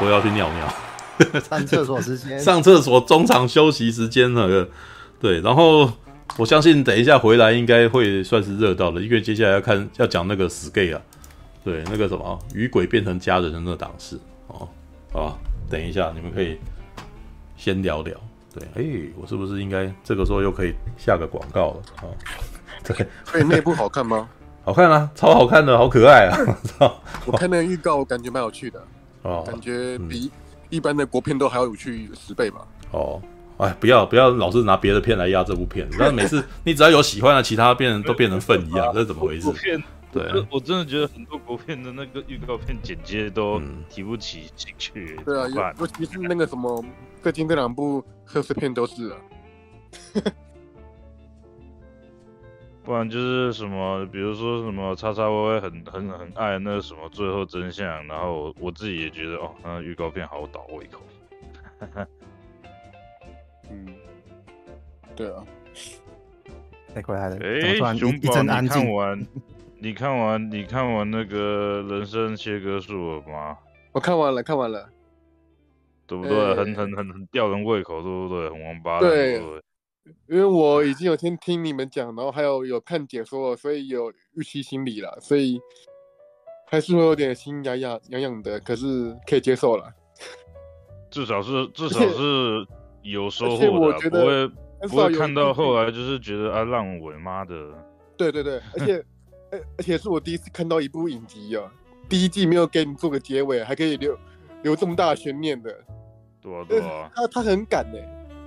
我要去尿尿。上厕所时间，上厕所中场休息时间那个，对，然后我相信等一下回来应该会算是热到了，因为接下来要看要讲那个死 gay 啊，对，那个什么与鬼变成家人的那个档次哦，好，等一下你们可以先聊聊，对，哎、欸，我是不是应该这个时候又可以下个广告了啊？对，所以那部好看吗？好看啊，超好看的，好可爱啊！我看那个预告，我感觉蛮有趣的哦，感觉比。一般的国片都还要有趣十倍吧？哦，哎，不要不要老是拿别的片来压这部片，但是每次你只要有喜欢的，其他片都变成粪一样，这是怎么回事？对，我真的觉得很多国片的那个预告片剪接都提不起兴趣。对啊，尤其是那个什么最近这两部贺岁片都是啊。不然就是什么，比如说什么叉叉 Y 很很很爱那个什么最后真相，然后我我自己也觉得哦，那预告片好倒胃口。嗯，对啊。太快了。哎，熊宝，你看完？你看完？你看完那个人生切割术了吗？我看完了，看完了。对不对？很很很很吊人胃口，对不对？很王八蛋，对不对？因为我已经有先听你们讲，然后还有有看解说，所以有预期心理了，所以还是会有点心痒痒痒痒的，可是可以接受了。至少是至少是有收获的，我觉得不会不会看到后来就是觉得啊烂尾妈的。对对对，而且 而且是我第一次看到一部影集啊，第一季没有给你做个结尾，还可以留留这么大的悬念的。对啊对啊，他他很敢呢。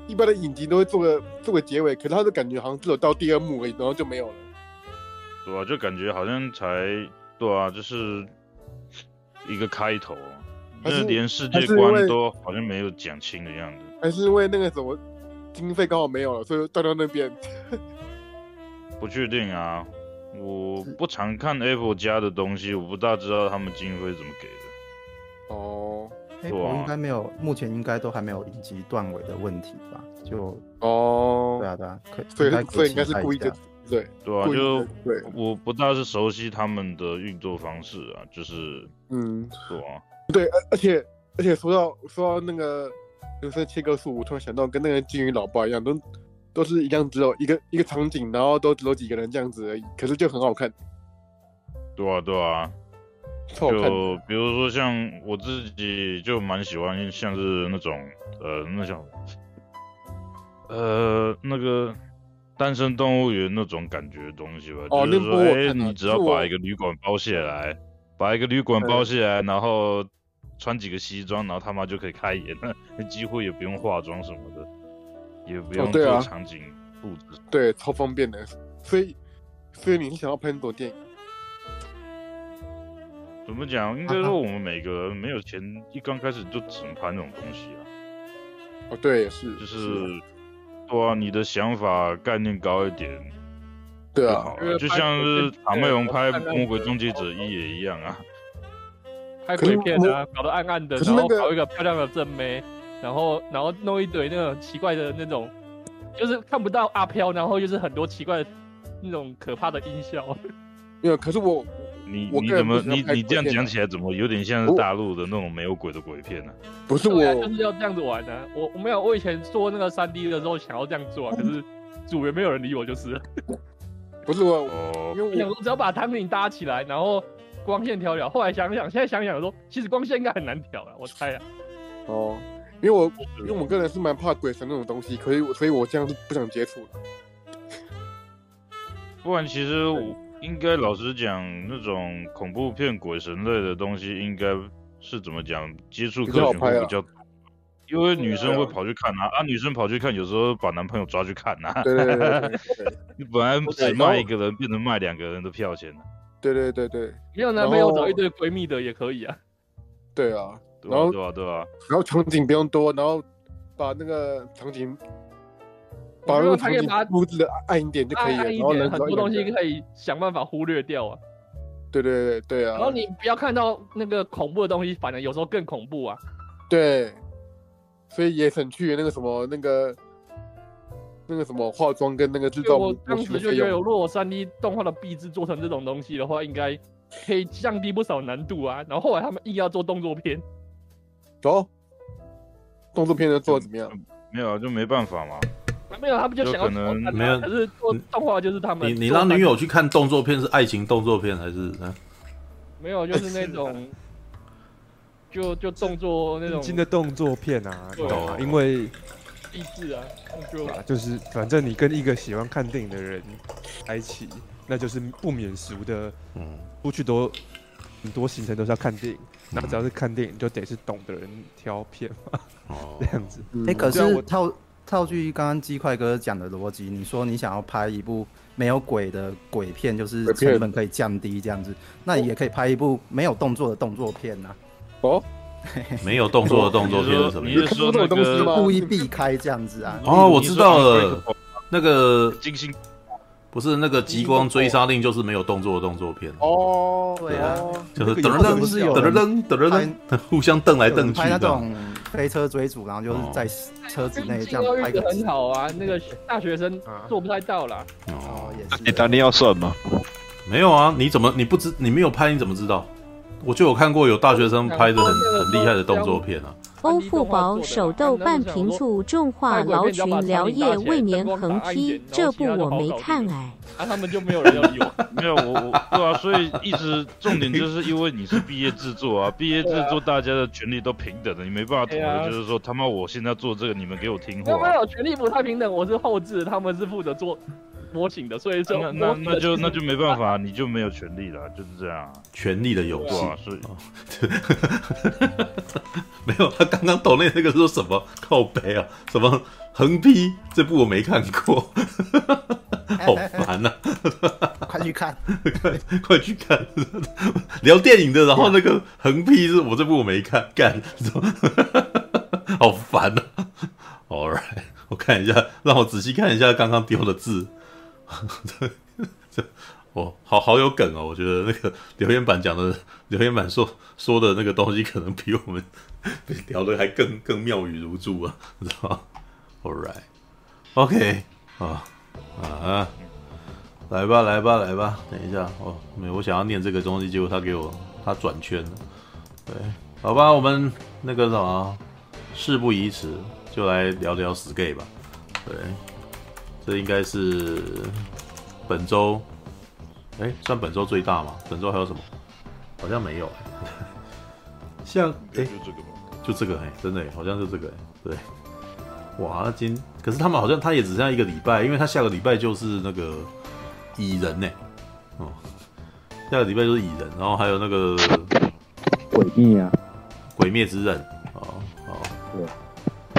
一般的影集都会做个做个结尾，可是他的感觉好像只有到第二幕而已，然后就没有了。对啊，就感觉好像才对啊，就是一个开头，就是连世界观都好像没有讲清的样子。还是因为那个什么经费刚好没有了，所以到到那边。不确定啊，我不常看 Apple 家的东西，我不大知道他们经费怎么给的。哦。我应该没有，目前应该都还没有引及断尾的问题吧？就哦，对啊，对啊，可以，所以所以应该是故意的，对对啊，就对，我不大是熟悉他们的运作方式啊，就是嗯，对啊，对，而而且而且说到说到那个人生切割术，我突然想到跟那个金鱼老爸一样，都都是一样，只有一个一个场景，然后都只有几个人这样子而已，可是就很好看。对啊，对啊。就比如说像我自己就蛮喜欢像是那种呃那种呃那个单身动物园那种感觉的东西吧，哦、就是说哎、欸、你只要把一个旅馆包下来，把一个旅馆包下来，然后穿几个西装，然后他妈就可以开演了，那 几乎也不用化妆什么的，也不用做场景布置、哦对超方便的。所以所以你是想要拍很多电影？怎么讲？应该说我们每个人没有钱，一刚开始就只能拍那种东西啊。哦，对，是，就是，对啊，你的想法概念高一点，对啊，就像是塔妹龙拍《魔鬼终结者一》也一样啊。拍鬼片啊，搞得暗暗的，然后搞一个漂亮的正妹，然后然后弄一堆那种奇怪的那种，就是看不到阿飘，然后就是很多奇怪的那种可怕的音效。没有，可是我。你你怎么你你这样讲起来怎么有点像是大陆的那种没有鬼的鬼片呢？不是我就是要这样子玩的。我我没有，我以前做那个三 D 的时候想要这样做，可是组员没有人理我，就是。不是我，哦，因为我只要把场景搭起来，然后光线调调。后来想想，现在想想说，其实光线应该很难调了，我猜啊。哦，因为我因为我个人是蛮怕鬼神那种东西，可以所以我这样是不想接触的。不然其实我。应该老实讲，那种恐怖片、鬼神类的东西，应该是怎么讲？接触客群会比较多，因为女生会跑去看啊，啊，女生跑去看，有时候把男朋友抓去看啊。对对对，你 本来只卖一个人，变成卖两个人的票钱了。对对对对，没有男朋友找一堆闺蜜的也可以啊。对啊，然后对啊对啊，然后场景不用多，然后把那个场景。把那个场景布置的暗一点就可以了，然后很多东西可以想办法忽略掉啊。对对对对啊！然后你不要看到那个恐怖的东西，反而有时候更恐怖啊。对，所以也省去那个什么那个那个什么化妆跟那个制造。我当时就觉得，如果我三 D 动画的壁纸做成这种东西的话，应该可以降低不少难度啊。然后后来他们硬要做动作片。走，动作片的做的怎么样？没有，就没办法嘛。没有，他们就想要可能没有，可是做动画就是他们。你你让女友去看动作片是爱情动作片还是？啊没有，就是那种，就就动作那种新的动作片啊，懂啊，因为励志啊，就啊，就是反正你跟一个喜欢看电影的人在一起，那就是不免俗的，嗯，出去多很多行程都是要看电影，那只要是看电影就得是懂的人挑片嘛，哦，这样子。哎、欸，可是套套句刚刚鸡块哥讲的逻辑，你说你想要拍一部。没有鬼的鬼片，就是成本可以降低这样子，那也可以拍一部没有动作的动作片呐。哦，没有动作的动作片是什么意思？你是说那个故意避开这样子啊？哦，我知道了，那个金星不是那个极光追杀令，就是没有动作的动作片。哦，对啊，就是噔噔不是有噔噔噔噔噔，互相瞪来瞪去拍那种飞车追逐，然后就是在车子内这样拍个 很好啊。那个大学生做不太到啦。哦，也是。你当年要算吗？没有啊，你怎么你不知你没有拍你怎么知道？我就有看过有大学生拍的很很厉害的动作片啊。欧富宝手豆半瓶醋重话劳群聊夜未眠横批，这部我没看哎。啊，他们就没有人要理我。没有我我对啊，所以一直重点就是因为你是毕业制作啊，毕业制作大家的权利都平等的，你没办法统一，就是说他妈我现在做这个，你们给我听话。没有没有，权利不太平等，我是后置，他们是负责做。模型的，所以说那那那就那就没办法，你就没有权利了，就是这样。权利的游戏，所以 没有。他刚刚抖内那个说什么靠背啊？什么横批？这部我没看过，好烦啊！快去看，快快去看！聊电影的，然后那个横批是我这部我没看，干，好烦啊！All right，我看一下，让我仔细看一下刚刚丢的字。这这哦，好好有梗哦！我觉得那个留言板讲的 留言板说说的那个东西，可能比我们 聊的还更更妙语如珠啊，知道吗？All right，OK，啊啊，来吧来吧来吧，等一下哦，没，我想要念这个东西，结果他给我他转圈了，对，好吧，我们那个什么，事不宜迟，就来聊聊 Skate 吧，对。这应该是本周，哎，算本周最大吗？本周还有什么？好像没有哎。像哎，就这个吧，就这个哎，真的哎，好像就这个哎，对。哇，那今可是他们好像他也只剩下一个礼拜，因为他下个礼拜就是那个蚁人呢。哦，下个礼拜就是蚁人，然后还有那个鬼灭啊，鬼灭之刃哦哦，对。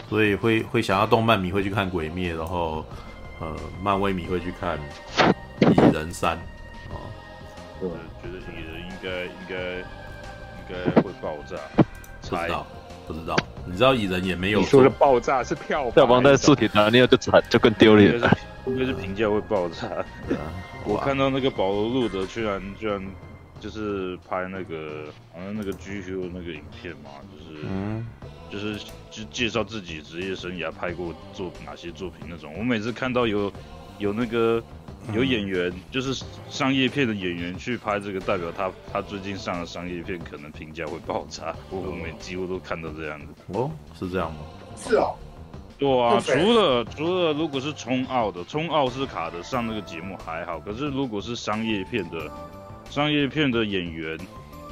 所以会会想要动漫迷会去看鬼灭，然后。呃，漫威迷会去看《蚁人三》哦，对，觉得蚁人应该应该应该会爆炸，不知道不知道，你知道蚁人也没有说的爆炸是票票房在四天拿捏就惨就更丢脸。了，应该是评价会爆炸。我看到那个保罗路德居然居然就是拍那个好像那个 GQ 那个影片嘛，就是嗯。就是就介绍自己职业生涯拍过做哪些作品那种，我每次看到有有那个有演员，嗯、就是商业片的演员去拍这个，代表他他最近上的商业片可能评价会爆炸。我我每几乎都看到这样子。哦，是这样吗？是啊，对啊，除了除了如果是冲奥的，冲奥斯卡的上那个节目还好，可是如果是商业片的商业片的演员。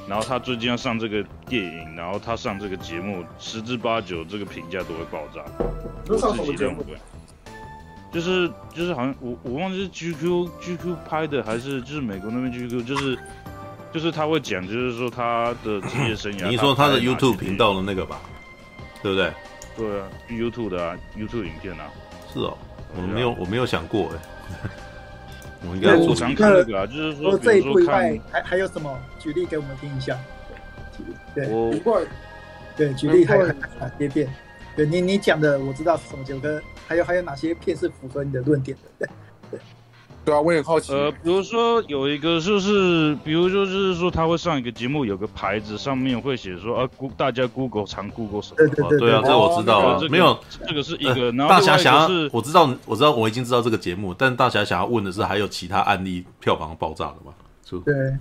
然后他最近要上这个电影，然后他上这个节目，十之八九这个评价都会爆炸。我自己认为，就是就是好像我我忘记是 GQ GQ 拍的还是就是美国那边 GQ，就是就是他会讲，就是说他的职业生涯。你说他的 YouTube 频道的那个吧，对不对？对啊，YouTube 的啊，YouTube 影片啊。是哦，我没有我没有想过哎。我应该主常看那个啊，就是说，这一部以外，还还有什么？举例给我们听一下。对，对，不过，对，举例还有哪些片？对你你讲的我知道是什么九哥，还有还有哪些片是符合你的论点的？对。啊，我也好奇。呃，比如说有一个就是，比如说就是说他会上一个节目，有个牌子上面会写说啊，大家 Google 常 Google 什么？对对对，对啊，这我知道啊。没有，这个是一个。然后大侠想要，我知道，我知道，我已经知道这个节目，但大侠想要问的是，还有其他案例票房爆炸的吗？对。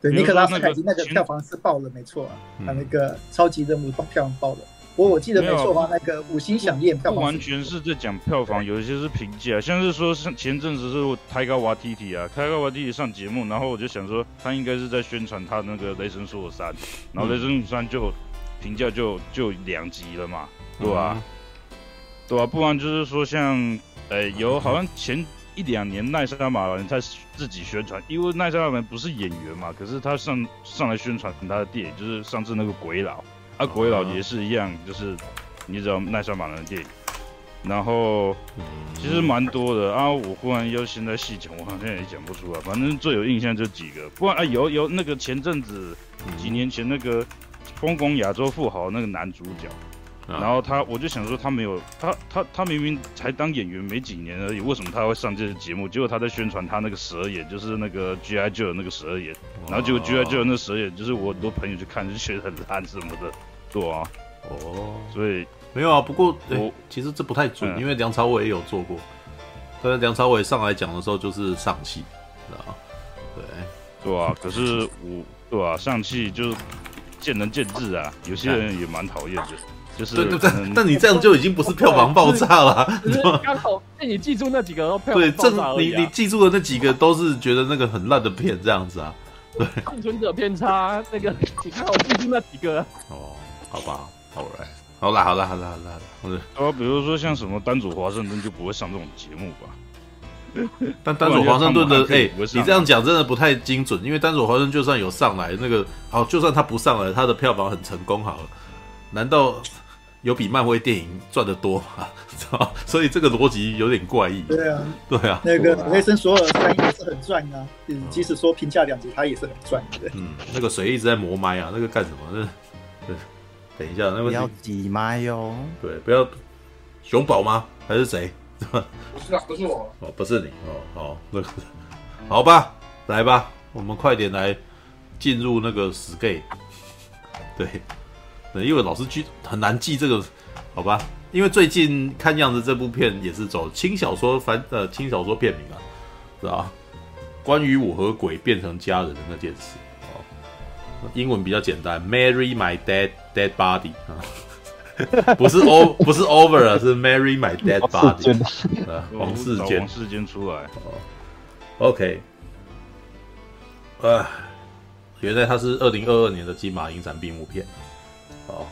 对，尼克拉斯凯奇那个票房是爆了，没错啊，他那个超级任务票房爆了。不过我记得没错的话，那个五星响宴票房不完全是在讲票房，有一些是评价，像是说像前阵子是泰高瓦蒂蒂啊，泰高瓦蒂蒂上节目，然后我就想说他应该是在宣传他那个雷神索尔三，然后雷神索尔三就评价就就两级了嘛，对吧、啊？对吧、啊？不然就是说像呃有好像前。一两年奈莎马兰他自己宣传，因为奈莎马兰不是演员嘛，可是他上上来宣传他的电影，就是上次那个鬼佬，啊鬼佬也是一样，就是你只要耐上马兰的电影，然后其实蛮多的啊，我忽然又现在细讲，我好像也讲不出来，反正最有印象就几个，不然啊有有那个前阵子几年前那个疯狂亚洲富豪那个男主角。然后他，我就想说，他没有，他他他明明才当演员没几年而已，为什么他会上这个节目？结果他在宣传他那个十二眼，就是那个 G.I. Joe 那个十二眼，然后结果 G.I. Joe 那十二眼，就是我很多朋友去看就觉得很烂什么的，对啊，哦，所以没有啊，不过我其实这不太准，因为梁朝伟也有做过，但是梁朝伟上来讲的时候就是上气，啊，对，对啊，可是我，对啊，上气就是见仁见智啊，有些人也蛮讨厌的。就是对对对，但你这样就已经不是票房爆炸了，刚好那你记住那几个都票房爆炸对，正你你记住的那几个都是觉得那个很烂的片这样子啊。对，幸存者偏差那个，你看我记住那几个。哦，好吧，好来，好啦，好啦，好啦，好啦，好啦。啊，比如说像什么丹佐华盛顿就不会上这种节目吧？但丹佐华盛顿的哎、欸，你这样讲真的不太精准，因为丹佐华盛顿就算有上来那个，好，就算他不上来，他的票房很成功好了，难道？有比漫威电影赚的多啊，知道？所以这个逻辑有点怪异。对啊，对啊。那个雷神索尔三也是很赚啊，嗯，即使说评价两级，他也是很赚的。嗯，那个谁一直在磨麦啊？那个干什么？那对，等一下，那个不要挤麦哟。对，不要熊宝吗？还是谁？不是啊，不是我。哦，不是你哦，好，那个，好吧，来吧，我们快点来进入那个 Skate。对。因为老师记很难记这个，好吧？因为最近看样子这部片也是走轻小说翻呃轻小说片名啊，是吧？关于我和鬼变成家人的那件事哦，英文比较简单，Marry my dead dead body 啊，不是 o 不是 over 啊，是 Marry my dead body 啊，王世坚。王世坚出来。哦，OK，啊，原来他是二零二二年的金马影展闭幕片。好，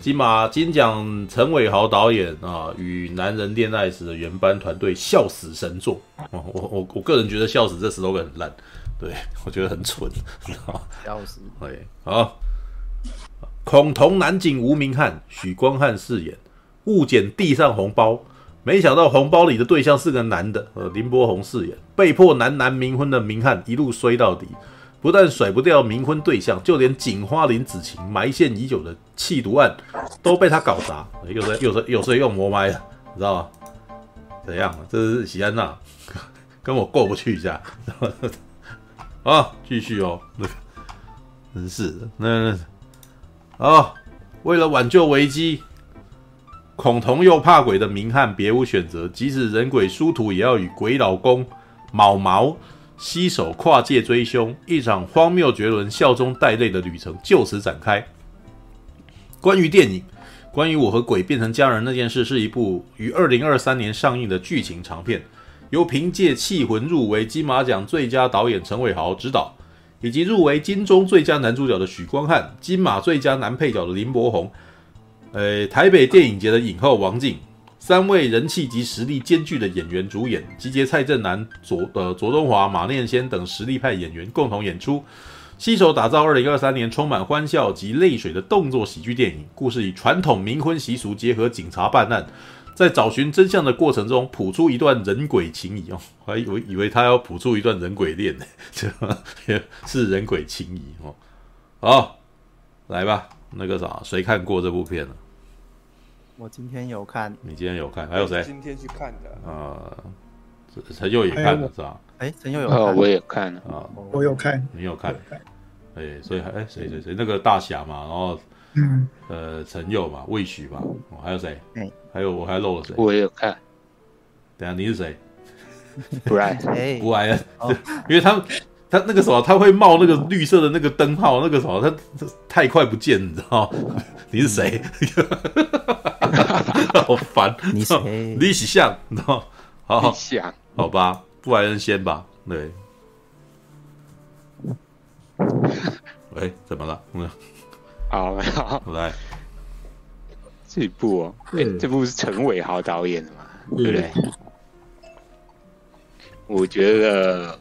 金马金奖陈伟豪导演啊，与男人恋爱时的原班团队笑死神作。哦！我我我个人觉得笑死这 slogan 很烂，对我觉得很蠢？笑死，对，好，恐同男警吴明翰，许光汉饰演，误捡地上红包，没想到红包里的对象是个男的，呃，林柏宏饰演，被迫男男冥婚的明翰一路衰到底。不但甩不掉冥婚对象，就连警花林子晴埋线已久的弃毒案都被他搞砸。又在又在又在用魔麦了，你知道吗？怎样？这是喜安娜 跟我过不去一下。啊，继续哦，那个真是的，那那啊，为了挽救危机，恐同又怕鬼的明翰别无选择，即使人鬼殊途，也要与鬼老公毛毛。携手跨界追凶，一场荒谬绝伦、笑中带泪的旅程就此展开。关于电影，关于我和鬼变成家人那件事，是一部于二零二三年上映的剧情长片，由凭借《缉魂》入围金马奖最佳导演陈伟豪执导，以及入围金钟最佳男主角的许光汉、金马最佳男配角的林柏宏，呃，台北电影节的影后王静。三位人气及实力兼具的演员主演，集结蔡振南、左呃左东华、马念先等实力派演员共同演出，携手打造二零二三年充满欢笑及泪水的动作喜剧电影。故事以传统冥婚习俗结合警察办案，在找寻真相的过程中，谱出一段人鬼情谊哦，还以为以为他要谱出一段人鬼恋呢，这 是人鬼情谊哦。好，来吧，那个啥，谁看过这部片呢？我今天有看，你今天有看，还有谁？今天去看的啊，陈佑也看了是吧？哎，陈佑有看，我也看了啊，我有看，你有看？哎，所以还哎谁谁谁那个大侠嘛，然后嗯呃陈佑嘛，魏许嘛，还有谁？还有我还漏了谁？我也有看。等下你是谁？布莱恩布莱恩，因为他们他那个什么，他会冒那个绿色的那个灯泡，那个什么，他太快不见，你知道吗？你是谁？好烦！你谁？李喜相，你知道？好好想，好吧，布莱恩先吧。对。喂，怎么了？嗯，好，好，来。这部哦，欸、这部是陈伟豪导演的嘛？对不对？我觉得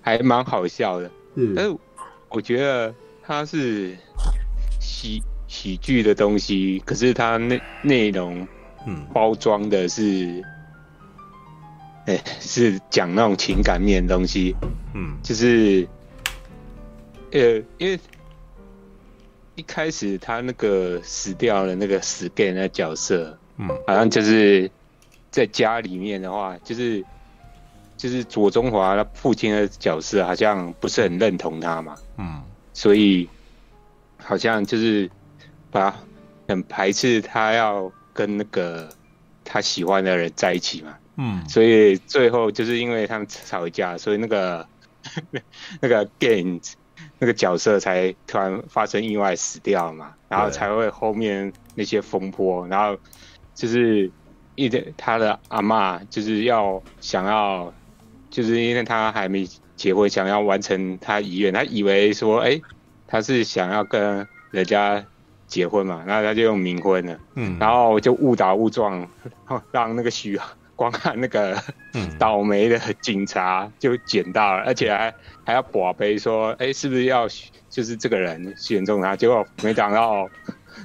还蛮好笑的，但是我觉得它是喜喜剧的东西，可是它内内容，嗯，包装的是，哎、欸，是讲那种情感面的东西，嗯，就是，呃，因为。一开始他那个死掉了那个死 gay 那角色，嗯，好像就是在家里面的话，就是就是左中华他父亲的角色，好像不是很认同他嘛，嗯，所以好像就是把很排斥他要跟那个他喜欢的人在一起嘛，嗯，所以最后就是因为他们吵架，所以那个 那个 gay。那个角色才突然发生意外死掉嘛，然后才会后面那些风波，然后就是一直他的阿嬷就是要想要，就是因为他还没结婚，想要完成他遗愿，他以为说，哎，他是想要跟人家结婚嘛，然后他就用冥婚了，嗯，然后就误打误撞，让那个许。光看那个倒霉的警察就捡到了，嗯、而且还还要博杯说，哎、欸，是不是要就是这个人选中他？结果没想到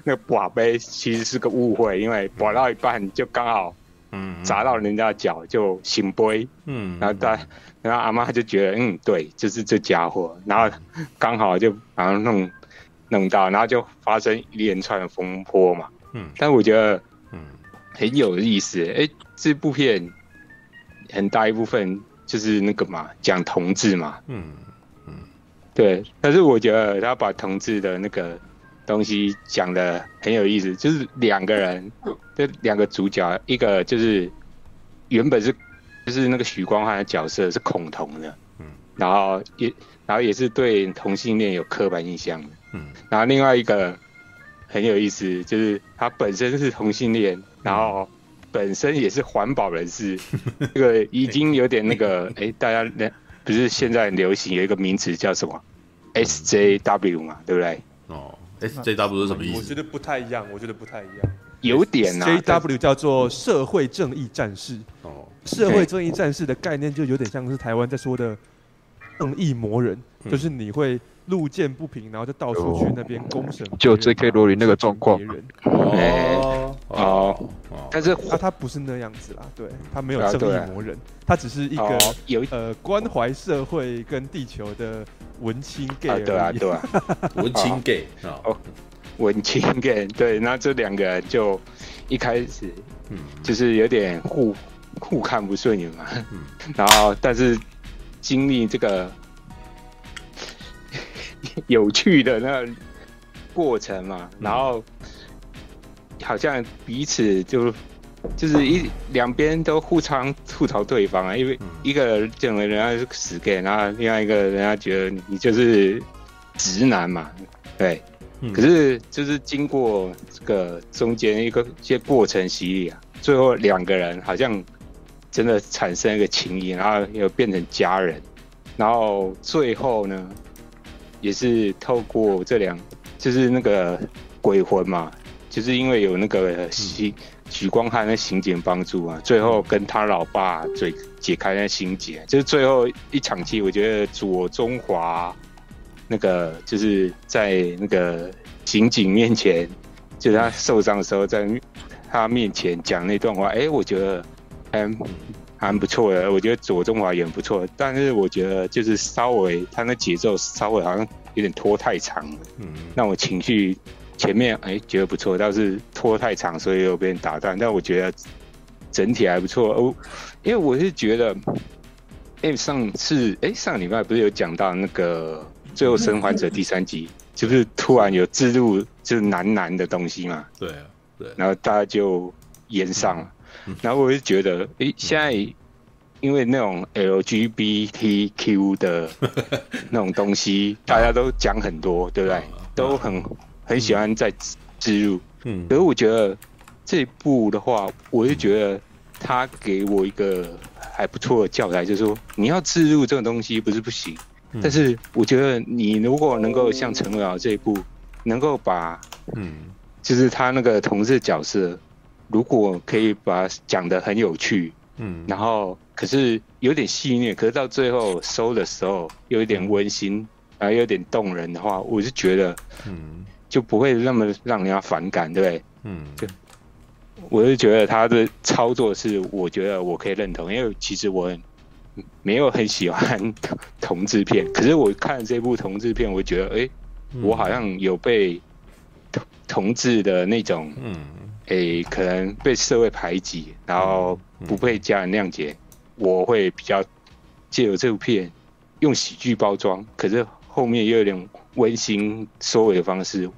那个博杯其实是个误会，因为博到一半就刚好嗯砸到人家的脚就醒杯，嗯，然后他然后阿妈就觉得嗯对，就是这家伙，然后刚好就把他弄弄到，然后就发生一连串的风波嘛，嗯，但我觉得嗯。很有意思，哎、欸。这部片很大一部分就是那个嘛，讲同志嘛，嗯嗯，对。但是我觉得他把同志的那个东西讲的很有意思，就是两个人，这两个主角，一个就是原本是就是那个许光汉的角色是恐同的，嗯，然后也然后也是对同性恋有刻板印象的，嗯，然后另外一个很有意思，就是他本身是同性恋，然后。本身也是环保人士，这个已经有点那个，哎、欸，大家那不是现在很流行有一个名词叫什么 SJW 嘛，对不对？哦，SJW 是什么意思？我觉得不太一样，我觉得不太一样，有点啊。JW 叫做社会正义战士。哦，社会正义战士的概念就有点像是台湾在说的正义魔人，嗯、就是你会。路见不平，然后就到处去那边公审，就 J.K. 罗琳那个状况。哦哦，但是他他不是那样子啦，对他没有正义魔人，他只是一个有呃关怀社会跟地球的文青 gay。对啊对啊，文青 gay 哦，文青 gay 对，那这两个人就一开始嗯就是有点互互看不顺眼嘛，然后但是经历这个。有趣的那个过程嘛，然后好像彼此就就是一两边都互相吐槽对方啊，因为一个人认为人家是死 gay，然后另外一个人家觉得你就是直男嘛，对。可是就是经过这个中间一个一些过程洗礼啊，最后两个人好像真的产生一个情谊，然后又变成家人，然后最后呢？也是透过这两，就是那个鬼魂嘛，就是因为有那个许许光汉的刑警帮助啊，最后跟他老爸解解开那心结，就是最后一场戏，我觉得左中华那个就是在那个刑警面前，就是他受伤的时候，在他面前讲那段话，哎、我觉得还蛮不错的，我觉得左中华也不错，但是我觉得就是稍微他那节奏稍微好像有点拖太长了，嗯，让我情绪前面哎、欸、觉得不错，但是拖太长，所以又被人打断。但我觉得整体还不错哦，因为我是觉得，哎、欸、上次哎、欸、上礼拜不是有讲到那个《最后生还者》第三集，就是突然有置入就是男男的东西嘛，对啊，对，然后大家就延上了。然后我就觉得，诶，现在因为那种 LGBTQ 的 那种东西，大家都讲很多，对不对？都很很喜欢在植入。嗯，可是我觉得这一部的话，我就觉得他给我一个还不错的教材，就是说你要植入这种东西不是不行，但是我觉得你如果能够像陈伟豪这一部，能够把嗯，就是他那个同志角色，如果可以把讲的很有趣。嗯，然后可是有点戏虐，可是到最后收的时候又有点温馨，然后有点动人的话，我是觉得，嗯，就不会那么让人家反感，对不对？嗯，就我是觉得他的操作是，我觉得我可以认同，因为其实我没有很喜欢同志片，可是我看这部同志片，我觉得，哎，我好像有被同同志的那种，嗯。诶，可能被社会排挤，然后不被家人谅解，我会比较借由这部片用喜剧包装，可是后面又有点温馨收尾的方式，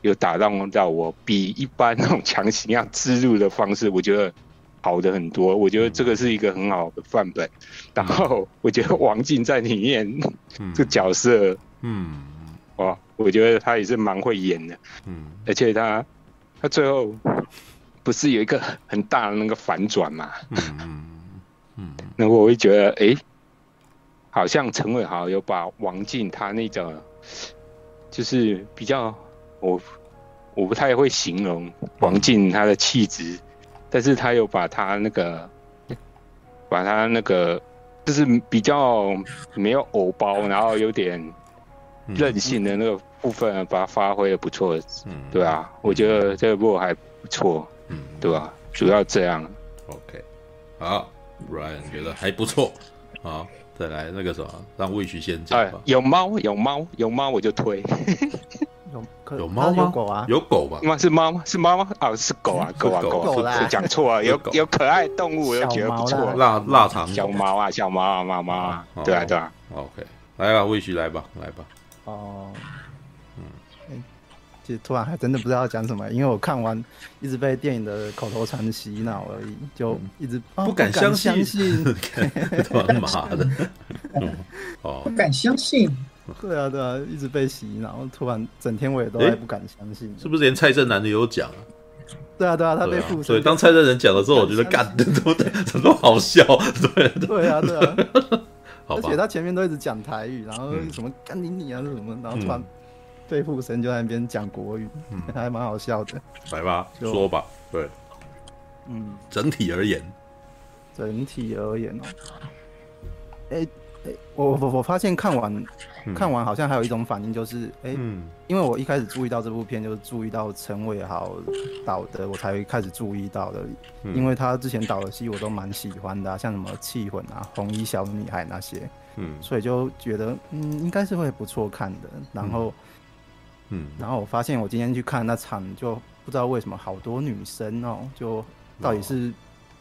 有打动到我，比一般那种强行要植入的方式，我觉得好的很多。我觉得这个是一个很好的范本。然后我觉得王静在里面这个角色，嗯，哇，我觉得他也是蛮会演的，嗯，而且他。他最后不是有一个很大的那个反转嘛？嗯嗯，那我会觉得，哎、欸，好像陈伟豪有把王静他那种，就是比较我我不太会形容王静他的气质，但是他有把他那个把他那个就是比较没有偶包，然后有点任性的那个。部分把它发挥的不错，嗯，对啊，我觉得这部还不错，嗯，对吧、啊？主要这样，OK，好，Ryan 觉得还不错，好，再来那个什么，让魏徐先讲吧、哎。有猫，有猫，有猫，我就推。有有猫吗？有狗啊？有狗吧？那？是猫吗？是猫吗？哦，是狗啊，狗啊，狗啊，讲错了，有有可爱动物，我就觉得不错。腊腊肠小猫啊，小猫啊，猫猫啊，对啊，对啊。OK，来吧，魏徐来吧，来吧。哦。其实突然还真的不知道讲什么，因为我看完一直被电影的口头禅洗脑而已，就一直不敢相信。他妈 的！哦，不敢相信。对啊，对啊，一直被洗脑，突然整天我也都还不敢相信。是不是连蔡正南的有讲啊？对啊，对啊，他被附身。所以当蔡正南讲的时候，我觉得干的都怎么都好笑。对对啊，对啊。而且他前面都一直讲台语，然后什么干你你啊什么，然后突然。被附身就在那边讲国语，嗯、还蛮好笑的。来吧，说吧。对，嗯，整体而言，整体而言哦，哎、欸、哎、欸，我我我发现看完、嗯、看完好像还有一种反应，就是哎，欸嗯、因为我一开始注意到这部片，就是注意到陈伟豪导的，我才开始注意到的。嗯、因为他之前导的戏我都蛮喜欢的、啊，像什么《气魂》啊，《红衣小女孩》那些，嗯，所以就觉得嗯，应该是会不错看的。然后。嗯嗯，然后我发现我今天去看那场，就不知道为什么好多女生哦，就到底是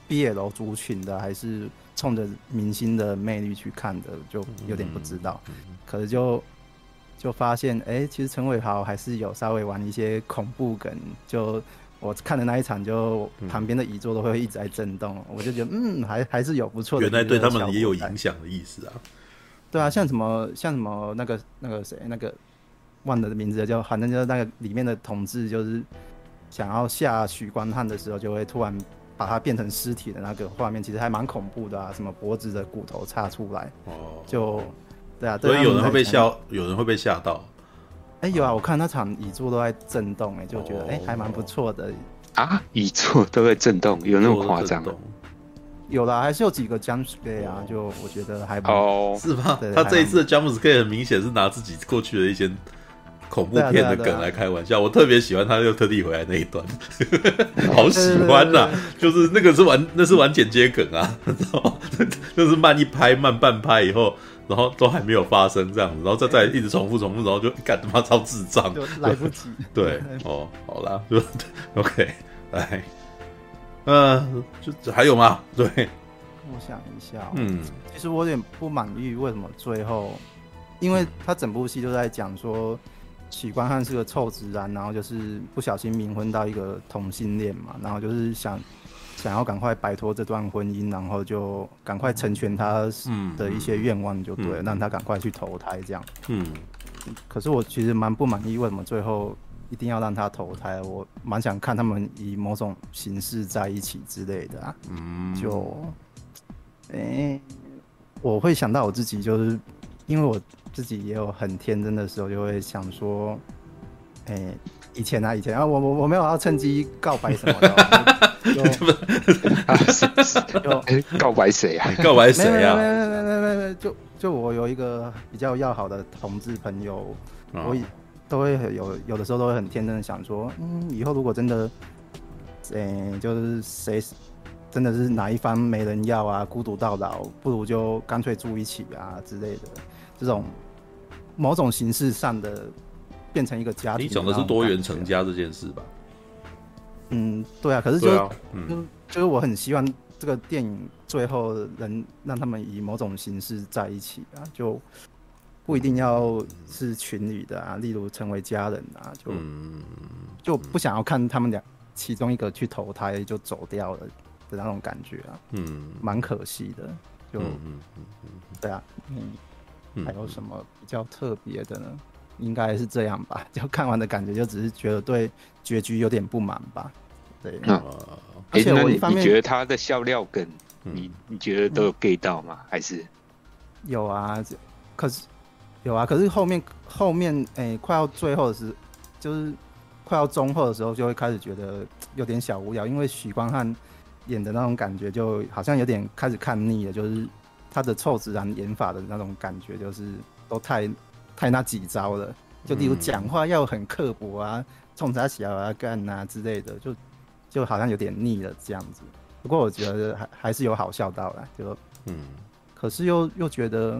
毕业楼族群的，还是冲着明星的魅力去看的，就有点不知道。可是就就发现，哎，其实陈伟豪还是有稍微玩一些恐怖梗。就我看的那一场，就旁边的椅座都会一直在震动，我就觉得，嗯，还还是有不错的。原来对他们也有影响的意思啊。对啊，像什么像什么那个那个谁那个。忘了的名字就反正就是那个里面的统治，就是想要下许光汉的时候，就会突然把它变成尸体的那个画面，其实还蛮恐怖的啊！什么脖子的骨头插出来，哦，就对啊，所以有人会被吓，有人会被吓到。哎，有啊，我看那场椅座都在震动，哎，就觉得哎还蛮不错的啊，椅座都在震动，有那么夸张？有啦，还是有几个 jump scare 啊，就我觉得还不哦，是吧？他这一次的 jump scare 很明显是拿自己过去的一些。恐怖片的梗来开玩笑，我特别喜欢他又特地回来那一段，好喜欢呐！就是那个是玩，那是玩剪接梗啊，知道吗？那是慢一拍，慢半拍以后，然后都还没有发生这样子，然后再再一直重复重复，然后就 干他妈超智障，来不及。对，哦，好啦，就 OK，来，嗯，就还有吗？对，我想一下，嗯，其实我有点不满意，为什么最后，因为他整部戏都在讲说。许光汉是个臭直男，然后就是不小心冥婚到一个同性恋嘛，然后就是想想要赶快摆脱这段婚姻，然后就赶快成全他的一些愿望，就对了，嗯、让他赶快去投胎这样。嗯，可是我其实蛮不满意，为什么最后一定要让他投胎？我蛮想看他们以某种形式在一起之类的啊。嗯，就，哎、欸，我会想到我自己，就是因为我自己也有很天真的时候，就会想说，哎、欸。以前啊，以前啊，我我我没有要趁机告白什么的，就告白谁啊？告白谁啊？没没没没没没，就就我有一个比较要好的同志朋友，哦、我都会有有的时候都会很天真的想说，嗯，以后如果真的，诶，就是谁真的是哪一方没人要啊，孤独到老，不如就干脆住一起啊之类的，这种某种形式上的。变成一个家庭，你讲的是多元成家这件事吧？嗯，对啊。可是就、啊嗯、就就是我很希望这个电影最后能让他们以某种形式在一起啊，就不一定要是情侣的啊，例如成为家人啊，就、嗯、就不想要看他们俩其中一个去投胎就走掉了的那种感觉啊，嗯，蛮可惜的。就嗯嗯嗯，对啊，嗯，还有什么比较特别的呢？应该是这样吧，就看完的感觉就只是觉得对结局有点不满吧。对，嗯，而且我一方面、欸、你觉得他的笑料梗，你你觉得都有 get 到吗？还是有啊？可是有啊，可是后面后面哎、欸，快要最后的时，就是快要中后的时候，就会开始觉得有点小无聊，因为许光汉演的那种感觉，就好像有点开始看腻了，就是他的臭直男演法的那种感觉，就是都太。太那几招了，就例如讲话要很刻薄啊，冲他小啊干啊之类的，就就好像有点腻了这样子。不过我觉得还还是有好笑到了，就嗯，可是又又觉得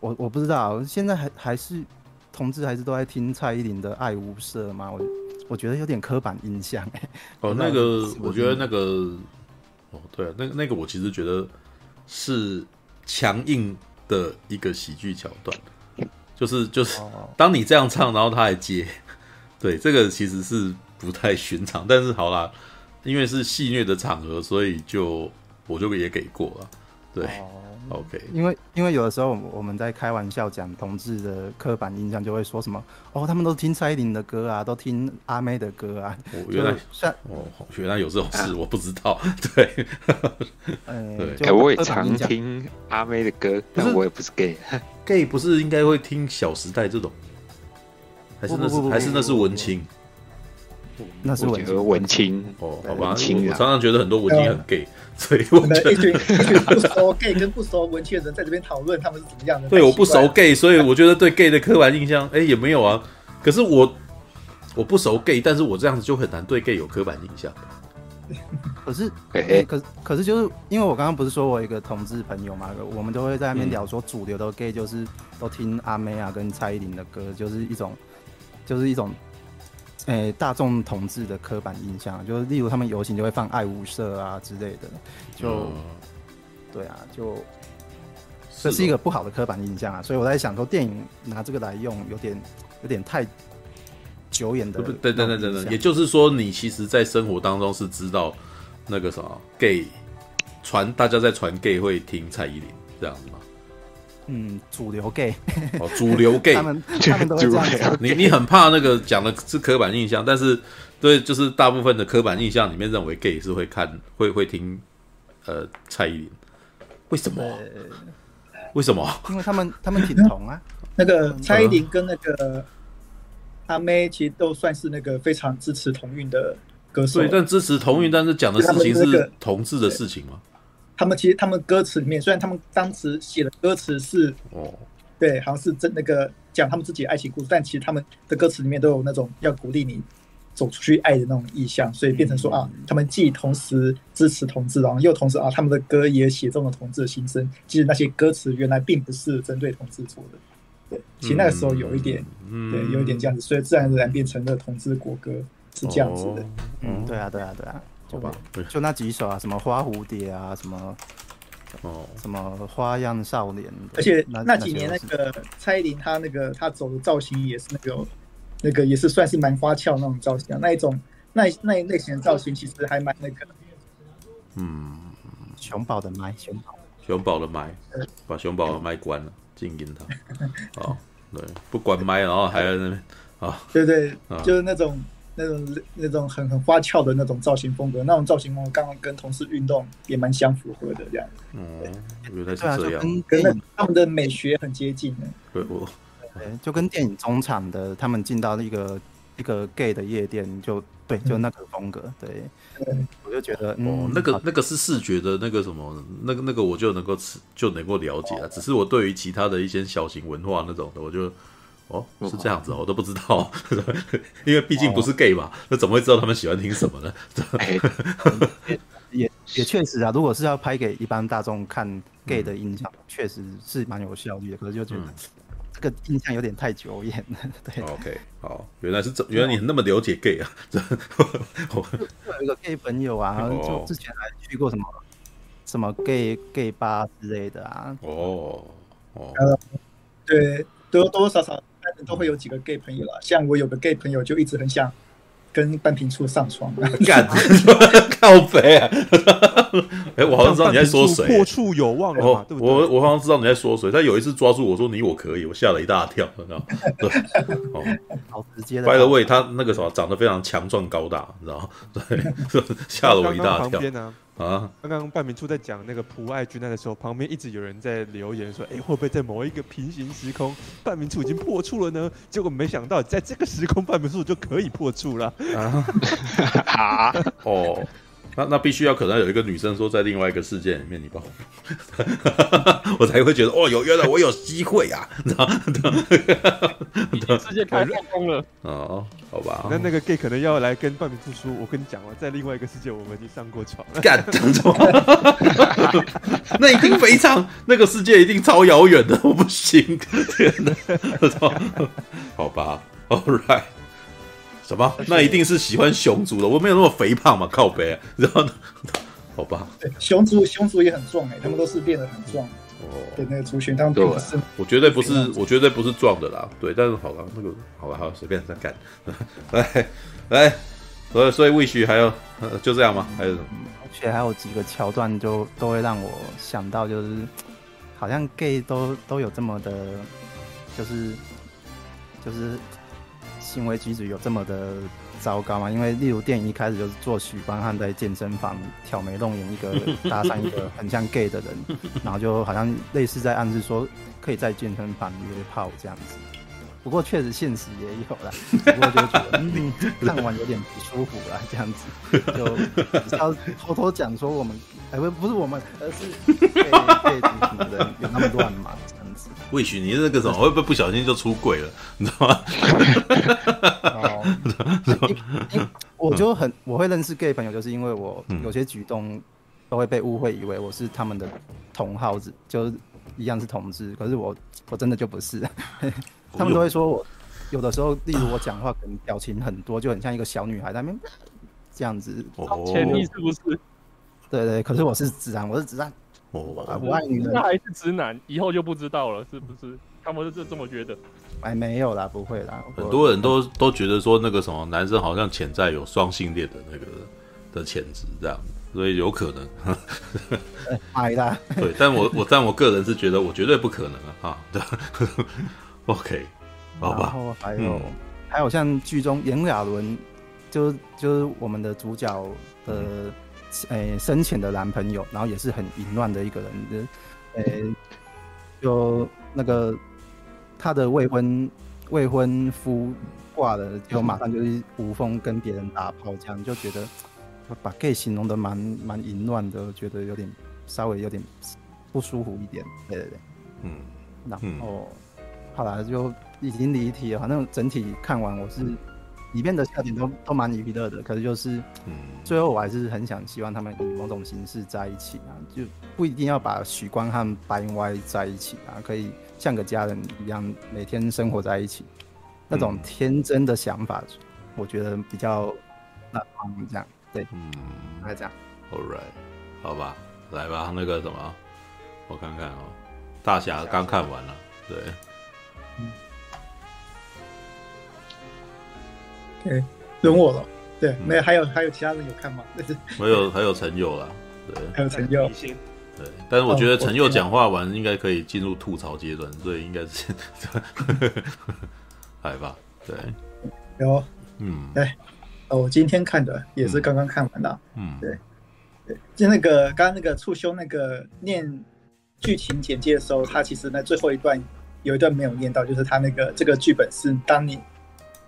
我我不知道，现在还还是同志还是都在听蔡依林的《爱无赦》吗？我我觉得有点刻板印象哎。哦，那个我觉得那个哦对啊，那那个我其实觉得是强硬的一个喜剧桥段。就是就是，当你这样唱，然后他还接，对，这个其实是不太寻常。但是好啦，因为是戏虐的场合，所以就我就也给过了，对。OK，因为因为有的时候我们在开玩笑讲同志的刻板印象，就会说什么哦，他们都听蔡依林的歌啊，都听阿妹的歌啊。我，原来算哦，原来有这种事，啊、我不知道。对，哎，我也常听阿妹的歌，但我也不是 gay，gay 不是应该会听《小时代》这种，还是那是还是那是文青？那是文青，文青哦，好吧，我常常觉得很多文青很 gay，所以我们一群一群不熟 gay 跟不熟文青的人在这边讨论他们是怎么样的。对，我不熟 gay，所以我觉得对 gay 的刻板印象，哎，也没有啊。可是我我不熟 gay，但是我这样子就很难对 gay 有刻板印象。可是，哎，可可是就是因为我刚刚不是说我一个同志朋友嘛，我们都会在那边聊说，主流的 gay 就是都听阿妹啊跟蔡依林的歌，就是一种就是一种。诶、欸，大众同志的刻板印象，就是例如他们游行就会放爱无赦啊之类的，就，嗯、对啊，就，这是一个不好的刻板印象啊。所以我在想说，电影拿这个来用，有点有点太久远的。不，对对对对对，也就是说，你其实，在生活当中是知道那个什么 gay 传，大家在传 gay 会听蔡依林这样子吗？嗯，主流 gay 哦，主流 gay，他们他们都会这样。你你很怕那个讲的是刻板印象，但是对，就是大部分的刻板印象里面认为 gay 是会看会会听呃蔡依林，为什么？为什么？因为他们他们挺同啊。那个蔡依林跟那个阿妹其实都算是那个非常支持同运的歌手。对，但支持同运，但是讲的事情是同志的事情吗？他们其实他们歌词里面，虽然他们当时写的歌词是哦，对，好像是真那个讲他们自己的爱情故事，但其实他们的歌词里面都有那种要鼓励你走出去爱的那种意象，所以变成说啊，他们既同时支持同志，然后又同时啊，他们的歌也写中了同志的心声。其实那些歌词原来并不是针对同志做的，对，其实那个时候有一点，对，有一点这样子，所以自然而然变成了同志国歌是这样子的。嗯，对啊，对啊，对啊。好吧，就那几首啊，什么花蝴蝶啊，什么哦，什么花样少年。而且那几年那个蔡依林，她那个她走的造型也是那个那个也是算是蛮花俏那种造型啊，那一种那那一类型的造型其实还蛮那个，嗯，熊宝的麦，熊宝，熊宝的麦，把熊宝的麦关了，静音它。哦，对，不关麦，然后还在那边啊，对对，就是那种那种那种很很花俏的那种造型风格，那种造型风格刚刚跟同事运动也蛮相符合的这样。嗯，原来是这样，跟跟他们的美学很接近的。对，我，对，就跟电影中场的他们进到一个一个 gay 的夜店就。对，就那个风格，对，我就觉得，嗯、哦，那个那个是视觉的那个什么，那个那个我就能够吃，就能够了解了。只是我对于其他的一些小型文化那种的，我就，哦，是这样子，哦我都不知道，因为毕竟不是 gay 嘛，那怎么会知道他们喜欢听什么呢？也也也确实啊，如果是要拍给一般大众看 gay 的印象，确实是蛮有效率的，可是就觉得。嗯这个印象有点太久远了，对。OK，好，原来是这，原来你那么了解 gay 啊？我有一个 gay 朋友啊，就之前还去过什么什么 gay gay 吧之类的啊。哦哦，对，多多少少都会有几个 gay 朋友啦。像我有个 gay 朋友，就一直很想。跟半瓶醋上床，干 靠北啊！哎，我好像知道你在说谁，破处有望了嘛？对不对？我我好像知道你在说谁。他有一次抓住我说你我可以，我吓了一大跳，你知道吗？对，哦，好直接的。By the way，他那个什么长得非常强壮高大，你知道吗？对，吓了我一大跳。啊！刚刚半明处在讲那个普爱军那的时候，旁边一直有人在留言说：“哎、欸，会不会在某一个平行时空，半明处已经破处了呢？”结果没想到，在这个时空，半明处就可以破处了。啊！哦。那那必须要可能有一个女生说在另外一个世界里面，你帮我，我才会觉得哦，有原来我有机会啊，你知道吗？世界开通了哦，好吧。那那个 gay 可能要来跟半明处说，我跟你讲了，在另外一个世界我们已经上过床了。干什么？那一定非常，那个世界一定超遥远的，我不行。天哪！好吧，All right。什么？那一定是喜欢熊族的，我没有那么肥胖嘛，靠北、啊，然后呢，好吧。对，熊族熊族也很壮哎、欸，他们都是变得很壮。哦，对，那个族群他们并不是。我绝对不是，我绝对不是壮的啦。对，但是好了，那个好了，好随便再干。来来，所以所以 Wish 还有就这样吗？还有什么？而且还有几个桥段，就都会让我想到，就是好像 gay 都都有这么的，就是就是。行为举止有这么的糟糕吗？因为例如电影一开始就是做许光汉在健身房挑眉弄眼，一个搭讪一个很像 gay 的人，然后就好像类似在暗示说可以在健身房约炮这样子。不过确实现实也有了，不过就觉得嗯，看完有点不舒服了这样子，就要偷偷讲说我们哎不不是我们，而是 gay gay 的人有那么乱吗？或许你那个什么会不会不小心就出轨了，你知道吗？哦，我就很我会认识 gay 朋友，就是因为我有些举动都会被误会以为我是他们的同好子，就是一样是同志，可是我我真的就不是。他们都会说我有的时候，例如我讲话可能表情很多，就很像一个小女孩在那边这样子。前提是不是？对，对对，可是我是直男，我是直男。哦，不爱女人，那还是直男，以后就不知道了，是不是？他们是这么觉得？哎，没有啦，不会啦。很多人都都觉得说那个什么男生好像潜在有双性恋的那个的潜质，这样，所以有可能。爱啦。对，但我我但我个人是觉得我绝对不可能啊！哈，对。OK，好吧。然后还有、嗯、还有像剧中炎亚纶，就就是我们的主角的。嗯诶、欸，生前的男朋友，然后也是很淫乱的一个人，就，诶、欸，就那个他的未婚未婚夫挂了，就马上就是无缝跟别人打炮，这样就觉得把 gay 形容的蛮蛮淫乱的，觉得有点稍微有点不舒服一点，对对对，嗯，然后后来就已经离题了，反正整体看完我是。里面的笑点都都蛮娱乐的，可是就是，最后我还是很想希望他们以某种形式在一起啊，就不一定要把许光和白云歪在一起啊，可以像个家人一样每天生活在一起，那种天真的想法，我觉得比较那这样，对，嗯，来这样，All right，好吧，来吧，那个什么，我看看哦，大侠刚看完了，对。对，轮我了。对，没有，还有还有其他人有看吗？没有，还有陈佑啦。对，还有陈佑，对，但是我觉得陈佑讲话完应该可以进入吐槽阶段，所以应该是，来吧，对，有，嗯，哎，我今天看的也是刚刚看完的，嗯，对，对，就那个刚刚那个促修那个念剧情简介的时候，他其实那最后一段有一段没有念到，就是他那个这个剧本是当年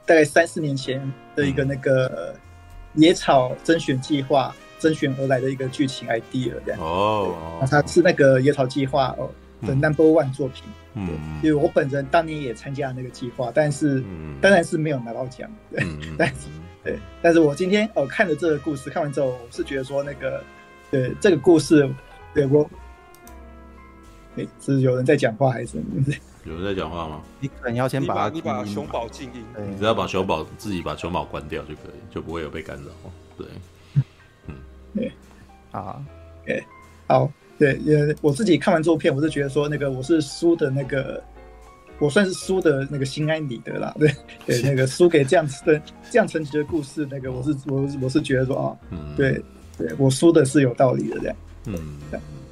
大概三四年前的一个那个野草甄选计划。甄选而来的一个剧情 idea 这样。哦，那它是那个野草计划哦的 number one 作品，嗯，因为我本人当年也参加了那个计划，但是当然是没有拿到奖，对，但是对，但是我今天哦看了这个故事，看完之后我是觉得说那个对这个故事，对我，哎，是有人在讲话还是有人在讲话吗？你可能要先把你把熊宝静音，你只要把熊宝自己把熊宝关掉就可以，就不会有被干扰，对。嗯对，啊，对，好，对，也，我自己看完这部片，我是觉得说，那个我是输的那个，我算是输的那个心安理得啦，对，对，那个输给这样子的这样层级的故事，那个我是我我是觉得说啊，对，对我输的是有道理的这样，嗯，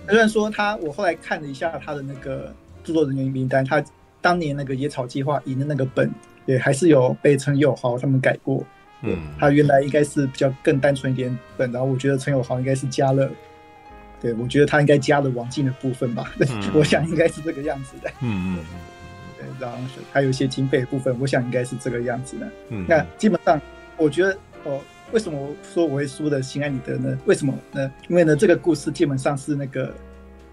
虽然说他，我后来看了一下他的那个著作人员名单，他当年那个野草计划赢的那个本，也还是有被陈友豪他们改过。嗯，他原来应该是比较更单纯一点本，然后我觉得陈友豪应该是加了，对，我觉得他应该加了王静的部分吧，嗯，我想应该是这个样子的。嗯嗯，对，然后还有一些经费的部分，我想应该是这个样子的。嗯，那基本上我觉得哦，为什么说我会输的心安理得呢？为什么呢？因为呢，这个故事基本上是那个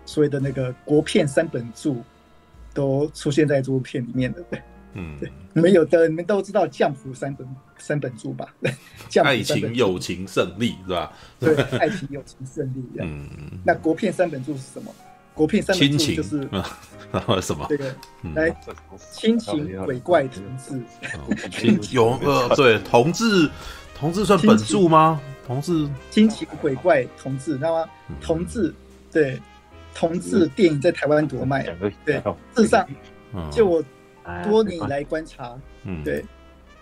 所谓的那个国片三本柱都出现在这部片里面的，对。嗯，对，你们有的你们都知道《降服》三本 三本柱吧？爱情、友情、胜利是吧？对，爱情、友情、胜利。嗯，那国片三本柱是什么？国片三本柱就是然 后什么？这个来亲情、鬼怪、同志。亲有呃，对，同志，同志算本柱吗？同志、亲情、鬼怪、同志，知道吗？同志，对，同志电影在台湾多卖？对，事实上，就我。多年以来观察，嗯，对，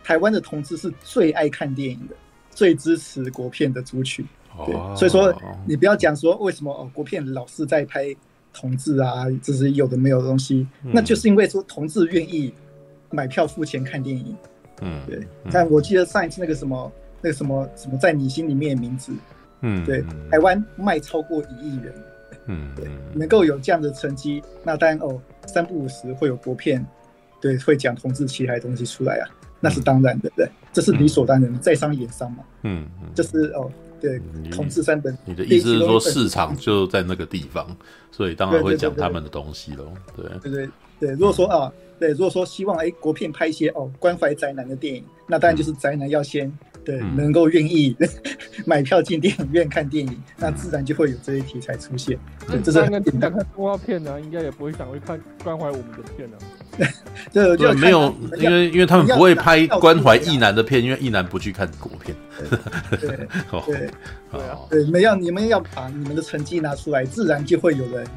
台湾的同志是最爱看电影的，最支持国片的族群，对，所以说你不要讲说为什么哦，国片老是在拍同志啊，这是有的没有的东西，那就是因为说同志愿意买票付钱看电影，嗯，对。但我记得上一次那个什么那个什么什么在你心里面的名字，嗯，对，台湾卖超过一亿人，嗯，对，能够有这样的成绩，那当然哦，三不五时会有国片。对，会讲同志其他的东西出来啊，那是当然的，对，这是理所当然的，在商言商嘛，嗯，就是哦，对，同志三本，你的意思是说市场就在那个地方，所以当然会讲他们的东西喽，对，对对对，如果说啊，对，如果说希望哎国片拍一些哦关怀宅男的电影，那当然就是宅男要先。对，能够愿意 买票进电影院看电影，那自然就会有这些题材出现。对，这是想看动画片呢，应该也不会想会看关怀我们的片呢。对，就没有，因为因为他们不会拍关怀异男的片，因为异男不去看国片。对对 对啊，对，没要你们要把你们的成绩拿出来，自然就会有人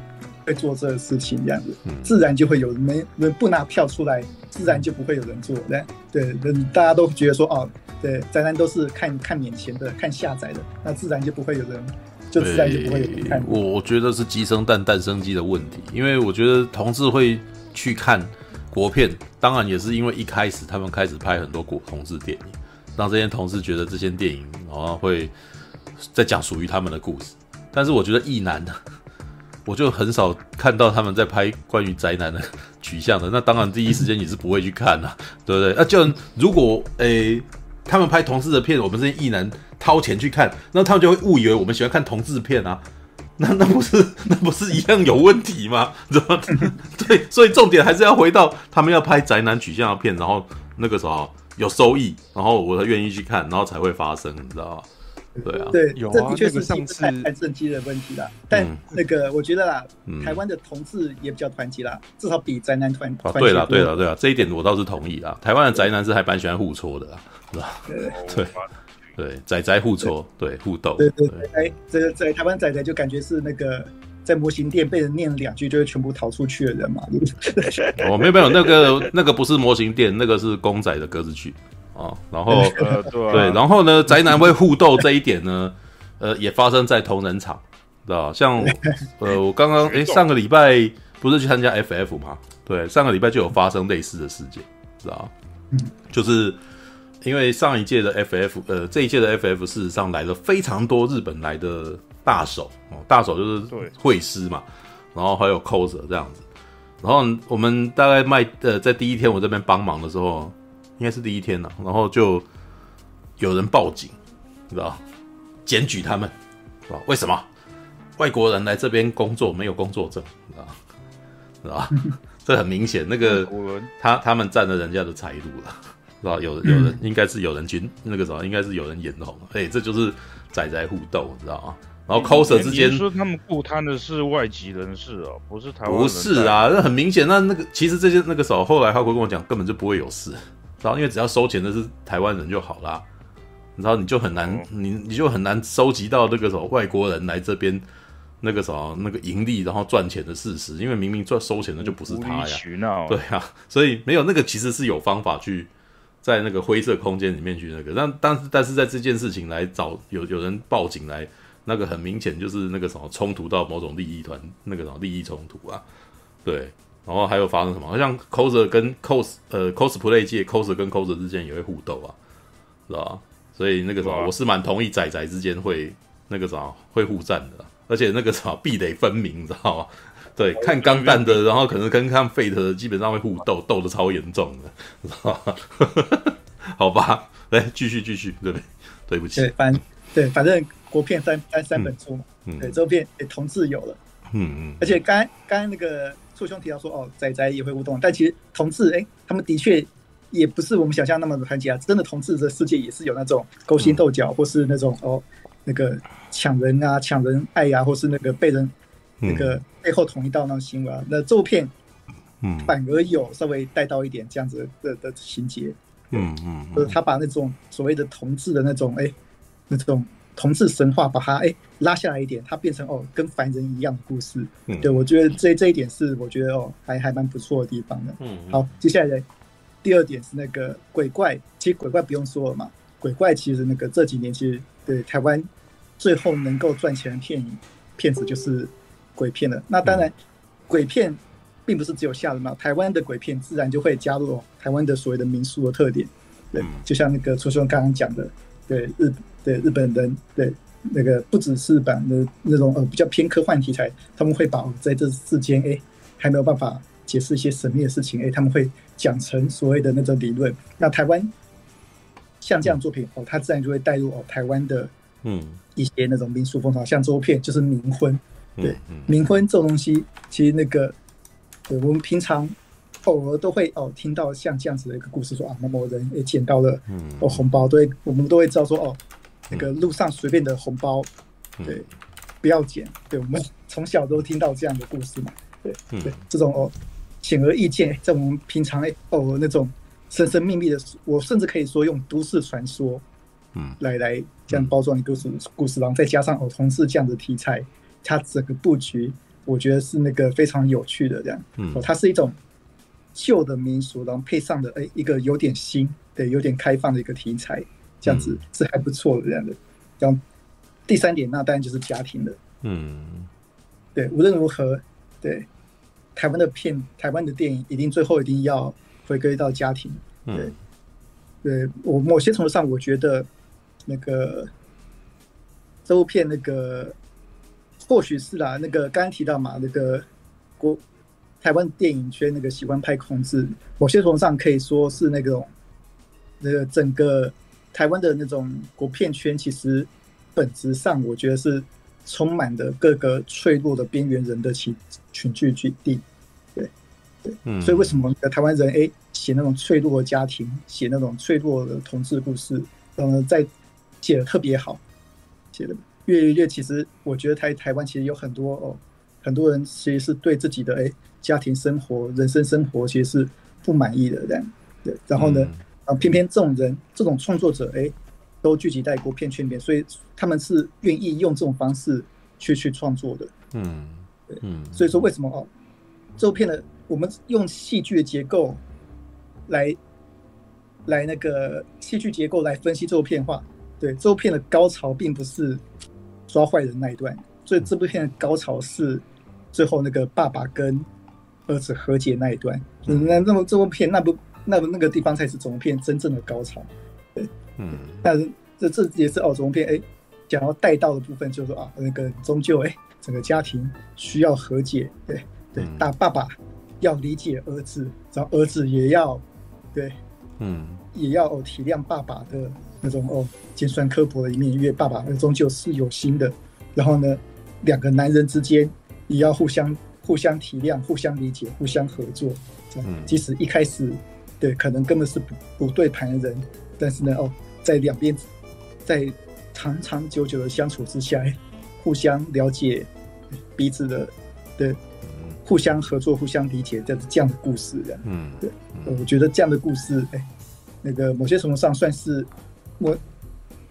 会做这个事情，这样子，自然就会有人没人不拿票出来，自然就不会有人做。对对，大家都觉得说哦。对，宅男都是看看眼前的，看下载的，那自然就不会有人，就自然就不会有人看。我我觉得是鸡生蛋，蛋生鸡的问题，因为我觉得同志会去看国片，当然也是因为一开始他们开始拍很多国同志电影，让这些同志觉得这些电影好像会在讲属于他们的故事。但是我觉得异男呢，我就很少看到他们在拍关于宅男的取向的。那当然第一时间你是不会去看呐，对不对？那就如果诶。他们拍同志的片，我们这些异男掏钱去看，那他们就会误以为我们喜欢看同志片啊，那那不是 那不是一样有问题吗？怎么？对，所以重点还是要回到他们要拍宅男取向的片，然后那个时候有收益，然后我才愿意去看，然后才会发生，你知道吗？对啊，对，有啊，这的确是上次太政绩的问题啦。但那个我觉得啦，台湾的同志也比较团结啦，至少比宅男团团结。对了，对了，对了，这一点我倒是同意啦。台湾的宅男是还蛮喜欢互搓的啦。是吧？对对宅宅互搓，对互斗，对对对。哎，这个在台湾宅宅就感觉是那个在模型店被人念了两句就会全部逃出去的人嘛。哦，没有没有，那个那个不是模型店，那个是公仔的歌剧剧啊。然后呃对，然后呢，宅男会互斗这一点呢，呃，也发生在同人场。知道像呃，我刚刚哎，上个礼拜不是去参加 FF 吗？对，上个礼拜就有发生类似的事件，知道就是因为上一届的 FF，呃，这一届的 FF 事实上来了非常多日本来的大手哦，大手就是会师嘛，然后还有 coser 这样子，然后我们大概卖呃，在第一天我这边帮忙的时候，应该是第一天了，然后就有人报警，你知道检举他们，是吧？为什么？外国人来这边工作没有工作证，知道是吧？这很明显，那个他他们占了人家的财路了，知道？有有人应该是有人军那个什么，应该是有人眼红，哎，这就是仔仔互斗，知道吗？然后 coser 之间说他们雇摊的是外籍人士哦，不是台湾人。不是啊，那很明显，那那个其实这些那个时候，后来浩哥跟我讲，根本就不会有事，然后因为只要收钱的是台湾人就好啦，然后你就很难，哦、你你就很难收集到那个什么外国人来这边。那个什么，那个盈利然后赚钱的事实，因为明明赚收钱的就不是他呀，对啊，所以没有那个其实是有方法去在那个灰色空间里面去那个，但但是但是在这件事情来找有有人报警来，那个很明显就是那个什么冲突到某种利益团，那个什么利益冲突啊，对，然后还有发生什么，好像 coser 跟 cos 呃 cosplay 界 coser 跟 coser 之间也会互斗啊，是吧？所以那个什么，我是蛮同意仔仔之间会那个什么会互战的。而且那个啥壁垒分明，你知道吗？对，看钢弹的，然后可能跟看 Fate 的基本上会互斗，斗的超严重的，知道吗？好吧，来继续继续，对不对？对不起，对，反对，反正国片三三三本书嘛，嗯，对，这部片也同志有了，嗯嗯，而且刚刚刚那个簇兄提到说，哦，仔仔也会互动，但其实同志，哎，他们的确也不是我们想象那么的团结啊，真的同志的世界也是有那种勾心斗角，或是那种哦。那个抢人啊，抢人爱呀、啊，或是那个被人那个背后捅一刀那种行为啊，嗯、那这部片，嗯，反而有稍微带到一点这样子的的情节，嗯嗯，就是他把那种所谓的同志的那种哎，那种同志神话，把它哎拉下来一点，它变成哦跟凡人一样的故事，嗯、对我觉得这这一点是我觉得哦还还蛮不错的地方的，嗯，好，接下来第二点是那个鬼怪，其实鬼怪不用说了嘛，鬼怪其实那个这几年其实。对台湾最后能够赚钱的片影片子就是鬼片了。那当然，鬼片并不是只有吓人嘛。台湾的鬼片自然就会加入台湾的所谓的民俗的特点。对，就像那个初兄刚刚讲的，对日对日本人对那个不只是版的那种呃比较偏科幻题材，他们会把在这世间哎还没有办法解释一些神秘的事情哎，他们会讲成所谓的那种理论。那台湾。像这样作品哦，它自然就会带入哦台湾的嗯一些那种民俗风潮，像这部片就是冥婚，对冥婚这种东西，其实那个对我们平常偶尔都会哦听到像这样子的一个故事，说啊某某人也捡到了哦红包，都会，我们都会知道说哦那个路上随便的红包，对不要捡，对我们从小都听到这样的故事嘛，对对这种哦显而易见，在我们平常哎哦那种。神神秘秘的，我甚至可以说用都市传说，嗯，来来这样包装一个故事故事，然后再加上哦同事这样的题材，它整个布局，我觉得是那个非常有趣的这样，嗯，它是一种旧的民俗，然后配上的哎一个有点新，对，有点开放的一个题材，这样子是还不错的这样的。这样第三点，那当然就是家庭了，嗯，对，无论如何，对，台湾的片，台湾的电影一定最后一定要。回归到家庭，对，对我某些程度上，我觉得那个这部片那个或许是啦，那个刚刚提到嘛，那个国台湾电影圈那个喜欢拍控制，某些程度上可以说是那种那个整个台湾的那种国片圈，其实本质上我觉得是充满的各个脆弱的边缘人的群群聚居地。对，对所以为什么台湾人哎写那种脆弱的家庭，写那种脆弱的同志故事，嗯，在写的特别好，写的越越越，其实我觉得台台湾其实有很多哦，很多人其实是对自己的哎家庭生活、人生生活其实是不满意的这样。对，然后呢，啊，偏偏这种人、这种创作者哎，都聚集在国片圈里面，所以他们是愿意用这种方式去去创作的。嗯，对，嗯，所以说为什么哦，这部片的。我们用戏剧的结构来来那个戏剧结构来分析这部片话，对这部片的高潮并不是抓坏人那一段，所以这部片的高潮是最后那个爸爸跟儿子和解那一段。嗯，那那么这部片那部那么那个地方才是整部片真正的高潮。对，嗯，但是这这也是哦，整部片哎，想要带到的部分就是说啊，那个终究哎，整个家庭需要和解。对对，大爸爸要理解儿子，然后儿子也要对，嗯，也要哦体谅爸爸的那种哦尖酸刻薄的一面，因为爸爸终究是有心的。然后呢，两个男人之间也要互相互相体谅、互相理解、互相合作。嗯，即使一开始对可能根本是不不对盘的人，但是呢，哦，在两边在长长久久的相处之下，互相了解彼此的对，互相合作、互相理解的这样的故事的。嗯，对，我觉得这样的故事，哎，那个某些程度上算是我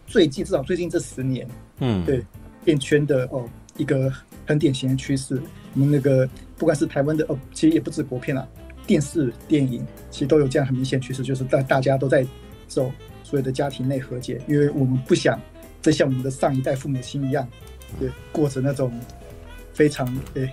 最近至少最近这十年，嗯，对。变圈的哦，一个很典型的趋势。我们那个不管是台湾的哦，其实也不止国片啦，电视、电影其实都有这样很明显趋势，就是大大家都在走所谓的家庭内和解，因为我们不想再像我们的上一代父母亲一样，对，过着那种非常对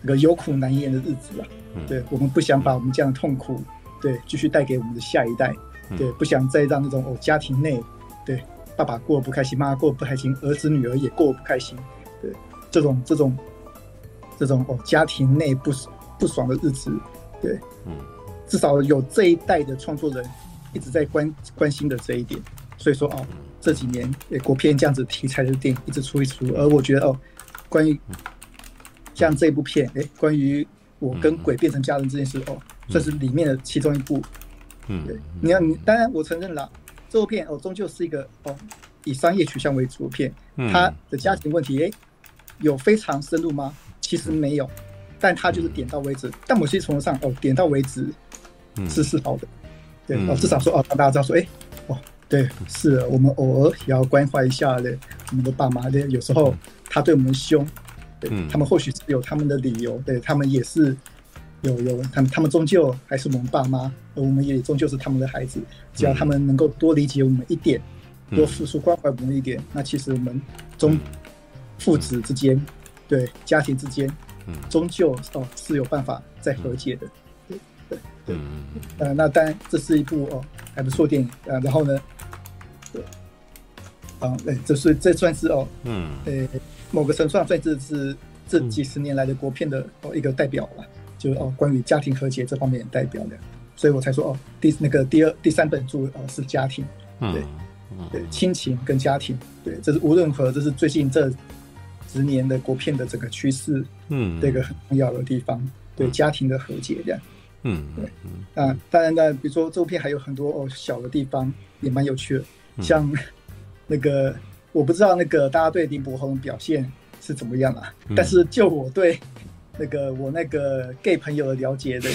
那个有苦难言的日子啊。对，我们不想把我们这样的痛苦对继续带给我们的下一代，对，不想再让那种哦家庭内对。爸爸过得不开心，妈妈过得不开心，儿子女儿也过得不开心。对，这种这种这种哦，家庭内不不爽的日子，对，嗯，至少有这一代的创作人一直在关关心的这一点。所以说哦，这几年诶，国片这样子题材的电影一直出一出，而我觉得哦，关于像这部片，诶，关于我跟鬼变成家人这件事哦，算是里面的其中一部。嗯，对，你要你当然我承认了。这部片哦，终究是一个哦以商业取向为主的片。他的家庭问题，诶，有非常深入吗？其实没有，但他就是点到为止。但某些程度上，哦，点到为止是是好的。对哦，至少说哦，让大家知道说，诶，哦，对，是我们偶尔也要关怀一下的我们的爸妈。对，有时候他对我们凶，对他们或许是有他们的理由，对他们也是。有有，他们他们终究还是我们爸妈，而我们也终究是他们的孩子。只要他们能够多理解我们一点，嗯、多付出关怀我们一点，嗯、那其实我们中父子之间，嗯、对家庭之间，终究哦是有办法再和解的。对对对，呃，那当然这是一部哦还不错电影啊。然后呢，对，啊，对，这是这算是哦，嗯，呃，某个程度上算是是这几十年来的国片的哦一个代表吧。就是哦，关于家庭和解这方面的代表的，所以我才说哦，第那个第二第三本著哦是家庭，对对，亲情跟家庭，对，这是无论如何，这是最近这十年的国片的整个趋势，嗯，这个很重要的地方，对家庭的和解这样，嗯，对，啊，当然呢，比如说这部片还有很多哦小的地方也蛮有趣的，像 那个我不知道那个大家对林柏宏表现是怎么样啊，但是就我对。那个我那个 gay 朋友的了解的，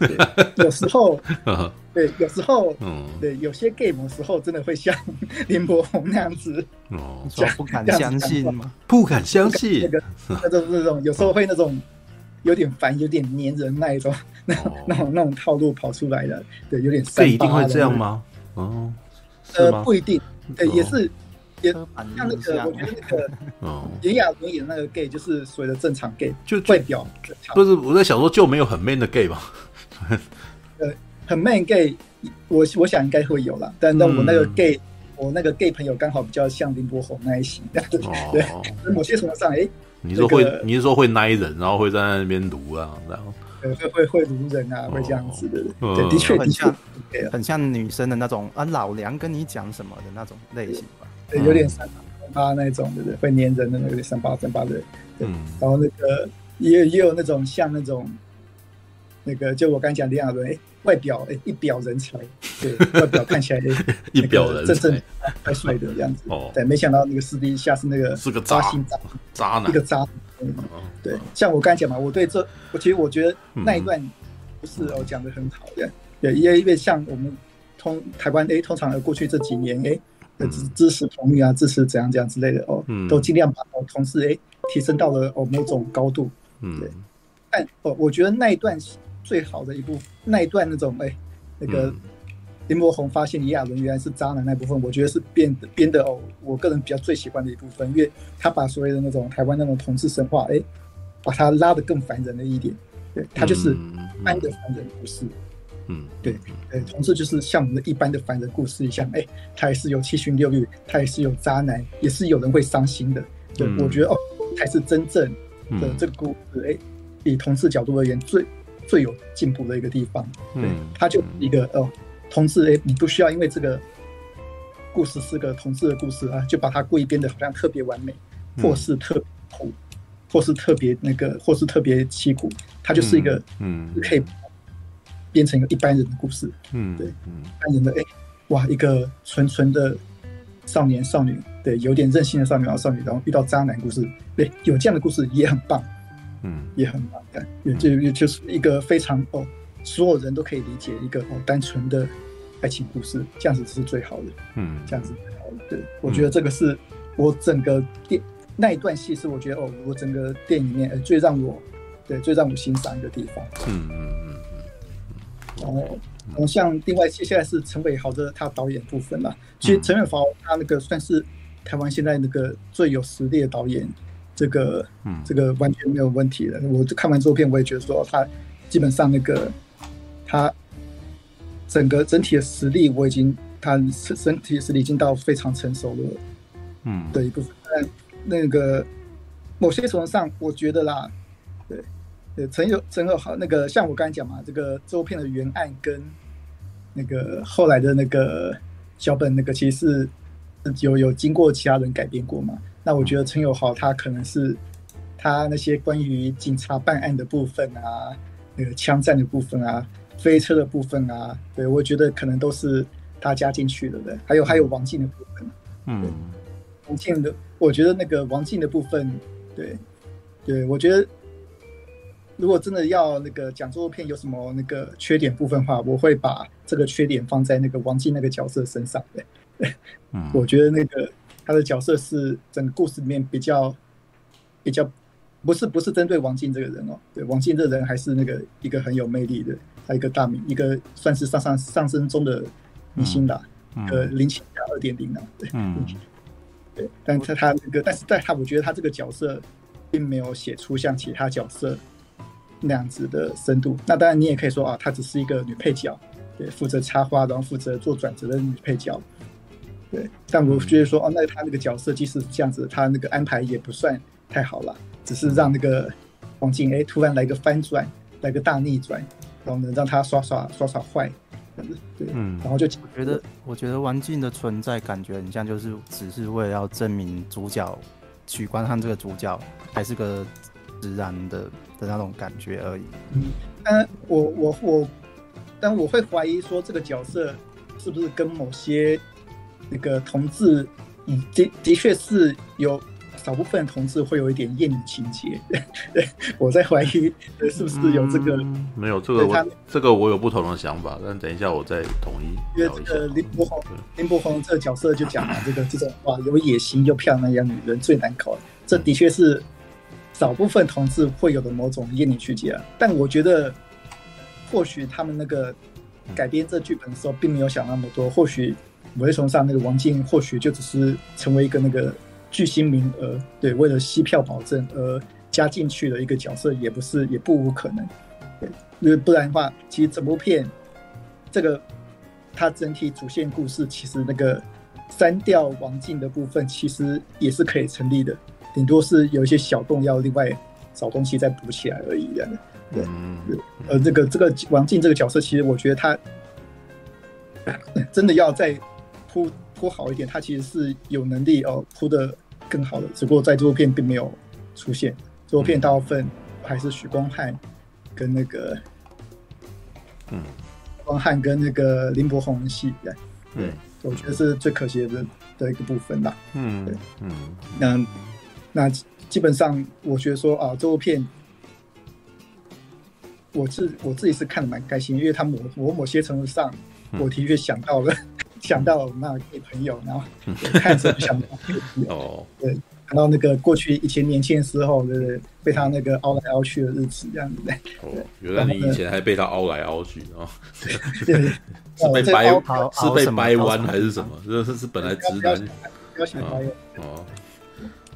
有时候，对，有时候，嗯，对，有些 gay 有时候真的会像林柏宏那样子，哦，不敢相信吗？不敢相信，那个那种那种有时候会那种有点烦、有点黏人那一种，那 那种那种套路跑出来的，对，有点。gay 一定会这样吗？哦，呃，不一定，对，也是。也像那个，我觉得那个 炎亚纶演的那个 gay 就是所谓的正常 gay，就外表不是我在想说就没有很 man 的 gay 吧？呃，很 man gay，我我想应该会有啦。但但我那个 gay，我那个 gay 朋友刚好比较像林柏宏那一型，对对。某些程度上，哎，你说会，你是说会耐人，然后会在那边读啊，然后会会会卢人啊，会这样子的。对，的确很像，很像女生的那种啊，老娘跟你讲什么的那种类型吧。对，有点三八那种，对不对？会粘人的那个，有点三八三八的。对，然后那个也也有那种像那种，那个就我刚才讲的样子，哎，外表哎一表人才，对，外表看起来 一表人才，正正太帅的样子。哦，对，没想到那个私底下是那个是个渣心渣渣男，一个渣。嗯对，像我刚才讲嘛，我对这，我其实我觉得那一段不是哦讲的很好的，对，因为因为像我们通台湾哎，通常过去这几年哎。支支持同意啊，支持怎样怎样之类的哦，嗯、都尽量把哦同事哎提升到了哦某种高度，嗯，对。但哦，我觉得那一段最好的一部，那一段那种哎那个林柏宏发现李亚伦原来是渣男那部分，我觉得是编编的哦，我个人比较最喜欢的一部分，因为他把所谓的那种台湾那种同志神话，哎，把他拉得更烦人了一点，对，他就是一般的凡人故事，嗯，对，哎，同志就是像我们的一般的凡人故事一样，哎，他也是有七情六欲，他也是有渣男，也是有人会伤心的，对，我觉得哦，才是真正的这个故事，哎，以同志角度而言最最有进步的一个地方，对，他就一个哦。同志，哎，你不需要因为这个故事是个同志的故事啊，就把它故意编的好像特别完美，或是特别苦，或是特别那个，或是特别凄苦，它就是一个，嗯，可以编成一个一般人的故事，嗯，对，一般人的，哎，哇，一个纯纯的少年少女，对，有点任性的少年少女，然后遇到渣男故事，对，有这样的故事也很棒，嗯，也很棒，也就也就是一个非常哦。所有人都可以理解一个哦单纯的爱情故事，这样子是最好的。嗯，这样子最好的。对，我觉得这个是我整个电那一段戏是我觉得哦，我整个电影里面最让我对最让我欣赏一个地方。嗯嗯然后，然后像另外接下来是陈伟豪的他导演部分了。其实陈伟豪他那个算是台湾现在那个最有实力的导演，这个嗯这个完全没有问题的。我就看完这部片，我也觉得说他基本上那个。他整个整体的实力，我已经他身身体实力已经到非常成熟了，嗯，的一部分。但那个某些程度上，我觉得啦，对对，陈友陈友豪那个，像我刚才讲嘛，这个周片的原案跟那个后来的那个小本，那个其实是有有经过其他人改编过嘛。那我觉得陈友豪他可能是他那些关于警察办案的部分啊，那个枪战的部分啊。飞车的部分啊，对，我觉得可能都是他加进去的，对。还有还有王静的部分，嗯，王静的，我觉得那个王静的部分，对，对，我觉得如果真的要那个讲这部片有什么那个缺点部分的话，我会把这个缺点放在那个王静那个角色身上，对，嗯，我觉得那个他的角色是整个故事里面比较比较。不是不是针对王静这个人哦，对，王静这个人还是那个一个很有魅力的，还有一个大明，一个算是上上上升中的明星啦，嗯、呃，林青霞二点零啊，对，嗯、对，但他他那个，但是在他我觉得他这个角色并没有写出像其他角色那样子的深度。那当然你也可以说啊，她只是一个女配角，对，负责插花，然后负责做转折的女配角，对。但我觉得说，哦，那她那个角色即使是这样子，她那个安排也不算太好了。只是让那个王静哎，突然来个翻转，来个大逆转，然后能让她耍耍耍耍坏，对，嗯，然后就我觉得，我觉得王静的存在感觉很像，就是只是为了要证明主角许光汉这个主角还是个直男的的那种感觉而已。嗯，但我我我，但我会怀疑说这个角色是不是跟某些那个同志，嗯，的的确是有。少部分同志会有一点厌女情节，对，我在怀疑是不是有这个？嗯、没有这个我，他这个我有不同的想法，但等一下我再统一。因为这个林柏宏，林柏宏这个角色就讲了这个这种哇，有野心又漂亮的样女人最难搞，这的确是少部分同志会有的某种厌女情节啊。但我觉得，或许他们那个改编这剧本的时候，并没有想那么多。或许某些程度上，那个王静或许就只是成为一个那个。巨星名额，对，为了吸票保证而加进去的一个角色，也不是也不无可能，对，因为不然的话，其实整部片这个它整体主线故事，其实那个删掉王静的部分，其实也是可以成立的，顶多是有一些小洞要另外找东西再补起来而已，的，对，呃，这个这个王静这个角色，其实我觉得他 真的要再铺。铺好一点，他其实是有能力哦，铺的更好的，只不过在这部片并没有出现。这部片大部分还是许光汉跟那个，嗯，光汉跟那个林柏宏戏，对，对，我觉得是最可惜的的一个部分吧。嗯，对，嗯，那那基本上我觉得说啊，这部片我是我自己是看的蛮开心，因为他某我某些程度上，我的确想到了。想到了那位朋友，然后看着就想到 哦，对看到那个过去以前年轻的时候，对不对？被他那个凹来凹去的日子这样子。哦，原来你以前还被他凹来凹去哦？对，是被掰是被掰弯还是什么？这是是本来直男。不要想歪哦。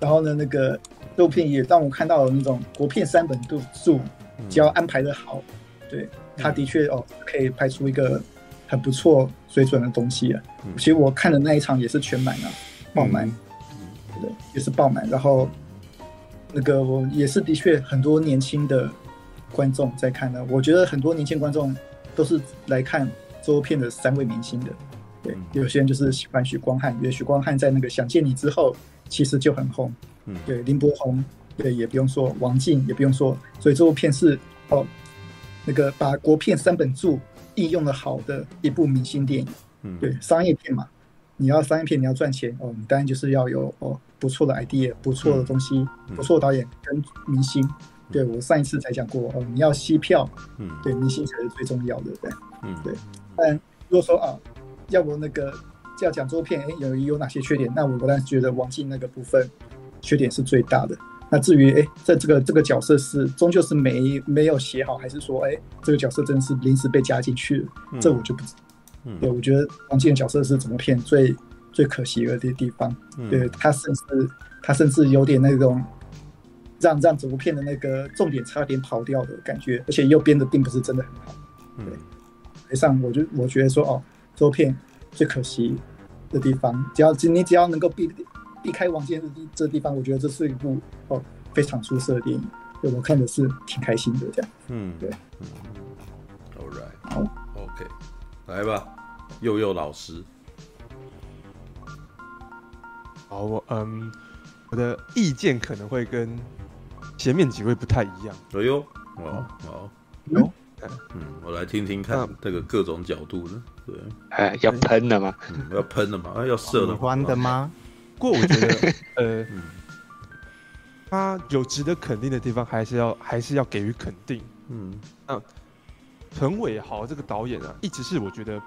然后呢，那个肉片也让我看到了那种国片三本度数，只要安排的好，对，他的确哦，可以拍出一个很不错水准的东西啊。其实我看的那一场也是全满啊，爆满。对，也是爆满，然后那个我也是的确很多年轻的观众在看的。我觉得很多年轻观众都是来看周片的三位明星的。对，有些人就是喜欢许光汉，因为许光汉在那个《想见你》之后其实就很红。嗯，对，林柏宏，对，也不用说，王静也不用说，所以这部片是哦，那个把国片三本柱应用的好的一部明星电影。嗯，对，商业片嘛，你要商业片，你要赚钱哦，你当然就是要有哦。不错的 idea，不错的东西，嗯、不错的导演跟明星，嗯、对我上一次才讲过哦，你要吸票，嗯，对，明星才是最重要的，对，嗯，对。但如果说啊，要不那个要讲周片，哎，有有哪些缺点？那我当然觉得王静那个部分缺点是最大的。那至于哎，在这个这个角色是终究是没没有写好，还是说哎，这个角色真的是临时被加进去了？嗯、这我就不知道。嗯，对，我觉得王静的角色是整个片最。最可惜的地地方，嗯、对他甚至他甚至有点那种让让整部片的那个重点差点跑掉的感觉，而且又编的并不是真的很好。对，以、嗯、上我就我觉得说哦，这部片最可惜的地方，只要你只要能够避避开王净的这地方，我觉得这是一部哦非常出色的电影，对我看的是挺开心的这样。嗯，对。嗯，All right，好，OK，来吧，佑佑老师。好，我嗯，我的意见可能会跟前面几位不太一样。哎呦，哦，好，有，嗯，我来听听看这个各种角度的，对，哎，要喷的吗？要喷的吗？要射的？喜欢的吗？不过我觉得，呃，他有值得肯定的地方，还是要还是要给予肯定。嗯，啊，陈伟豪这个导演啊，一直是我觉得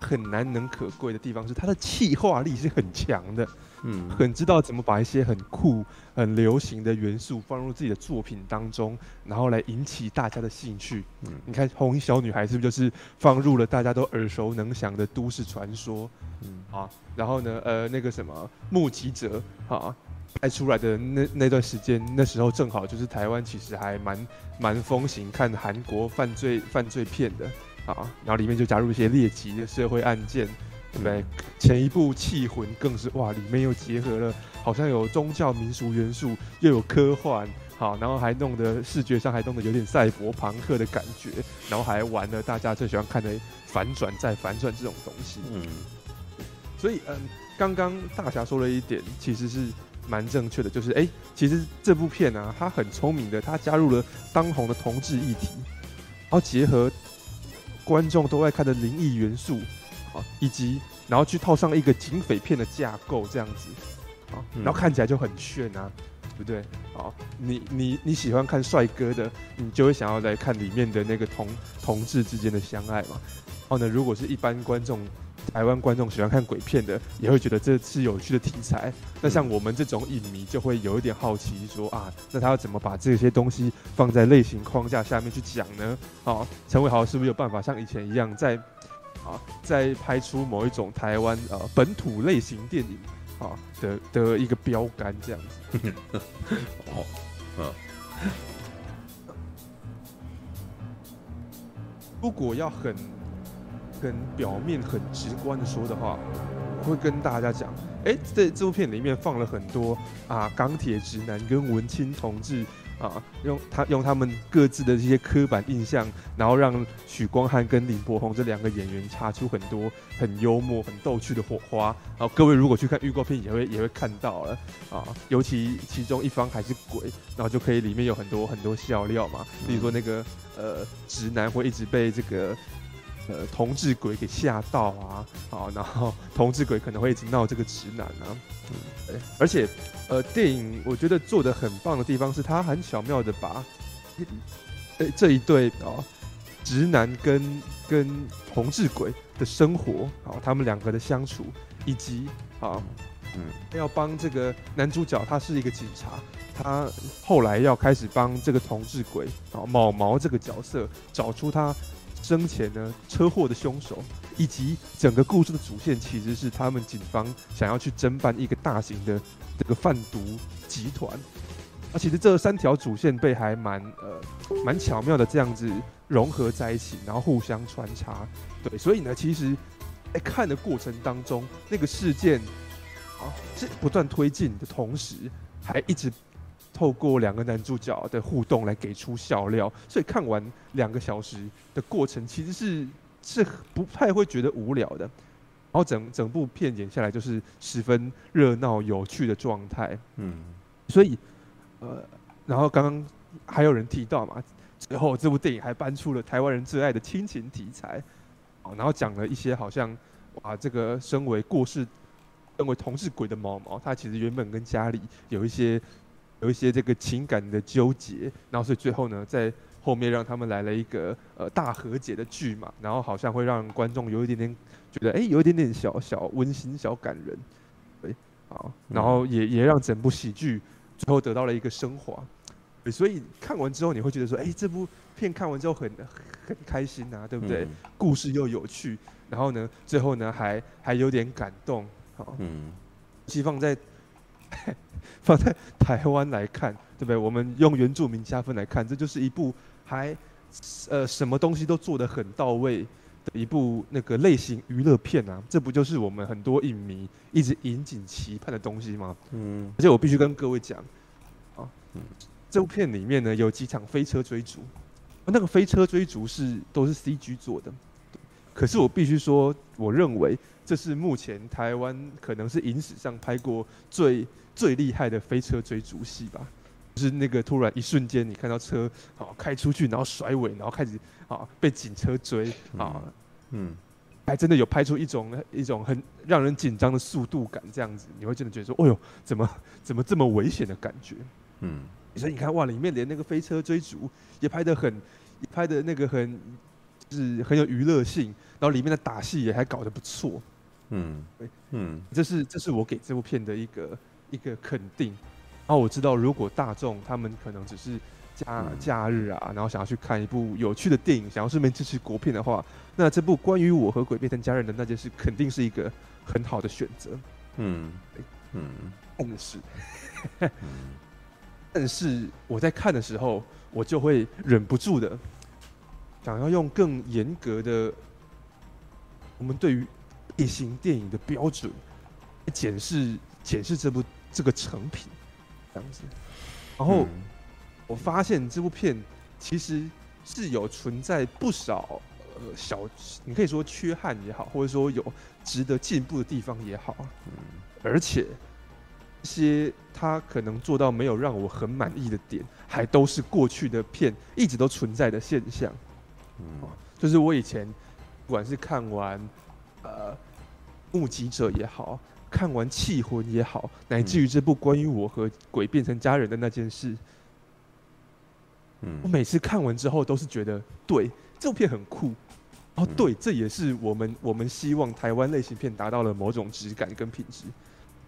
很难能可贵的地方，是他的气化力是很强的。嗯，很知道怎么把一些很酷、很流行的元素放入自己的作品当中，然后来引起大家的兴趣。嗯，你看《红衣小女孩》是不是就是放入了大家都耳熟能详的都市传说？嗯啊，然后呢，呃，那个什么《目击者》啊，拍出来的那那段时间，那时候正好就是台湾其实还蛮蛮风行看韩国犯罪犯罪片的啊，然后里面就加入一些猎奇的社会案件。对不对？前一部《缉魂》更是哇，里面又结合了好像有宗教民俗元素，又有科幻，好，然后还弄得视觉上还弄得有点赛博朋克的感觉，然后还玩了大家最喜欢看的反转再反转这种东西。嗯，所以嗯，刚刚大侠说了一点，其实是蛮正确的，就是哎，其实这部片啊，它很聪明的，它加入了当红的同志议题，然后结合观众都爱看的灵异元素。啊，以及然后去套上一个警匪片的架构，这样子，啊，然后看起来就很炫啊，对不对？啊，你你你喜欢看帅哥的，你就会想要来看里面的那个同同志之间的相爱嘛。哦，那，如果是一般观众，台湾观众喜欢看鬼片的，也会觉得这是有趣的题材。那像我们这种影迷，就会有一点好奇，说啊，那他要怎么把这些东西放在类型框架下面去讲呢？啊，陈伟豪是不是有办法像以前一样在？啊，再拍出某一种台湾呃本土类型电影啊的的一个标杆这样子。哦，嗯。如果要很很表面、很直观的说的话，我会跟大家讲，哎，在这部片里面放了很多啊钢铁直男跟文青同志。啊，用他用他们各自的这些刻板印象，然后让许光汉跟林柏宏这两个演员擦出很多很幽默、很逗趣的火花。然后各位如果去看预告片，也会也会看到了啊，尤其其中一方还是鬼，然后就可以里面有很多很多笑料嘛，比如说那个呃直男会一直被这个。呃，同志鬼给吓到啊，好，然后同志鬼可能会一直闹这个直男啊，嗯，对，而且，呃，电影我觉得做的很棒的地方是，他很巧妙的把，呃，这一对啊，直男跟跟同志鬼的生活，啊，他们两个的相处，以及啊，嗯，要帮这个男主角，他是一个警察，他后来要开始帮这个同志鬼啊毛毛这个角色找出他生前呢车祸的凶手，以及整个故事的主线其实是他们警方想要去侦办一个大型的这个贩毒集团。啊，其实这三条主线被还蛮呃蛮巧妙的这样子融合在一起，然后互相穿插。对，所以呢，其实在看的过程当中，那个事件啊是不断推进的同时，还一直透过两个男主角的互动来给出笑料。所以看完两个小时的过程，其实是是不太会觉得无聊的。然后整整部片演下来就是十分热闹有趣的状态。嗯，所以。呃，然后刚刚还有人提到嘛，之后这部电影还搬出了台湾人最爱的亲情题材，哦，然后讲了一些好像，哇，这个身为过世、身为同志鬼的毛毛，他其实原本跟家里有一些有一些这个情感的纠结，然后所以最后呢，在后面让他们来了一个呃大和解的剧嘛，然后好像会让观众有一点点觉得，哎，有一点点小小温馨、小感人，对，好，然后也也让整部喜剧。最后得到了一个升华，所以看完之后你会觉得说，哎，这部片看完之后很很开心呐、啊，对不对？嗯、故事又有趣，然后呢，最后呢还还有点感动，好，嗯，其实放在 放在台湾来看，对不对？我们用原住民加分来看，这就是一部还呃什么东西都做得很到位的一部那个类型娱乐片啊，这不就是我们很多影迷一直引颈期盼的东西吗？嗯，而且我必须跟各位讲，啊，嗯，这部片里面呢有几场飞车追逐，那个飞车追逐是都是 CG 做的，可是我必须说，我认为这是目前台湾可能是影史上拍过最最厉害的飞车追逐戏吧。就是那个突然一瞬间，你看到车好开出去，然后甩尾，然后开始啊被警车追啊，嗯，还真的有拍出一种一种很让人紧张的速度感，这样子你会真的觉得说，哦呦，怎么怎么这么危险的感觉？嗯，所以你看哇，里面连那个飞车追逐也拍得很，拍的那个很就是很有娱乐性，然后里面的打戏也还搞得不错，嗯，嗯，这是这是我给这部片的一个一个肯定。然后我知道，如果大众他们可能只是假假日啊，然后想要去看一部有趣的电影，想要顺便支持国片的话，那这部关于我和鬼变成家人的那件事，肯定是一个很好的选择。嗯嗯，但是，但是我在看的时候，我就会忍不住的想要用更严格的我们对于类型电影的标准来检视检视这部这个成品。这样子，然后我发现这部片其实是有存在不少呃小，你可以说缺憾也好，或者说有值得进步的地方也好，嗯，而且一些他可能做到没有让我很满意的点，还都是过去的片一直都存在的现象，嗯，就是我以前不管是看完呃目击者也好。看完《气魂》也好，乃至于这部关于我和鬼变成家人的那件事，嗯，我每次看完之后都是觉得，对，这部片很酷，哦，对，这也是我们我们希望台湾类型片达到了某种质感跟品质，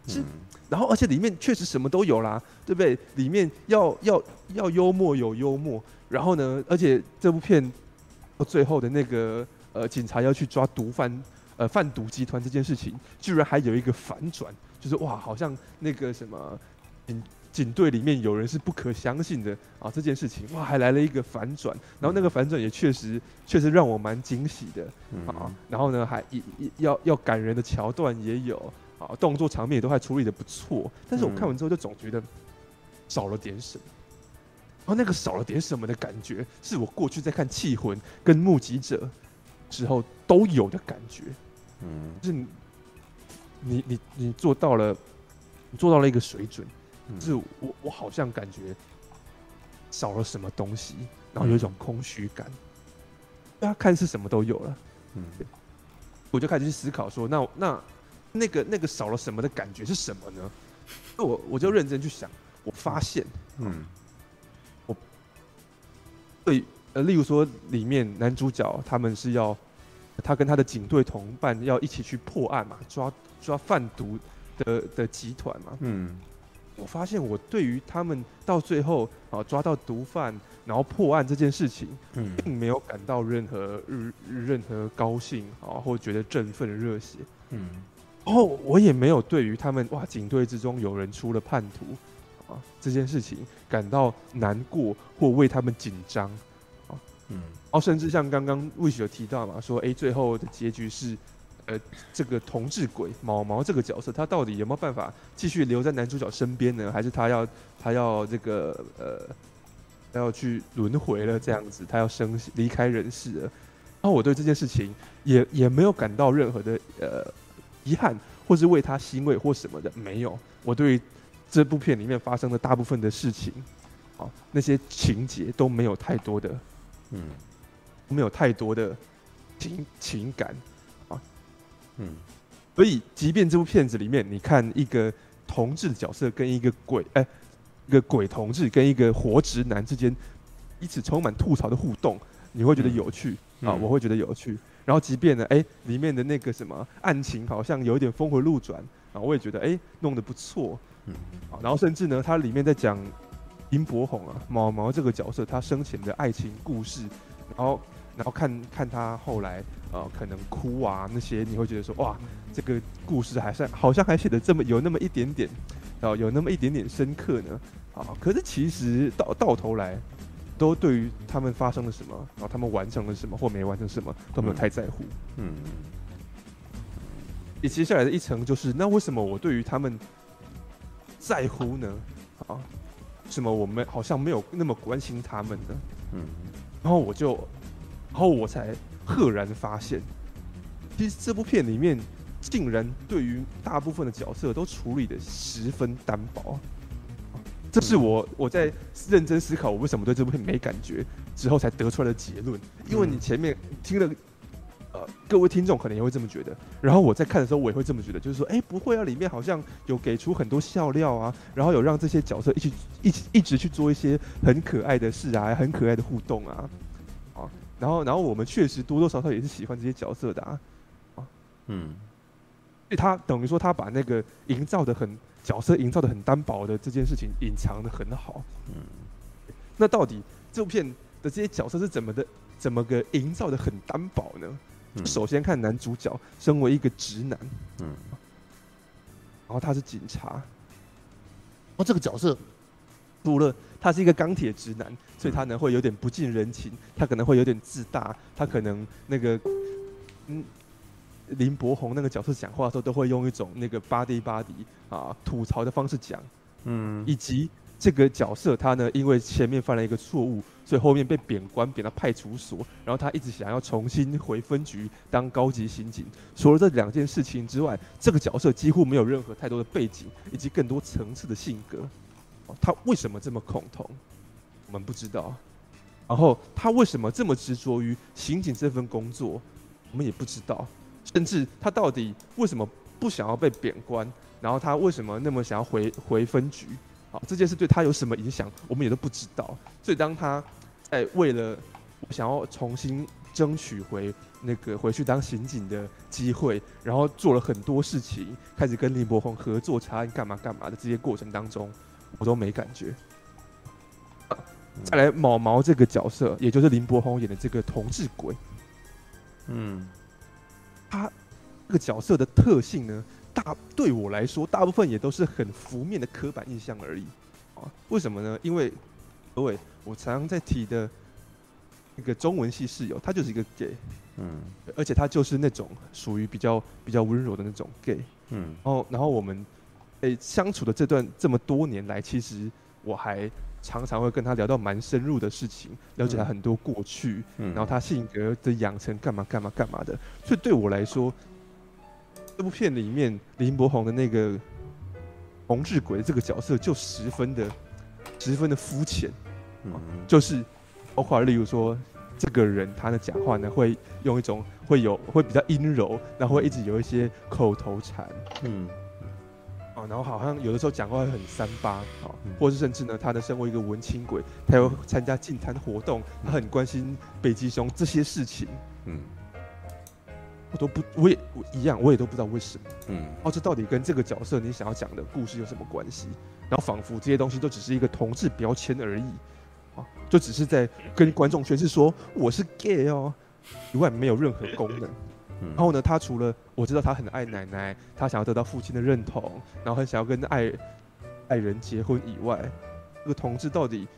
是，然后而且里面确实什么都有啦，对不对？里面要要要幽默有幽默，然后呢，而且这部片到最后的那个呃，警察要去抓毒贩。呃，贩毒集团这件事情居然还有一个反转，就是哇，好像那个什么警警队里面有人是不可相信的啊，这件事情哇，还来了一个反转，然后那个反转也确实确实让我蛮惊喜的啊，然后呢，还一一要要感人的桥段也有啊，动作场面也都还处理的不错，但是我看完之后就总觉得少了点什么，然后那个少了点什么的感觉，是我过去在看《气魂》跟《目击者》之后都有的感觉，嗯，就是你你你，做到了，你做到了一个水准，嗯、就是我我好像感觉少了什么东西，然后有一种空虚感。大家、嗯、看是什么都有了，嗯，我就开始去思考说，那那那个那个少了什么的感觉是什么呢？那我我就认真去想，我发现，嗯，我对。呃，例如说，里面男主角他们是要他跟他的警队同伴要一起去破案嘛，抓抓贩毒的的集团嘛，嗯，我发现我对于他们到最后啊抓到毒贩，然后破案这件事情，嗯，并没有感到任何日任何高兴啊，或觉得振奋热血，嗯，然后我也没有对于他们哇警队之中有人出了叛徒啊这件事情感到难过或为他们紧张。嗯，哦，甚至像刚刚 Wish 有提到嘛，说哎，最后的结局是，呃，这个同志鬼毛毛这个角色，他到底有没有办法继续留在男主角身边呢？还是他要他要这个呃，他要去轮回了这样子，他要生离开人世了？然后我对这件事情也也没有感到任何的呃遗憾，或是为他欣慰或什么的，没有。我对这部片里面发生的大部分的事情，啊，那些情节都没有太多的。嗯，没有太多的情情感。啊，嗯，所以即便这部片子里面，你看一个同志的角色跟一个鬼，哎，一个鬼同志跟一个活直男之间，彼此充满吐槽的互动，你会觉得有趣、嗯、啊，我会觉得有趣。然后即便呢，哎，里面的那个什么案情好像有一点峰回路转啊，我也觉得哎，弄得不错，嗯，啊，然后甚至呢，它里面在讲。林柏宏啊，毛毛这个角色，他生前的爱情故事，然后，然后看看他后来呃，可能哭啊那些，你会觉得说哇，这个故事还算好像还写的这么有那么一点点，哦，有那么一点点深刻呢，啊，可是其实到到头来，都对于他们发生了什么，然后他们完成了什么或没完成什么都没有太在乎，嗯，也接下来的一层就是，那为什么我对于他们在乎呢？啊？什么？我们好像没有那么关心他们呢，嗯，然后我就，然后我才赫然发现，其实这部片里面竟然对于大部分的角色都处理的十分单薄，这是我我在认真思考我为什么对这部片没感觉之后才得出来的结论，因为你前面听了。呃，各位听众可能也会这么觉得，然后我在看的时候，我也会这么觉得，就是说，哎，不会啊，里面好像有给出很多笑料啊，然后有让这些角色一起一起一直去做一些很可爱的事啊，很可爱的互动啊，啊，然后然后我们确实多多少少也是喜欢这些角色的啊，啊，嗯，所以他等于说他把那个营造的很角色营造的很单薄的这件事情隐藏的很好，嗯，那到底这部片的这些角色是怎么的，怎么个营造的很单薄呢？首先看男主角，身为一个直男，嗯，然后他是警察，哦这个角色。除了他是一个钢铁直男，所以他呢会有点不近人情，他可能会有点自大，他可能那个嗯林柏宏那个角色讲话的时候都会用一种那个 body body 啊吐槽的方式讲，嗯，以及。这个角色他呢，因为前面犯了一个错误，所以后面被贬官，贬到派出所。然后他一直想要重新回分局当高级刑警。除了这两件事情之外，这个角色几乎没有任何太多的背景以及更多层次的性格。他为什么这么恐同？我们不知道。然后他为什么这么执着于刑警这份工作？我们也不知道。甚至他到底为什么不想要被贬官？然后他为什么那么想要回回分局？好，这件事对他有什么影响，我们也都不知道。所以当他在为了想要重新争取回那个回去当刑警的机会，然后做了很多事情，开始跟林柏宏合作查案干嘛干嘛的这些过程当中，我都没感觉。再来毛毛这个角色，也就是林柏宏演的这个同志鬼，嗯，他这个角色的特性呢？大对我来说，大部分也都是很负面的刻板印象而已，啊，为什么呢？因为各位，我常常在提的一个中文系室友，他就是一个 gay，嗯，而且他就是那种属于比较比较温柔的那种 gay，嗯，然后然后我们诶相处的这段这么多年来，其实我还常常会跟他聊到蛮深入的事情，了解他很多过去，嗯，然后他性格的养成干嘛干嘛干嘛的，所以对我来说。这部片里面林柏宏的那个红日鬼的这个角色就十分的十分的肤浅，嗯，就是包括例如说这个人他的讲话呢会用一种会有会比较阴柔，然后会一直有一些口头禅，嗯，啊，然后好像有的时候讲话会很三八。啊，或是甚至呢他的身为一个文青鬼，他又参加进餐活动，他很关心北极熊这些事情，嗯。我都不，我也我一样，我也都不知道为什么。嗯，哦，这到底跟这个角色你想要讲的故事有什么关系？然后仿佛这些东西都只是一个同志标签而已，啊，就只是在跟观众宣示说我是 gay 哦，以外没有任何功能。然后呢，他除了我知道他很爱奶奶，他想要得到父亲的认同，然后很想要跟爱爱人结婚以外，这个同志到底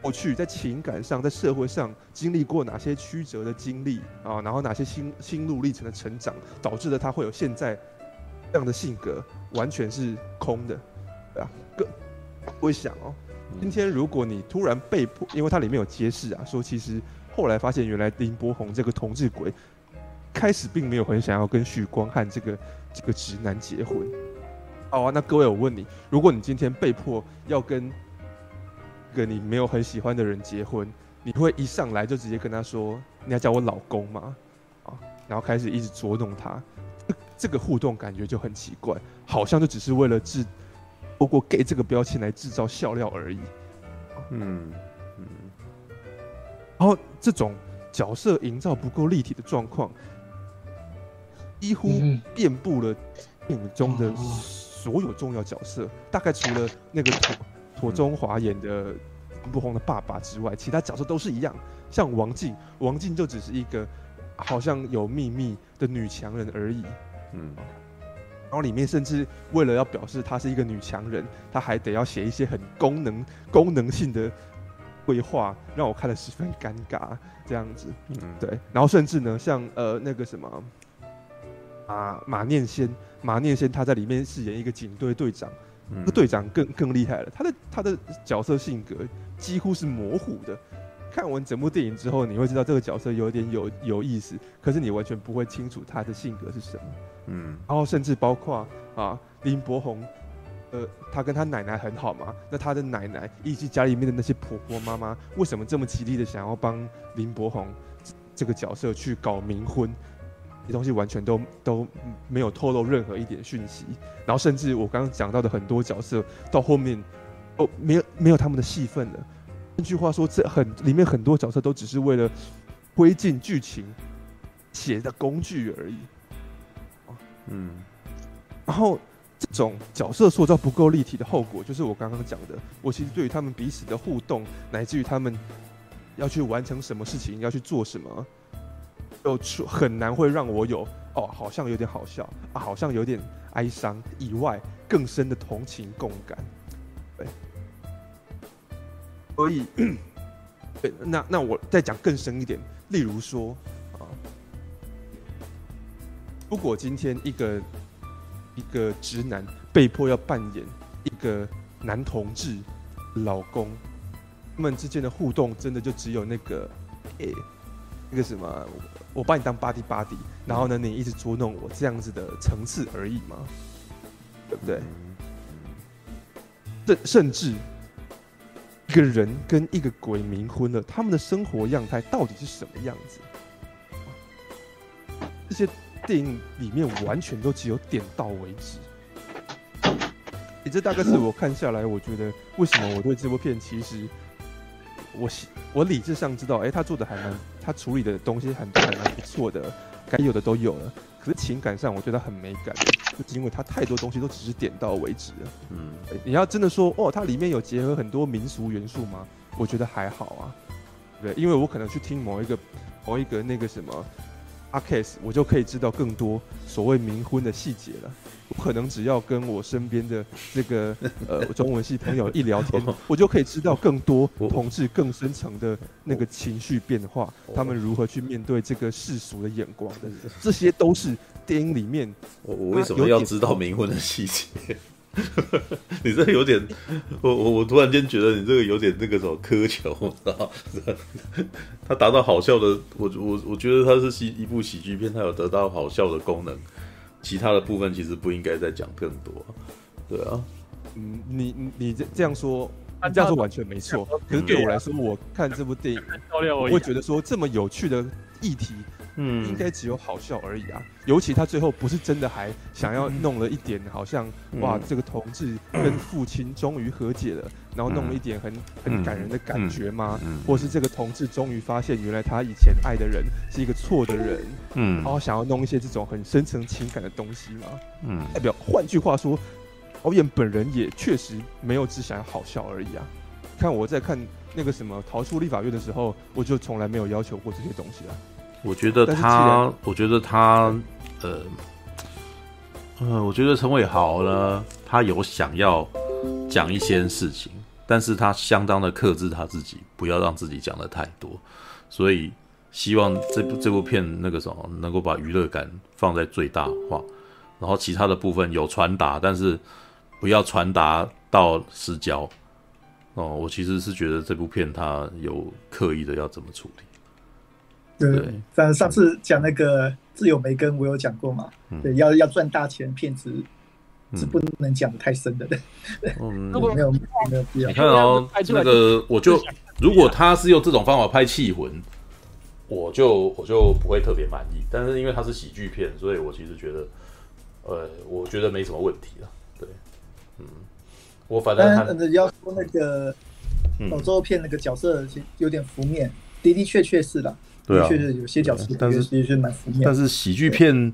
过去在情感上、在社会上经历过哪些曲折的经历啊？然后哪些心心路历程的成长，导致了他会有现在这样的性格，完全是空的，对啊。各位想哦，今天如果你突然被迫，因为它里面有揭示啊，说其实后来发现原来林柏宏这个同志鬼。开始并没有很想要跟许光汉这个这个直男结婚。好啊，那各位，我问你，如果你今天被迫要跟一个你没有很喜欢的人结婚，你会一上来就直接跟他说你要叫我老公吗？啊，然后开始一直捉弄他，这个互动感觉就很奇怪，好像就只是为了制，透过 gay 这个标签来制造笑料而已。嗯嗯，然后这种角色营造不够立体的状况。几乎遍布了电影中的所有重要角色，嗯、大概除了那个庹庹宗华演的林柏宏的爸爸之外，其他角色都是一样。像王静，王静就只是一个好像有秘密的女强人而已。嗯，然后里面甚至为了要表示她是一个女强人，她还得要写一些很功能功能性的规划，让我看了十分尴尬。这样子，嗯，对。然后甚至呢，像呃那个什么。啊，马念先，马念先他在里面饰演一个警队队长，那个队长更更厉害了，他的他的角色性格几乎是模糊的。看完整部电影之后，你会知道这个角色有点有有意思，可是你完全不会清楚他的性格是什么。嗯，然后甚至包括啊，林柏宏，呃，他跟他奶奶很好嘛，那他的奶奶以及家里面的那些婆婆妈妈，为什么这么极力的想要帮林柏宏这个角色去搞冥婚？这东西完全都都没有透露任何一点讯息，然后甚至我刚刚讲到的很多角色到后面哦，没有没有他们的戏份了。换句话说，这很里面很多角色都只是为了推进剧情写的工具而已。嗯，然后这种角色塑造不够立体的后果，就是我刚刚讲的。我其实对于他们彼此的互动，乃至于他们要去完成什么事情，要去做什么。就出很难会让我有哦，好像有点好笑啊，好像有点哀伤以外更深的同情共感，对，所以 对，那那我再讲更深一点，例如说啊，如果今天一个一个直男被迫要扮演一个男同志老公，他们之间的互动真的就只有那个诶、欸，那个什么？我把你当 buddy buddy，然后呢，你一直捉弄我这样子的层次而已嘛，对不对？甚甚至一个人跟一个鬼冥婚了，他们的生活样态到底是什么样子？这些电影里面完全都只有点到为止。你这大概是我看下来，我觉得为什么我对这部片其实我我理智上知道，哎，他做的还蛮。他处理的东西很多，还蛮不错的，该有的都有了。可是情感上，我觉得很没感，就是因为它太多东西都只是点到为止了。嗯，你要真的说哦，它里面有结合很多民俗元素吗？我觉得还好啊。对，因为我可能去听某一个某一个那个什么。阿 case，我就可以知道更多所谓冥婚的细节了。我可能只要跟我身边的这个 呃中文系朋友一聊天，我就可以知道更多同志更深层的那个情绪变化，他们如何去面对这个世俗的眼光的，这些都是电影里面。我我为什么要知道冥婚的细节？你这有点，我我我突然间觉得你这个有点那个什么苛求，知 道他达到好笑的，我我我觉得他是喜一部喜剧片，他有得到好笑的功能，其他的部分其实不应该再讲更多。对啊，嗯，你你这这样说，你这样说完全没错。可是对我来说，我看这部电影，我会觉得说这么有趣的议题，嗯，应该只有好笑而已啊。尤其他最后不是真的还想要弄了一点，好像、嗯、哇，这个同志跟父亲终于和解了，嗯、然后弄了一点很很感人的感觉吗？或是这个同志终于发现原来他以前爱的人是一个错的人，嗯，然后想要弄一些这种很深层情感的东西吗？嗯，代表换句话说，导演本人也确实没有只想要好笑而已啊。看我在看那个什么逃出立法院的时候，我就从来没有要求过这些东西啊。我觉得他，我觉得他，呃，呃，我觉得陈伟豪呢，他有想要讲一些事情，但是他相当的克制他自己，不要让自己讲的太多，所以希望这部这部片那个什么能够把娱乐感放在最大化，然后其他的部分有传达，但是不要传达到失焦。哦，我其实是觉得这部片它有刻意的要怎么处理。对，对反正上次讲那个自由梅根，我有讲过嘛。嗯、对，要要赚大钱，骗子是不能讲的太深的。对，嗯，没有没有必要。你看哦，那个我就如果他是用这种方法拍《气魂》，我就我就不会特别满意。但是因为它是喜剧片，所以我其实觉得，呃，我觉得没什么问题了。对，嗯。我反正要说那个老周片那个角色有点浮面，的的确确是的，的确是有些角色，但是的确蛮负面。但是喜剧片，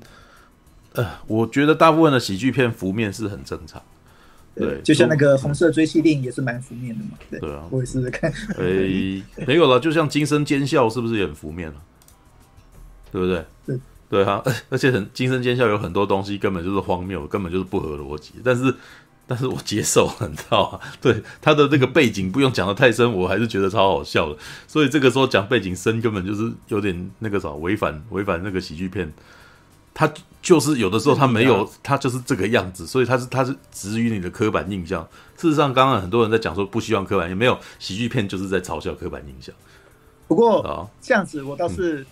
呃，我觉得大部分的喜剧片浮面是很正常。对，就像那个红色追妻令也是蛮负面的嘛。对啊，我也试试看。诶，没有了，就像惊声尖笑是不是也很负面了？对不对？对对啊，而且很惊声尖笑有很多东西根本就是荒谬，根本就是不合逻辑，但是。但是我接受，你知道吗？对他的那个背景不用讲的太深，我还是觉得超好笑的。所以这个时候讲背景深，根本就是有点那个啥，违反违反那个喜剧片。他就是有的时候他没有，他就是这个样子，所以他是他是植于你的刻板印象。事实上，刚刚很多人在讲说不希望刻板印象，没有喜剧片就是在嘲笑刻板印象。不过这样子，我倒是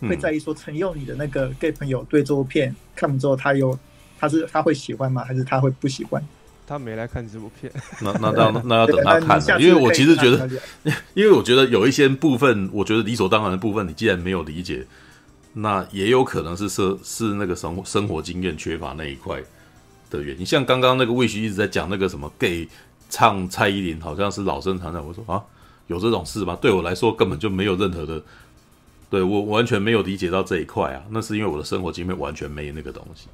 会在意说，陈佑你的那个 gay 朋友对这部片看完之后，他有他是他会喜欢吗？还是他会不喜欢？他没来看这部片，那那那那要等他看了，因为我其实觉得，因为我觉得有一些部分，我觉得理所当然的部分，你既然没有理解，那也有可能是是是那个生活生活经验缺乏那一块的原因。像刚刚那个魏徐一直在讲那个什么 gay 唱蔡依林，好像是老生常谈。我说啊，有这种事吗？对我来说根本就没有任何的，对我完全没有理解到这一块啊。那是因为我的生活经验完全没那个东西。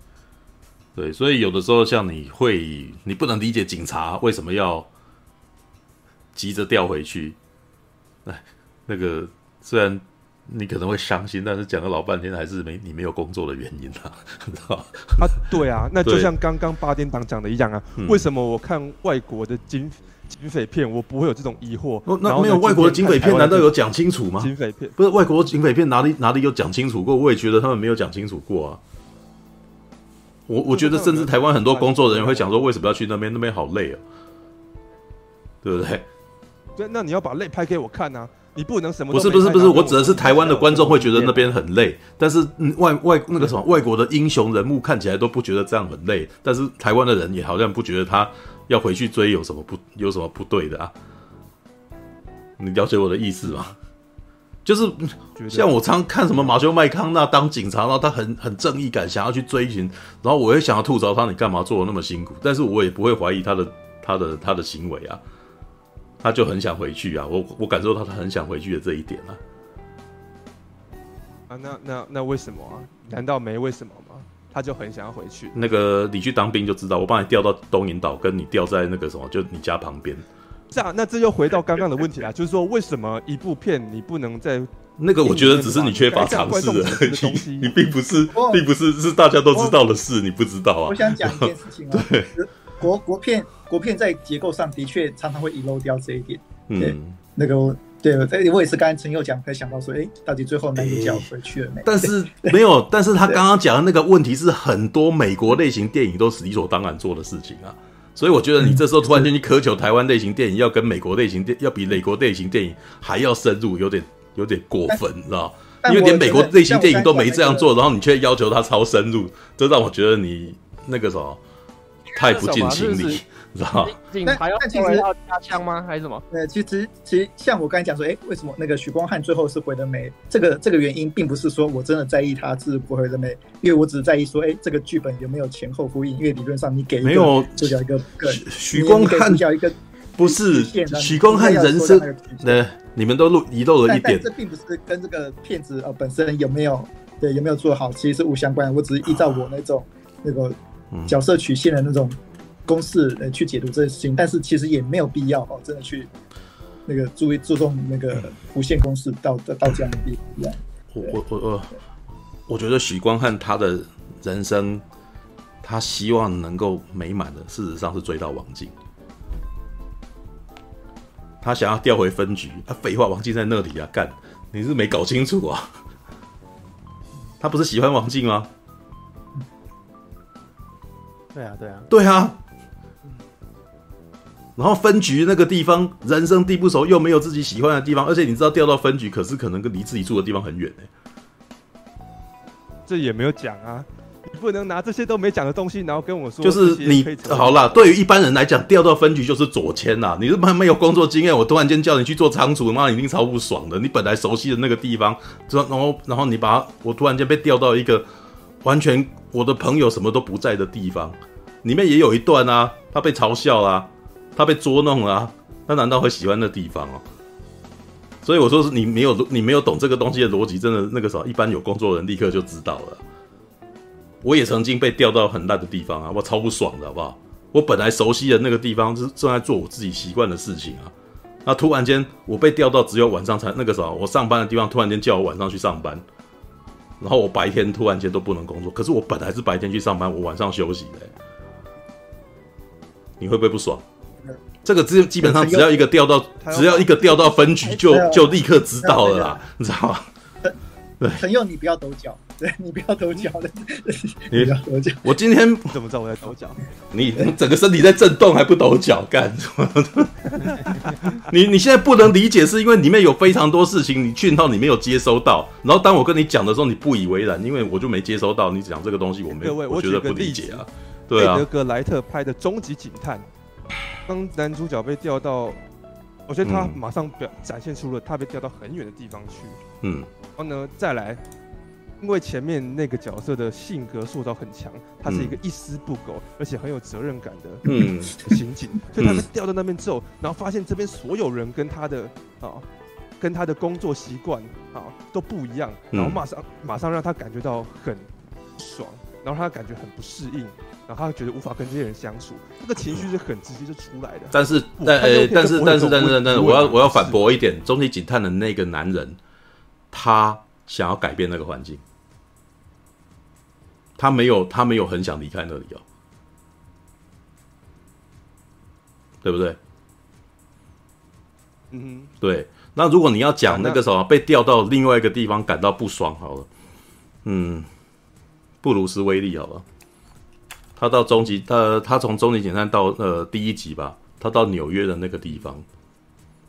对，所以有的时候像你会，你不能理解警察为什么要急着调回去。哎，那个虽然你可能会伤心，但是讲了老半天还是没你没有工作的原因啊，知道啊，对啊，那就像刚刚八点档讲的一样啊，为什么我看外国的警警匪片，我不会有这种疑惑？那没有外国的警匪片，难道有讲清楚吗？警匪片不是外国的警匪片，哪里哪里有讲清楚过？我也觉得他们没有讲清楚过啊。我我觉得，甚至台湾很多工作人员会讲说，为什么要去那边？那边好累啊，对不对？对，那你要把累拍给我看啊！你不能什么？不是不是不是，我指的是台湾的观众会觉得那边很累，但是外外那个什么外国的英雄人物看起来都不觉得这样很累，但是台湾的人也好像不觉得他要回去追有什么不有什么不对的啊？你了解我的意思吗？就是像我常看什么马修麦康纳当警察，然后他很很正义感，想要去追寻，然后我也想要吐槽他，你干嘛做的那么辛苦？但是我也不会怀疑他的 他的他的行为啊，他就很想回去啊，我我感受到他很想回去的这一点啊。啊，那那那为什么啊？难道没为什么吗？他就很想要回去。那个你去当兵就知道，我帮你调到东引岛，跟你调在那个什么，就你家旁边。这样，那这又回到刚刚的问题啦，就是说，为什么一部片你不能在那个？我觉得只是你缺乏尝试的东西，你并不是，并不是是大家都知道的事，你不知道啊。我想讲一件事情啊，对，国国片国片在结构上的确常常会遗漏掉这一点。对，那个对，我也是刚才陈佑讲才想到说，哎，到底最后男主角回去了没？但是没有，但是他刚刚讲的那个问题是很多美国类型电影都是理所当然做的事情啊。所以我觉得你这时候突然间去苛求台湾类型电影要跟美国类型电要比美国类型电影还要深入，有点有点过分，你知道？因为连美国类型电影都没这样做，然后你却要求它超深入，这让我觉得你那个什么太不近情理。知道吗？但但其实要加枪吗？还是什么？呃，其实其实像我刚才讲说，哎、欸，为什么那个许光汉最后是回了美？这个这个原因并不是说我真的在意他是不回的美，因为我只是在意说，哎、欸，这个剧本有没有前后呼应？因为理论上你给没有就叫一个个许光汉叫一个不是许光汉人生的，你们都漏遗漏了一点，这并不是跟这个片子呃本身有没有对有没有做好，其实是无相关的。我只是依照我那种那个角色曲线的那种。公式呃去解读这些事情，但是其实也没有必要哦，真的去那个注意注重那个弧线公式到到这样的地步。我我我我我觉得许光汉他的人生，他希望能够美满的，事实上是追到王静。他想要调回分局，啊，废话，王静在那里啊，干，你是没搞清楚啊？他不是喜欢王静吗？对啊，对啊，对啊。然后分局那个地方人生地不熟，又没有自己喜欢的地方，而且你知道调到分局，可是可能跟离自己住的地方很远呢。这也没有讲啊，你不能拿这些都没讲的东西，然后跟我说。就是你好啦，对于一般人来讲，调到分局就是左迁啦。你是没没有工作经验，我突然间叫你去做仓储，妈，你一定超不爽的。你本来熟悉的那个地方，然后然后你把我突然间被调到一个完全我的朋友什么都不在的地方，里面也有一段啊，他被嘲笑啊。他被捉弄了啊，他难道会喜欢那地方哦？所以我说是你没有你没有懂这个东西的逻辑，真的那个时候一般有工作的人立刻就知道了。我也曾经被调到很烂的地方啊，我超不爽的好不好？我本来熟悉的那个地方是正在做我自己习惯的事情啊，那突然间我被调到只有晚上才那个时候我上班的地方，突然间叫我晚上去上班，然后我白天突然间都不能工作，可是我本来是白天去上班，我晚上休息的，你会不会不爽？这个基基本上只要一个调到，只要一个调到分局就，就就立刻知道了啦，你知道吗？对，朋友你不要抖脚，对你不要抖脚 的，你不要抖脚。我今天怎么知道我在抖脚？你整个身体在震动还不抖脚干什么？你你现在不能理解，是因为里面有非常多事情你讯号你没有接收到，然后当我跟你讲的时候你不以为然，因为我就没接收到你讲这个东西，我没有，我觉得不理解啊。对啊，德格莱特拍的《终极警探》。当男主角被调到，我觉得他马上表展现出了他被调到很远的地方去。嗯，然后呢，再来，因为前面那个角色的性格塑造很强，他是一个一丝不苟、嗯、而且很有责任感的嗯。刑警，所以他被调到那边之后，然后发现这边所有人跟他的啊，跟他的工作习惯啊都不一样，然后马上马上让他感觉到很爽，然后他感觉很不适应。然后他觉得无法跟这些人相处，这个情绪是很直接就出来的。但是，但呃，但是，但是，但是，但是，我要我要反驳一点，终极警探的那个男人，他想要改变那个环境，他没有，他没有很想离开那里哦，对不对？嗯，对。那如果你要讲那个什么被调到另外一个地方感到不爽，好了，嗯，布鲁斯威利，好吧。他到终极，他他从终极警探到呃第一集吧，他到纽约的那个地方，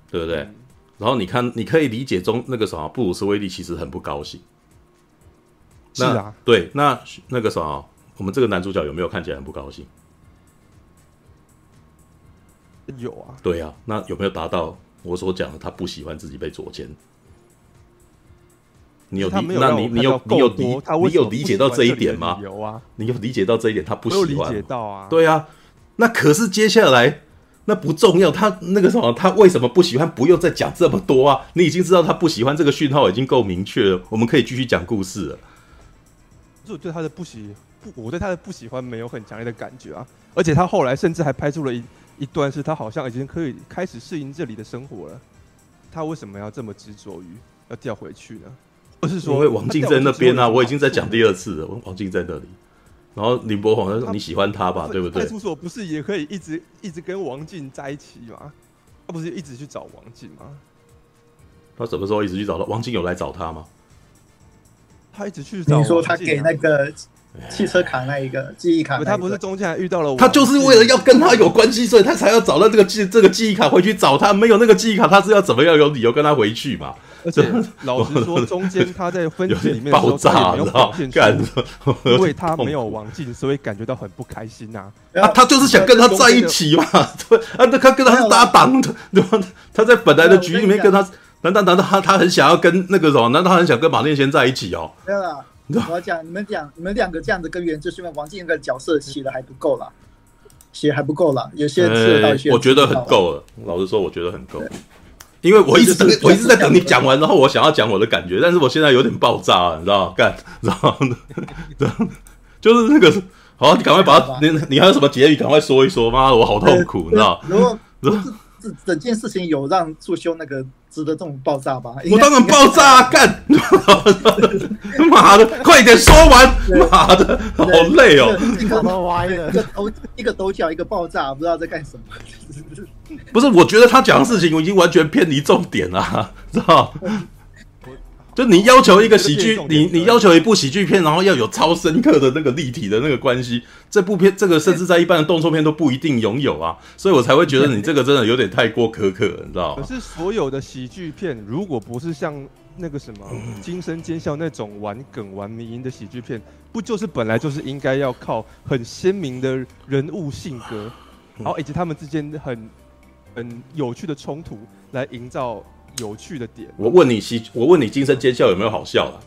对不对？嗯、然后你看，你可以理解中那个什么布鲁斯威利其实很不高兴。是啊，对，那那个什么，我们这个男主角有没有看起来很不高兴？有啊。对啊，那有没有达到我所讲的他不喜欢自己被左迁？你有理？那你你有你有理？你有理解到这一点吗？有啊，你有理解到这一点？他不喜欢。理解到啊。对啊，那可是接下来那不重要。他那个什么，他为什么不喜欢？不用再讲这么多啊！你已经知道他不喜欢这个讯号已经够明确了。我们可以继续讲故事了。就对他的不喜不，我对他的不喜欢没有很强烈的感觉啊。而且他后来甚至还拍出了一一段，是他好像已经可以开始适应这里的生活了。他为什么要这么执着于要调回去呢？不是说，因为王静在那边啊，我已经在讲第二次了。王静在那里，然后林柏宏他说你喜欢他吧，对不对？派出所不是也可以一直一直跟王静在一起吗？他不是一直去找王静吗？他什么时候一直去找他？王静有来找他吗？他一直去找。你说他给那个汽车卡那一个记忆卡，他不是中间还遇到了我？他就是为了要跟他有关系，所以他才要找到这个记这个记忆卡回去找他。没有那个记忆卡，他是要怎么样有理由跟他回去嘛？而且 老实说，中间他在分局里面的时候，爆炸他也没有表现出，因为他没有王静，所以感觉到很不开心呐。啊，他就是想跟他在一起嘛，对啊，那他跟他是搭档的，对吧？他在本来的局里面跟他，难道难道他他很想要跟那个什么？难道他很想跟马念先在一起哦？没有啦，我要讲你们讲你们两个这样子跟原著是因为王静那个角色写的还不够啦。写还不够啦，有些我觉得很够了。老实说，我觉得很够，因为我一直等，我一直在等你讲完，然后我想要讲我的感觉，但是我现在有点爆炸了，你知道吗？干，然后呢，就是那个，好，你赶快把它，你你还有什么结语？赶快说一说，妈的，我好痛苦，你知道吗？然后，这整件事情有让助修那个。值得这种爆炸吧？我当然爆炸，干！妈的，快点说完！妈的，好累哦！一个歪了，一个抖，一个抖脚，一个爆炸，不知道在干什么。不是，我觉得他讲的事情我已经完全偏离重点了，知道？就你要求一个喜剧，你你要求一部喜剧片，然后要有超深刻的那个立体的那个关系，这部片这个甚至在一般的动作片都不一定拥有啊，所以我才会觉得你这个真的有点太过苛刻，你知道吗？可是所有的喜剧片，如果不是像那个什么《惊声尖笑》那种玩梗玩迷因的喜剧片，不就是本来就是应该要靠很鲜明的人物性格，然后以及他们之间很很有趣的冲突来营造。有趣的点，我问你，喜，我问你，惊声尖笑有没有好笑了？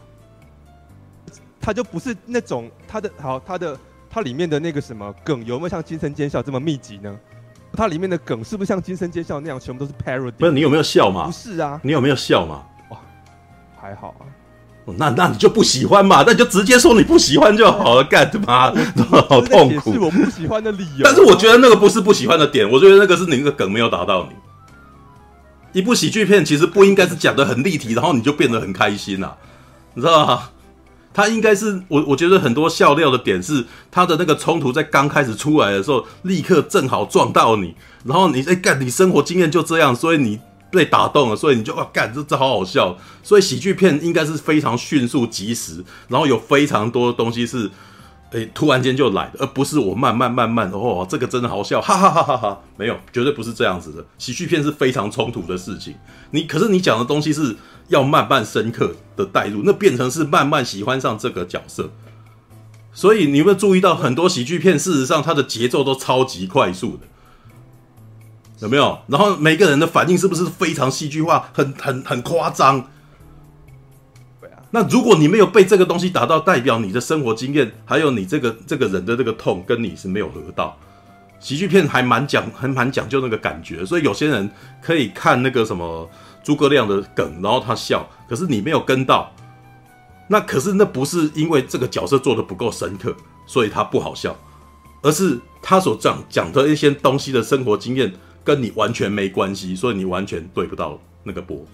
他就不是那种它的好，它的它里面的那个什么梗有没有像惊声尖笑这么密集呢？它里面的梗是不是像惊声尖笑那样全部都是 parody？不是，你有没有笑嘛？不是啊，你有没有笑嘛？哇，还好啊。那那你就不喜欢嘛？那你就直接说你不喜欢就好了，干嘛？好痛苦。是我不喜欢的理由。但是我觉得那个不是不喜欢的点，我觉得那个是你那个梗没有打到你。一部喜剧片其实不应该是讲得很立体，然后你就变得很开心呐、啊，你知道吗？它应该是我我觉得很多笑料的点是它的那个冲突在刚开始出来的时候，立刻正好撞到你，然后你哎干，你生活经验就这样，所以你被打动了，所以你就哇干，这这好好笑。所以喜剧片应该是非常迅速及时，然后有非常多的东西是。诶，突然间就来的，而不是我慢慢慢慢哦，这个真的好笑，哈哈哈哈哈！没有，绝对不是这样子的。喜剧片是非常冲突的事情，你可是你讲的东西是要慢慢深刻的带入，那变成是慢慢喜欢上这个角色。所以你有没有注意到很多喜剧片，事实上它的节奏都超级快速的，有没有？然后每个人的反应是不是非常戏剧化，很很很夸张？那如果你没有被这个东西打到，代表你的生活经验，还有你这个这个人的这个痛，跟你是没有合到。喜剧片还蛮讲，还蛮讲究那个感觉，所以有些人可以看那个什么诸葛亮的梗，然后他笑，可是你没有跟到，那可是那不是因为这个角色做得不够深刻，所以他不好笑，而是他所讲讲的一些东西的生活经验跟你完全没关系，所以你完全对不到那个波。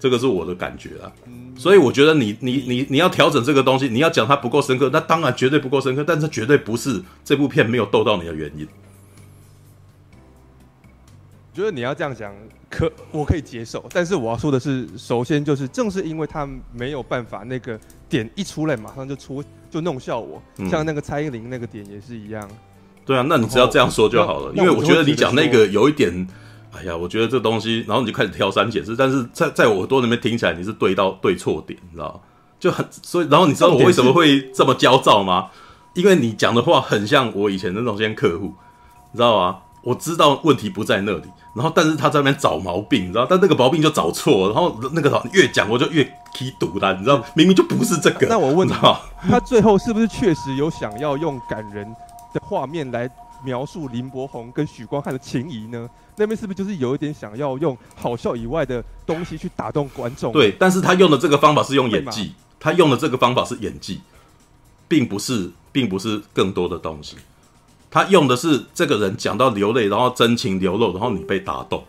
这个是我的感觉啊，所以我觉得你你你你要调整这个东西，你要讲它不够深刻，那当然绝对不够深刻，但是绝对不是这部片没有逗到你的原因。我觉得你要这样讲，可我可以接受，但是我要说的是，首先就是正是因为他没有办法那个点一出来马上就出就弄笑我，嗯、像那个蔡依林那个点也是一样。对啊，那你只要这样说就好了，因为我觉得你讲那个有一点。哎呀，我觉得这东西，然后你就开始挑三拣四，但是在在我耳朵里面听起来，你是对到对错点，你知道就很所以，然后你知道我为什么会这么焦躁吗？因为你讲的话很像我以前的那种些客户，你知道吗？我知道问题不在那里，然后但是他在那边找毛病，你知道？但那个毛病就找错，然后那个越讲我就越踢堵了，你知道？明明就不是这个。那我问他，他最后是不是确实有想要用感人的画面来描述林柏宏跟许光汉的情谊呢？那边是不是就是有一点想要用好笑以外的东西去打动观众？对，但是他用的这个方法是用演技，他用的这个方法是演技，并不是，并不是更多的东西。他用的是这个人讲到流泪，然后真情流露，然后你被打动。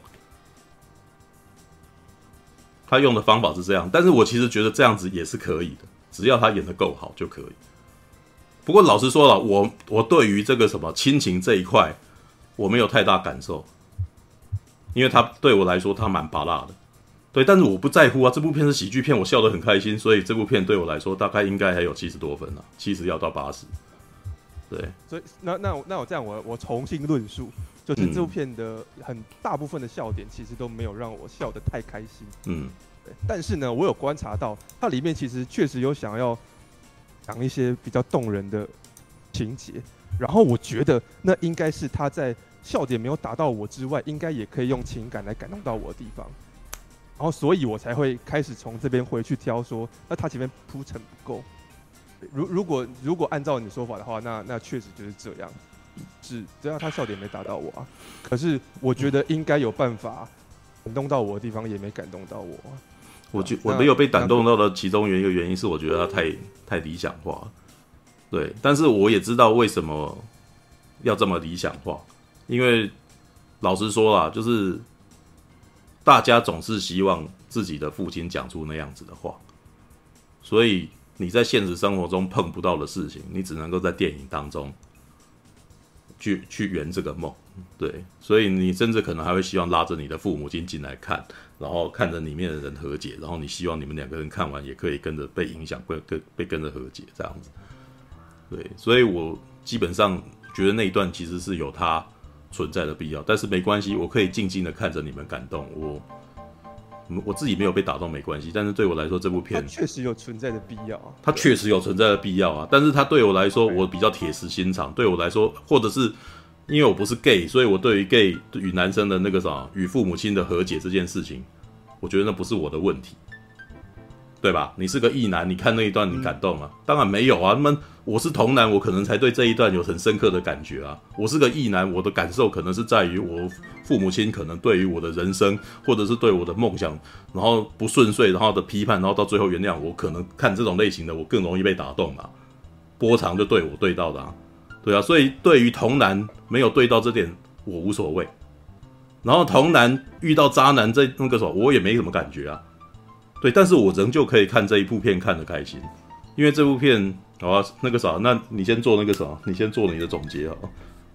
他用的方法是这样，但是我其实觉得这样子也是可以的，只要他演的够好就可以。不过老实说了，我我对于这个什么亲情这一块，我没有太大感受。因为他对我来说，他蛮拔辣的，对，但是我不在乎啊。这部片是喜剧片，我笑得很开心，所以这部片对我来说，大概应该还有七十多分了，七十要到八十。对，所以那那我那我这样，我我重新论述，就是这部片的很大部分的笑点，其实都没有让我笑得太开心。嗯，但是呢，我有观察到，它里面其实确实有想要讲一些比较动人的情节，然后我觉得那应该是他在笑点没有打到我之外，应该也可以用情感来感动到我的地方，然后所以我才会开始从这边回去挑说，那他前面铺陈不够。如如果如果按照你说法的话，那那确实就是这样，是只要，他笑点没打到我啊。可是我觉得应该有办法感动到我的地方，也没感动到我。我觉我没有被感动到的其中原一个原因是，我觉得他太太理想化。对，但是我也知道为什么要这么理想化，因为老实说啦，就是大家总是希望自己的父亲讲出那样子的话，所以。你在现实生活中碰不到的事情，你只能够在电影当中去去圆这个梦，对，所以你甚至可能还会希望拉着你的父母亲进来看，然后看着里面的人和解，然后你希望你们两个人看完也可以跟着被影响，被跟被跟着和解这样子，对，所以我基本上觉得那一段其实是有它存在的必要，但是没关系，我可以静静的看着你们感动我。我自己没有被打动没关系，但是对我来说，这部片确实有存在的必要啊。它确实有存在的必要啊，但是它对我来说，我比较铁石心肠。对我来说，或者是因为我不是 gay，所以我对于 gay 与男生的那个啥与父母亲的和解这件事情，我觉得那不是我的问题。对吧？你是个异男，你看那一段你感动吗？当然没有啊。那么我是同男，我可能才对这一段有很深刻的感觉啊。我是个异男，我的感受可能是在于我父母亲可能对于我的人生，或者是对我的梦想，然后不顺遂，然后的批判，然后到最后原谅我，可能看这种类型的我更容易被打动嘛。波长就对我对到的啊，对啊。所以对于童男没有对到这点，我无所谓。然后童男遇到渣男这那个时候，我也没什么感觉啊。对，但是我仍旧可以看这一部片看得开心，因为这部片，好啊，那个啥，那你先做那个啥，你先做你的总结啊，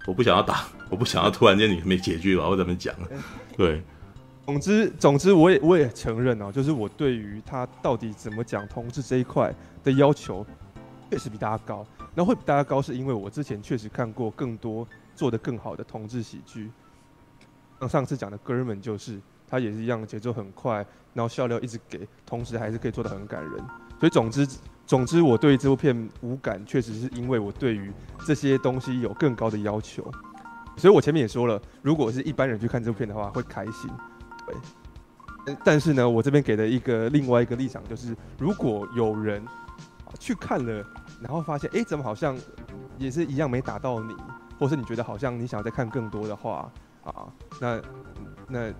我不想要打，我不想要突然间你没结局了，我怎么讲？对，总之总之，我也我也承认哦，就是我对于他到底怎么讲同志这一块的要求，确实比大家高。那会比大家高，是因为我之前确实看过更多做得更好的同志喜剧，像上次讲的哥们就是。他也是一样，节奏很快，然后笑料一直给，同时还是可以做得很感人。所以总之，总之我对这部片无感，确实是因为我对于这些东西有更高的要求。所以我前面也说了，如果是一般人去看这部片的话，会开心。对，但是呢，我这边给的一个另外一个立场就是，如果有人去看了，然后发现，哎，怎么好像也是一样没打到你，或是你觉得好像你想再看更多的话，啊，那那。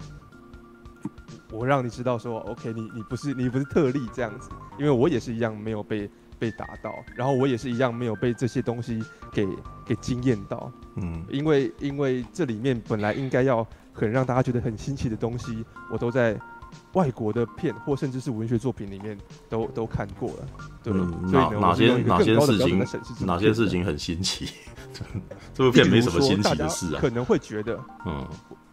我让你知道说，OK，你你不是你不是特例这样子，因为我也是一样没有被被打到，然后我也是一样没有被这些东西给给惊艳到，嗯，因为因为这里面本来应该要很让大家觉得很新奇的东西，我都在外国的片或甚至是文学作品里面都都看过了，对，嗯、所以，哪些哪些事情哪些事情很新奇？这部片没什么新奇的事啊，可能会觉得，嗯。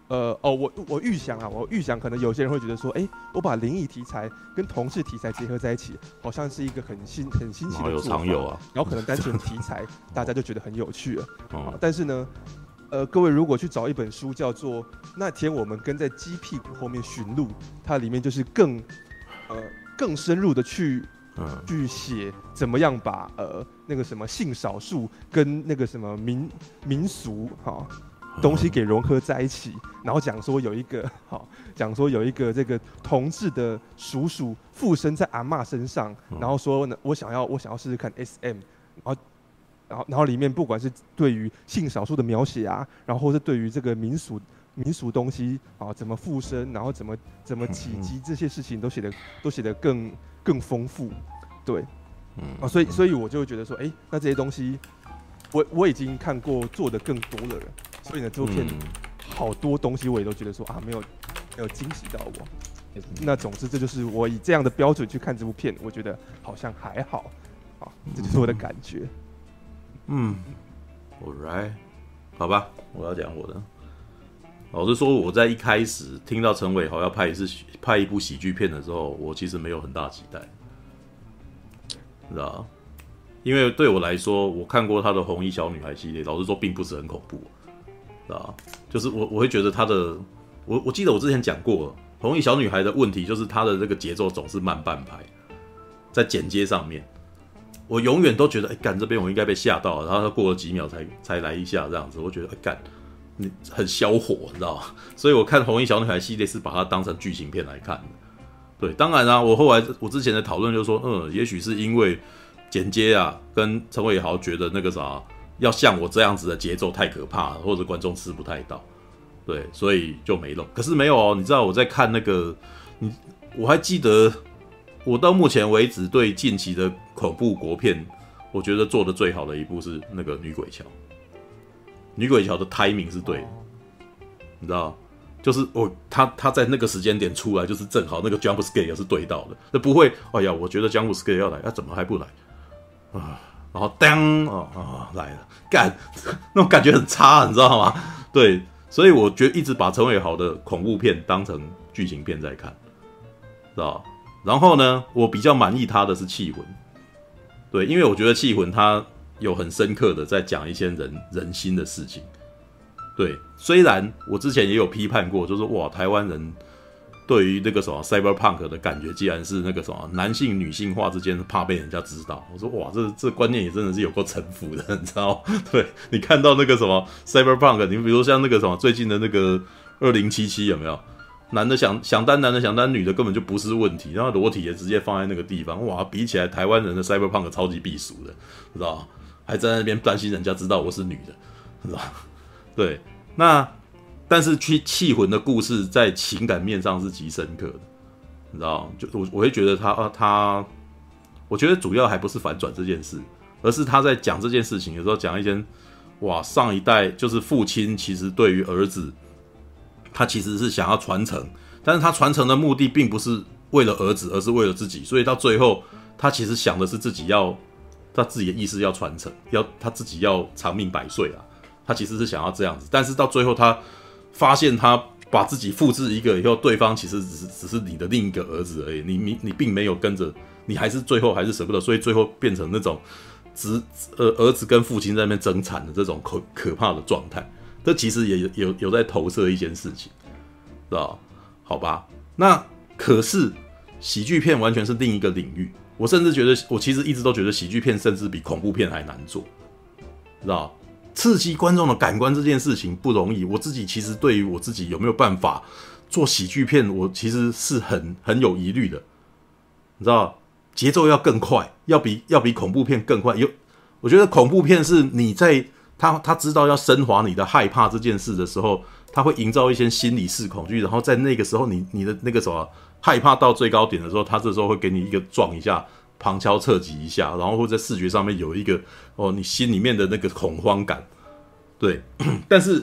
呃哦，我我预想啊，我预想可能有些人会觉得说，哎、欸，我把灵异题材跟同事题材结合在一起，好像是一个很新很新奇的做法。常有啊，然后可能单纯题材 大家就觉得很有趣了。嗯、但是呢，呃，各位如果去找一本书叫做《那天我们跟在鸡屁股后面寻路》，它里面就是更呃更深入的去去写怎么样把呃那个什么性少数跟那个什么民民俗哈。东西给融合在一起，然后讲说有一个哈，讲说有一个这个同志的叔叔附身在阿嬷身上，然后说呢，我想要我想要试试看 SM，然后然后然后里面不管是对于性少数的描写啊，然后或是对于这个民俗民俗东西啊怎么附身，然后怎么怎么起乩这些事情都写得都写得更更丰富，对，啊，所以所以我就会觉得说，哎，那这些东西我我已经看过做的更多的人。所以呢，这部片好多东西我也都觉得说啊，没有没有惊喜到我。那总之，这就是我以这样的标准去看这部片，我觉得好像还好。啊，这就是我的感觉。嗯，All right，好吧，我要讲我的。老实说，我在一开始听到陈伟豪要拍一次拍一部喜剧片的时候，我其实没有很大期待，知道？因为对我来说，我看过他的红衣小女孩系列，老实说，并不是很恐怖。啊，就是我我会觉得他的，我我记得我之前讲过，红衣小女孩的问题就是她的这个节奏总是慢半拍，在剪接上面，我永远都觉得，哎，干这边我应该被吓到了，然后他过了几秒才才来一下这样子，我觉得，哎，干你很消火，你知道吗？所以我看红衣小女孩系列是把它当成剧情片来看的。对，当然啦、啊，我后来我之前的讨论就是说，嗯，也许是因为剪接啊，跟陈伟豪觉得那个啥，要像我这样子的节奏太可怕了，或者观众吃不太到，对，所以就没弄。可是没有哦，你知道我在看那个，你我还记得，我到目前为止对近期的恐怖国片，我觉得做的最好的一部是那个《女鬼桥》，《女鬼桥》的 timing 是对的，你知道。就是我他他在那个时间点出来，就是正好那个 jump scare 也是对到的，那不会，哎呀，我觉得 jump scare 要来，啊，怎么还不来啊？然后当哦哦来了，干，那种感觉很差，你知道吗？对，所以我觉得一直把陈伟豪的恐怖片当成剧情片在看，知道吧？然后呢，我比较满意他的是气魂，对，因为我觉得气魂他有很深刻的在讲一些人人心的事情。对，虽然我之前也有批判过，就是哇，台湾人对于那个什么 cyberpunk 的感觉，既然是那个什么男性女性化之间怕被人家知道，我说哇，这这观念也真的是有够城府的，你知道？对，你看到那个什么 cyberpunk，你比如像那个什么最近的那个二零七七有没有？男的想想单，男的想单，女的根本就不是问题，然后裸体也直接放在那个地方，哇，比起来台湾人的 cyberpunk 超级避俗的，知道？还在那边担心人家知道我是女的，知道？对，那但是去气魂的故事在情感面上是极深刻的，你知道？就我我会觉得他啊他，我觉得主要还不是反转这件事，而是他在讲这件事情的时候讲一些，哇，上一代就是父亲其实对于儿子，他其实是想要传承，但是他传承的目的并不是为了儿子，而是为了自己，所以到最后他其实想的是自己要他自己的意识要传承，要他自己要长命百岁啊。他其实是想要这样子，但是到最后他发现他把自己复制一个以后，对方其实只是只是你的另一个儿子而已，你你你并没有跟着，你还是最后还是舍不得，所以最后变成那种子呃儿子跟父亲在那边争产的这种可可怕的状态。这其实也有有在投射一件事情，知道？好吧，那可是喜剧片完全是另一个领域，我甚至觉得我其实一直都觉得喜剧片甚至比恐怖片还难做，知道？刺激观众的感官这件事情不容易，我自己其实对于我自己有没有办法做喜剧片，我其实是很很有疑虑的。你知道，节奏要更快，要比要比恐怖片更快。有，我觉得恐怖片是你在他他知道要升华你的害怕这件事的时候，他会营造一些心理式恐惧，然后在那个时候你你的那个什么害怕到最高点的时候，他这时候会给你一个撞一下。旁敲侧击一下，然后会在视觉上面有一个哦，你心里面的那个恐慌感，对。但是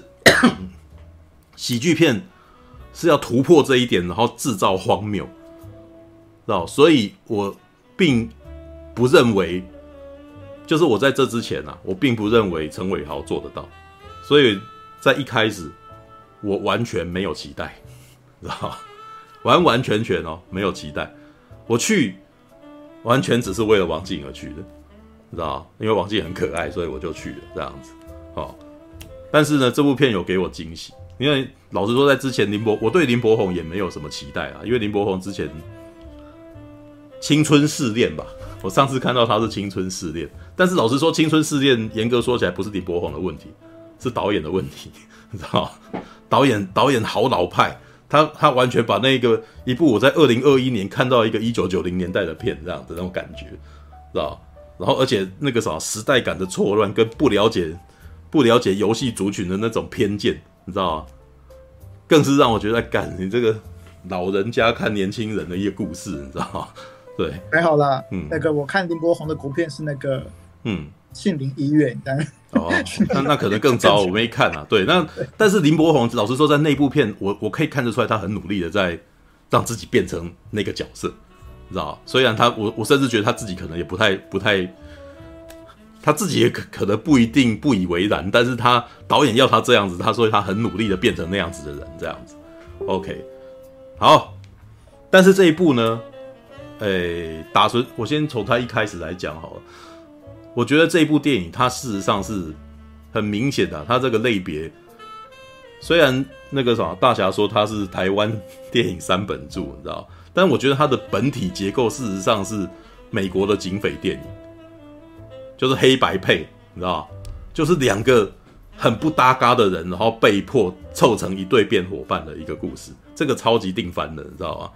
喜剧片是要突破这一点，然后制造荒谬，知道？所以我并不认为，就是我在这之前啊，我并不认为陈伟豪做得到。所以在一开始，我完全没有期待，知道？完完全全哦，没有期待，我去。完全只是为了王静而去的，知道？因为王静很可爱，所以我就去了这样子。哦，但是呢，这部片有给我惊喜，因为老实说，在之前林柏，我对林柏宏也没有什么期待啊，因为林柏宏之前青春试炼吧，我上次看到他是青春试炼，但是老实说，青春试炼严格说起来不是李柏宏的问题，是导演的问题，你知道？导演导演好老派。他他完全把那个一部我在二零二一年看到一个一九九零年代的片这样的那种感觉，知道？然后而且那个啥时代感的错乱跟不了解不了解游戏族群的那种偏见，你知道吗？更是让我觉得，干你这个老人家看年轻人的一个故事，你知道吗？对，还好啦。嗯，那个我看林柏宏的国片是那个，嗯。杏林医院，但哦，那那可能更糟，我没看啊。对，那但是林柏宏老实说，在那部片，我我可以看得出来，他很努力的在让自己变成那个角色，你知道？虽然他，我我甚至觉得他自己可能也不太不太，他自己也可可能不一定不以为然，但是他导演要他这样子，他说他很努力的变成那样子的人，这样子。OK，好，但是这一部呢，诶、欸，打算我先从他一开始来讲好了。我觉得这部电影，它事实上是很明显的，它这个类别虽然那个什么大侠说它是台湾电影三本柱，你知道，但我觉得它的本体结构事实上是美国的警匪电影，就是黑白配，你知道，就是两个很不搭嘎的人，然后被迫凑成一对变伙伴的一个故事，这个超级定番的，你知道吗？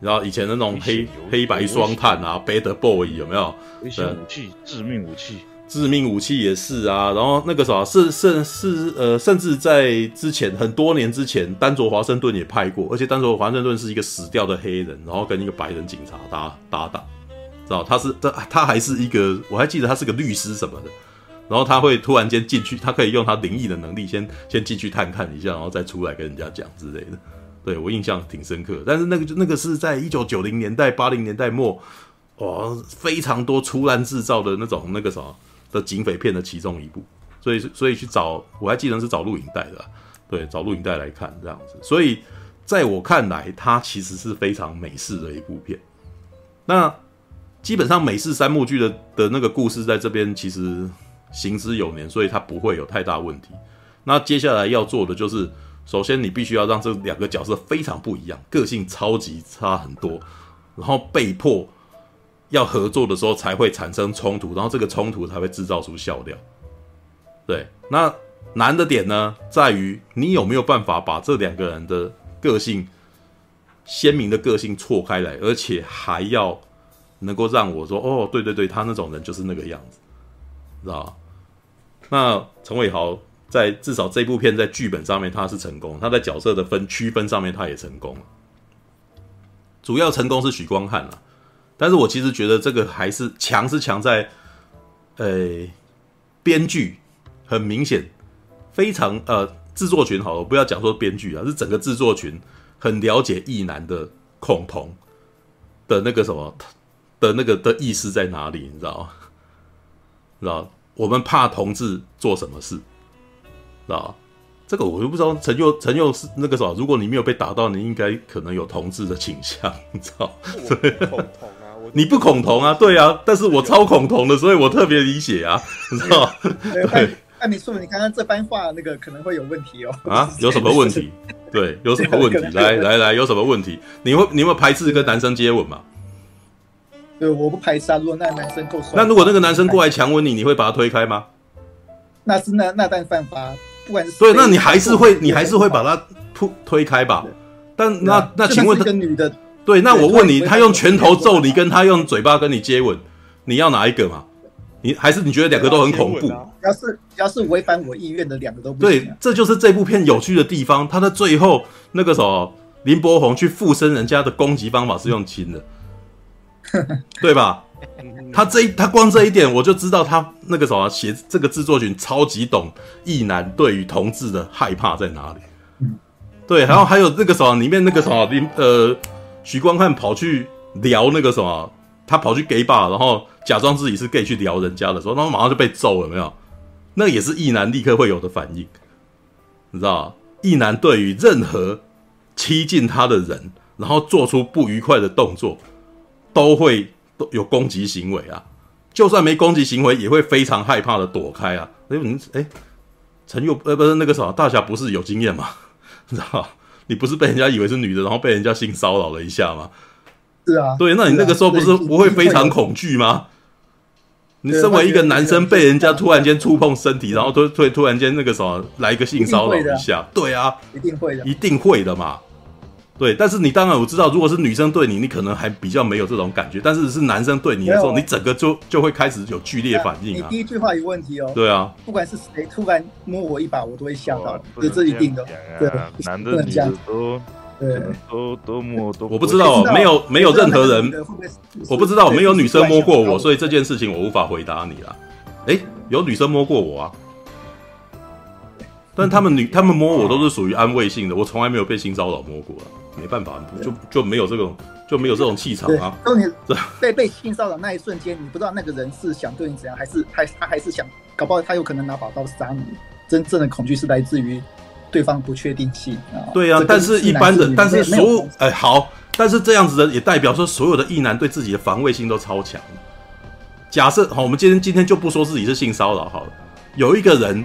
然后以前的那种黑黑白双探啊，Bad Boy 有没有？危险武器，致命武器，致命武器也是啊。然后那个啥，甚甚是呃，甚至在之前很多年之前，丹佐华盛顿也拍过，而且丹佐华盛顿是一个死掉的黑人，然后跟一个白人警察搭搭档，知道他是他他还是一个，我还记得他是个律师什么的。然后他会突然间进去，他可以用他灵异的能力先先进去探看一下，然后再出来跟人家讲之类的。对，我印象挺深刻，但是那个就那个是在一九九零年代、八零年代末，哇，非常多粗烂制造的那种那个什么的警匪片的其中一部，所以所以去找，我还记得是找录影带的，对，找录影带来看这样子。所以在我看来，它其实是非常美式的一部片。那基本上美式三幕剧的的那个故事在这边其实行之有年，所以它不会有太大问题。那接下来要做的就是。首先，你必须要让这两个角色非常不一样，个性超级差很多，然后被迫要合作的时候才会产生冲突，然后这个冲突才会制造出笑料。对，那难的点呢，在于你有没有办法把这两个人的个性鲜明的个性错开来，而且还要能够让我说，哦，对对对，他那种人就是那个样子，知道吧？那陈伟豪。在至少这部片在剧本上面他是成功，他在角色的分区分上面他也成功了。主要成功是许光汉了，但是我其实觉得这个还是强是强在，呃，编剧很明显非常呃制作群好了，不要讲说编剧啊，是整个制作群很了解异男的恐同的那个什么的那个的意思在哪里，你知道吗？知道我们怕同志做什么事？啊，这个我就不知道。陈佑，陈佑是那个什么，如果你没有被打到，你应该可能有同志的倾向，你知道？对，恐同啊，你不恐同啊？对啊，但是我超恐同的，所以我特别理解啊，你知道？对。那你说，你刚刚这番话，那个可能会有问题哦。啊？有什么问题？对，有什么问题？来来来，有什么问题？你会你会排斥跟男生接吻吗？对，我不排斥啊。如果那个男生够帅，那如果那个男生过来强吻你，你会把他推开吗？那是那那但犯法。不管是对，那你还是会，你还是会把他推推开吧？但那那请问他，女的对，那我问你，他用拳头揍你，跟他用嘴巴跟你接吻，你要哪一个嘛？你还是你觉得两个都很恐怖？要是要是违反我意愿的两个都不对，这就是这部片有趣的地方。他的最后那个什么，林柏宏去附身人家的攻击方法是用亲的，对吧？他这一，他光这一点，我就知道他那个什么写这个制作群超级懂异男对于同志的害怕在哪里。对，然后还有那个什么里面那个什么林呃许光汉跑去聊那个什么，他跑去 gay bar，然后假装自己是 gay 去聊人家的时候，然后马上就被揍了，没有？那也是异男立刻会有的反应，你知道异男对于任何亲近他的人，然后做出不愉快的动作，都会。都有攻击行为啊，就算没攻击行为，也会非常害怕的躲开啊。哎，你哎，陈佑呃不是那个什么大侠不是有经验吗？你知道你不是被人家以为是女的，然后被人家性骚扰了一下吗？是啊，对，那你那个时候不是不会非常恐惧吗？你身为一个男生，被人家突然间触碰身体，然后突突突然间那个什么来一个性骚扰一下，对啊，一定会的，一定会的嘛。对，但是你当然我知道，如果是女生对你，你可能还比较没有这种感觉。但是是男生对你的时候，你整个就就会开始有剧烈反应啊。你第一句话有问题哦。对啊，不管是谁突然摸我一把，我都会吓到，这这一定的。对，男的女的都对都都摸都。我不知道，没有没有任何人，我不知道没有女生摸过我，所以这件事情我无法回答你了。哎，有女生摸过我啊，但他们女他们摸我都是属于安慰性的，我从来没有被性骚扰摸过啊。没办法，就就没有这种就没有这种气场啊！当你被 被性骚扰那一瞬间，你不知道那个人是想对你怎样，还是还他还是想搞不好他有可能拿把刀杀你。真正的恐惧是来自于对方不确定性啊。对啊，但是一般的，但是所有哎好，但是这样子的也代表说所有的异男对自己的防卫性都超强。假设好，我们今天今天就不说自己是性骚扰好了，有一个人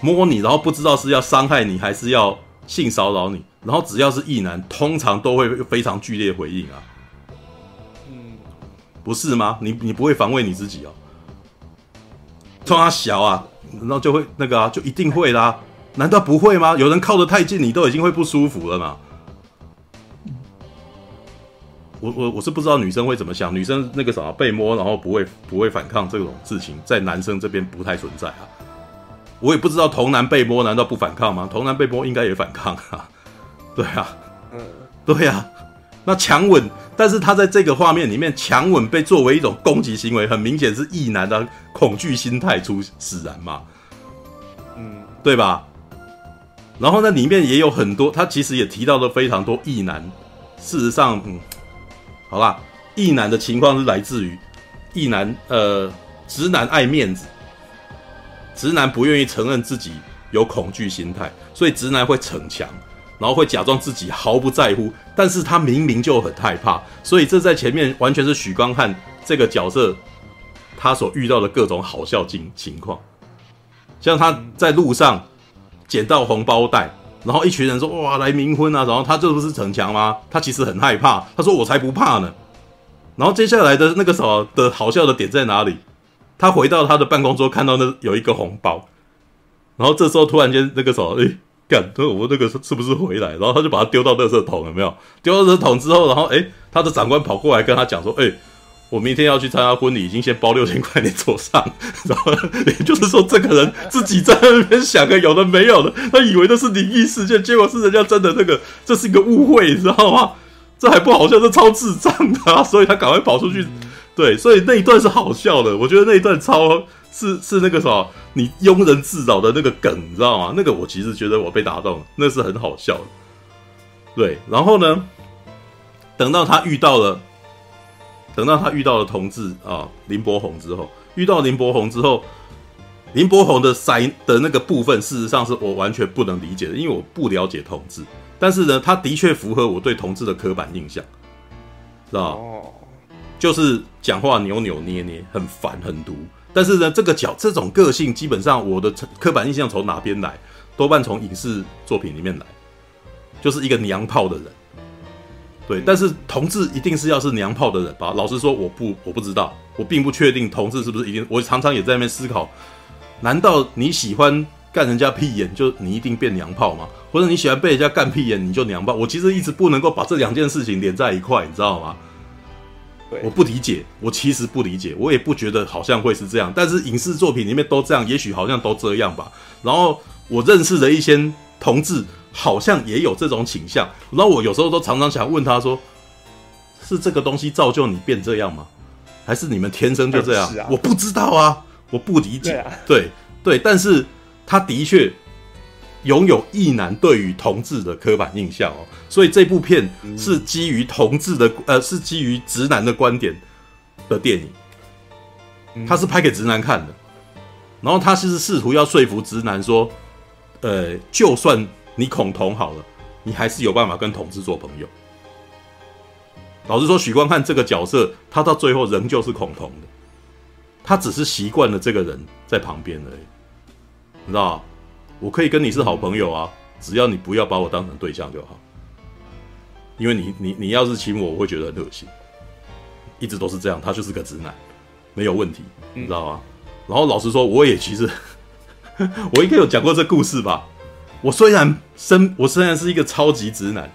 摸你，然后不知道是要伤害你还是要性骚扰你，然后只要是异男，通常都会非常剧烈回应啊。嗯，不是吗？你你不会防卫你自己哦？冲他小啊，然后就会那个啊，就一定会啦。难道不会吗？有人靠得太近，你都已经会不舒服了嘛？我我我是不知道女生会怎么想，女生那个啥被摸，然后不会不会反抗这种事情，在男生这边不太存在啊。我也不知道童男被摸难道不反抗吗？童男被摸应该也反抗啊。对啊，嗯，对啊。那强吻，但是他在这个画面里面强吻被作为一种攻击行为，很明显是异男的恐惧心态出使然嘛。嗯，对吧？然后那，里面也有很多，他其实也提到了非常多异男。事实上，嗯，好啦，异男的情况是来自于异男，呃，直男爱面子，直男不愿意承认自己有恐惧心态，所以直男会逞强，然后会假装自己毫不在乎，但是他明明就很害怕，所以这在前面完全是许光汉这个角色他所遇到的各种好笑情情况，像他在路上。捡到红包袋，然后一群人说：“哇，来冥婚啊！”然后他这不是逞强吗？他其实很害怕。他说：“我才不怕呢。”然后接下来的那个什么的好笑的点在哪里？他回到他的办公桌，看到那有一个红包，然后这时候突然间那个什么，哎，干，他说我那个是不是回来？然后他就把它丢到垃圾桶，有没有？丢到垃圾桶之后，然后哎，他的长官跑过来跟他讲说：“哎。”我明天要去参加婚礼，已经先包六千块你桌上，然后也就是说，这个人自己在那边想个有的没有的，他以为这是灵异事件，结果是人家真的那个，这是一个误会，你知道吗？这还不好笑，这超智障的，所以他赶快跑出去。对，所以那一段是好笑的，我觉得那一段超是是那个什么，你庸人自扰的那个梗，你知道吗？那个我其实觉得我被打动了，那是很好笑的。对，然后呢，等到他遇到了。等到他遇到了同志啊林柏宏之后，遇到林柏宏之后，林柏宏的塞的那个部分，事实上是我完全不能理解的，因为我不了解同志。但是呢，他的确符合我对同志的刻板印象，知道哦，就是讲话扭扭捏捏，很烦很毒。但是呢，这个角这种个性，基本上我的刻板印象从哪边来？多半从影视作品里面来，就是一个娘炮的人。对，但是同志一定是要是娘炮的人吧？老实说，我不，我不知道，我并不确定同志是不是一定。我常常也在那边思考，难道你喜欢干人家屁眼，就你一定变娘炮吗？或者你喜欢被人家干屁眼，你就娘炮？我其实一直不能够把这两件事情连在一块，你知道吗？对，我不理解，我其实不理解，我也不觉得好像会是这样。但是影视作品里面都这样，也许好像都这样吧。然后我认识的一些同志。好像也有这种倾向，然后我有时候都常常想问他说：“是这个东西造就你变这样吗？还是你们天生就这样？”啊、我不知道啊，我不理解。对、啊、对，对，但是他的确拥有异男对于同志的刻板印象哦，所以这部片是基于同志的，呃，是基于直男的观点的电影，他是拍给直男看的，然后他其实试图要说服直男说：“呃，就算。”你恐同好了，你还是有办法跟同志做朋友。老实说，许光汉这个角色，他到最后仍旧是恐同的，他只是习惯了这个人在旁边而已。你知道，我可以跟你是好朋友啊，只要你不要把我当成对象就好。因为你你你要是亲我，我会觉得很恶心。一直都是这样，他就是个直男，没有问题，你知道吗？然后老实说，我也其实 我应该有讲过这故事吧。我虽然身，我虽然是一个超级直男，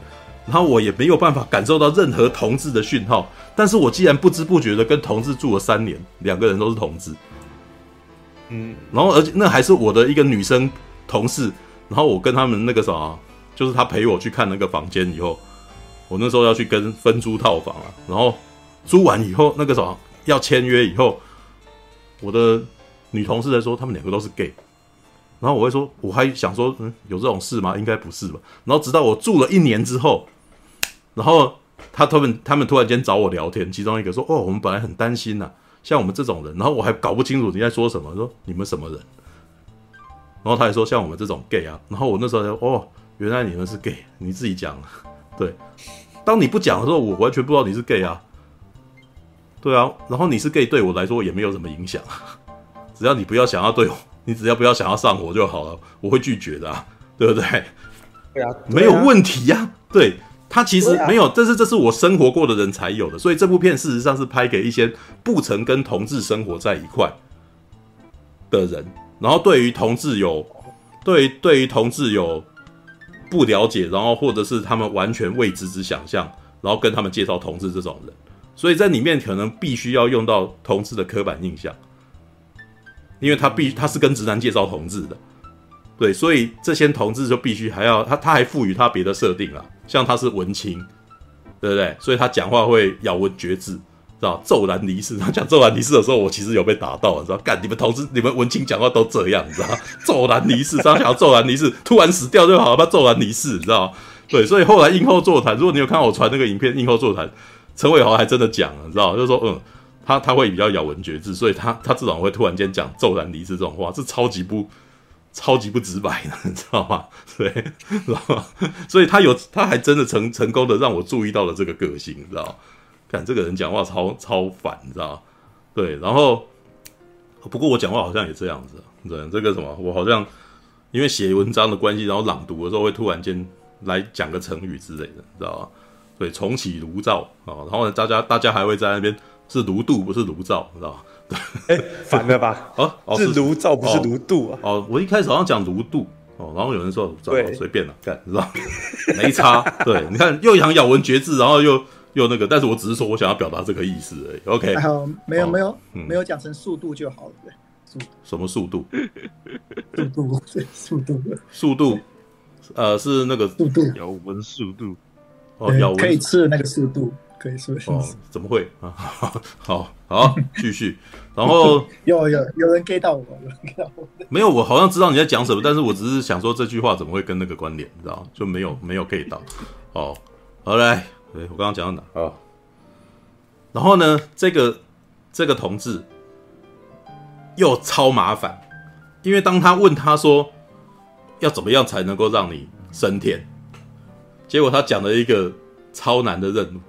然后我也没有办法感受到任何同志的讯号，但是我既然不知不觉的跟同志住了三年，两个人都是同志，嗯，然后而且那还是我的一个女生同事，然后我跟他们那个啥，就是他陪我去看那个房间以后，我那时候要去跟分租套房啊，然后租完以后那个啥要签约以后，我的女同事在说他们两个都是 gay。然后我会说，我还想说，嗯，有这种事吗？应该不是吧。然后直到我住了一年之后，然后他他们他们突然间找我聊天，其中一个说，哦，我们本来很担心呐、像我们这种人，然后我还搞不清楚你在说什么，说你们什么人？然后他还说像我们这种 gay 啊。然后我那时候就，哦，原来你们是 gay，你自己讲。对，当你不讲的时候，我完全不知道你是 gay 啊。对啊，然后你是 gay，对我来说也没有什么影响，只要你不要想要对我。你只要不要想要上火就好了，我会拒绝的啊，对不对？对啊，没有问题呀、啊。对，他其实没有，这是这是我生活过的人才有的，所以这部片事实上是拍给一些不曾跟同志生活在一块的人，然后对于同志有对对于同志有不了解，然后或者是他们完全未知之想象，然后跟他们介绍同志这种人，所以在里面可能必须要用到同志的刻板印象，因为他必他是跟直男介绍同志的，对，所以这些同志就必须还要他他还赋予他别的设定啊，像他是文青，对不对？所以他讲话会咬文嚼字。知道骤然离世，他讲骤然离世的时候，我其实有被打到，你知道？干你们同志，你们文青讲话都这样，你知道？骤然离世，他想要骤然离世，突然死掉就好了，他骤然离世，你知道？对，所以后来映后座谈，如果你有看我传那个影片，映后座谈，陈伟豪还真的讲了，你知道？就是说，嗯，他他会比较咬文嚼字，所以他他至少会突然间讲骤然离世这种话，是超级不超级不直白的，你知道吗？对，知道吗？所以他有他还真的成成功的让我注意到了这个个性，你知道？看这个人讲话超超烦，你知道吗？对，然后不过我讲话好像也这样子，对，这个什么，我好像因为写文章的关系，然后朗读的时候会突然间来讲个成语之类的，你知道吗？对，重启炉灶啊，然后呢，大家大家还会在那边是炉度不是炉灶，你知道吗？对，哎，反了吧？哦，哦是炉灶不是炉度啊？哦，我一开始好像讲炉度哦，然后有人说随便了，干，你知道 没差。对，你看又想咬文嚼字，然后又。有那个，但是我只是说我想要表达这个意思而已。OK，还好没有没有没有讲成速度就好了，对。速什么速度？速度速度速度，呃，是那个速度咬文速度哦，咬文可以吃的那个速度可以说哦，怎么会 啊？好好继续，然后 有有有人 get 到我，有人 get 到我。没有，我好像知道你在讲什么，但是我只是想说这句话怎么会跟那个关联，你知道就没有没有 get 到。哦，好来。对，我刚刚讲到哪啊？然后呢，这个这个同志又超麻烦，因为当他问他说要怎么样才能够让你升天，结果他讲了一个超难的任务。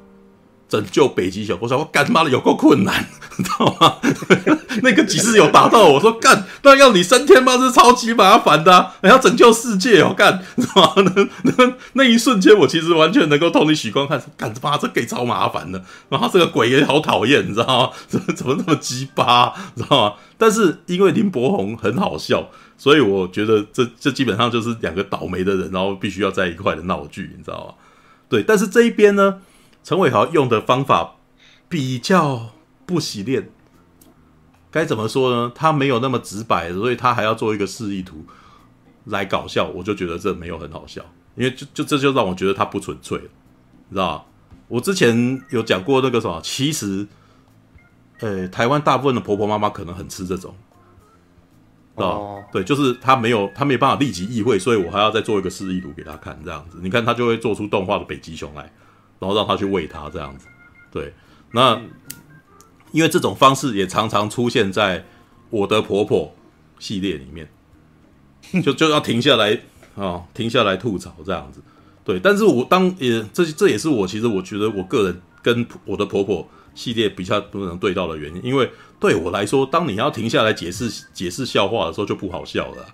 拯救北极熊，我说我干妈的有够困难，你知道吗？那个骑士有打到我，我说干，那要你升天吗？是超级麻烦的、啊，还要拯救世界哦，干，你知道吗？那那那一瞬间，我其实完全能够同你许光汉，干他妈这给超麻烦的，然后这个鬼也好讨厌，你知道吗？怎么怎么那么鸡巴，你知道吗？但是因为林柏宏很好笑，所以我觉得这这基本上就是两个倒霉的人，然后必须要在一块的闹剧，你知道吗？对，但是这一边呢？陈伟豪用的方法比较不洗练，该怎么说呢？他没有那么直白，所以他还要做一个示意图来搞笑，我就觉得这没有很好笑，因为就就这就让我觉得他不纯粹了，你知道吗？我之前有讲过那个什么，其实，呃，台湾大部分的婆婆妈妈可能很吃这种，哦，对，就是他没有他没办法立即意会，所以我还要再做一个示意图给他看，这样子，你看他就会做出动画的北极熊来。然后让他去喂他这样子，对，那因为这种方式也常常出现在我的婆婆系列里面，就 就要停下来啊、停下来吐槽这样子，对。但是我当也这这也是我其实我觉得我个人跟我的婆婆系列比较不能对到的原因，因为对我来说，当你要停下来解释解释笑话的时候就不好笑了，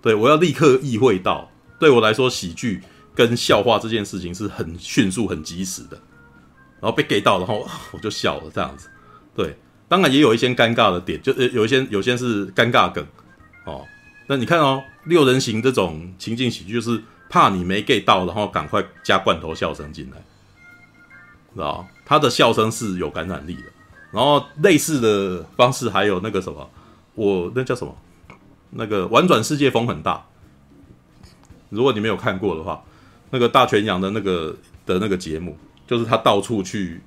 对，我要立刻意会到，对我来说喜剧。跟笑话这件事情是很迅速、很及时的，然后被 get 到，然后 我就笑了，这样子。对，当然也有一些尴尬的点，就有一些有些是尴尬梗哦。那你看哦，六人行这种情境喜剧，就是怕你没 get 到，然后赶快加罐头笑声进来，知道？他的笑声是有感染力的。然后类似的方式还有那个什么，我那叫什么？那个玩转世界风很大。如果你没有看过的话。那个大泉洋的那个的那个节目，就是他到处去，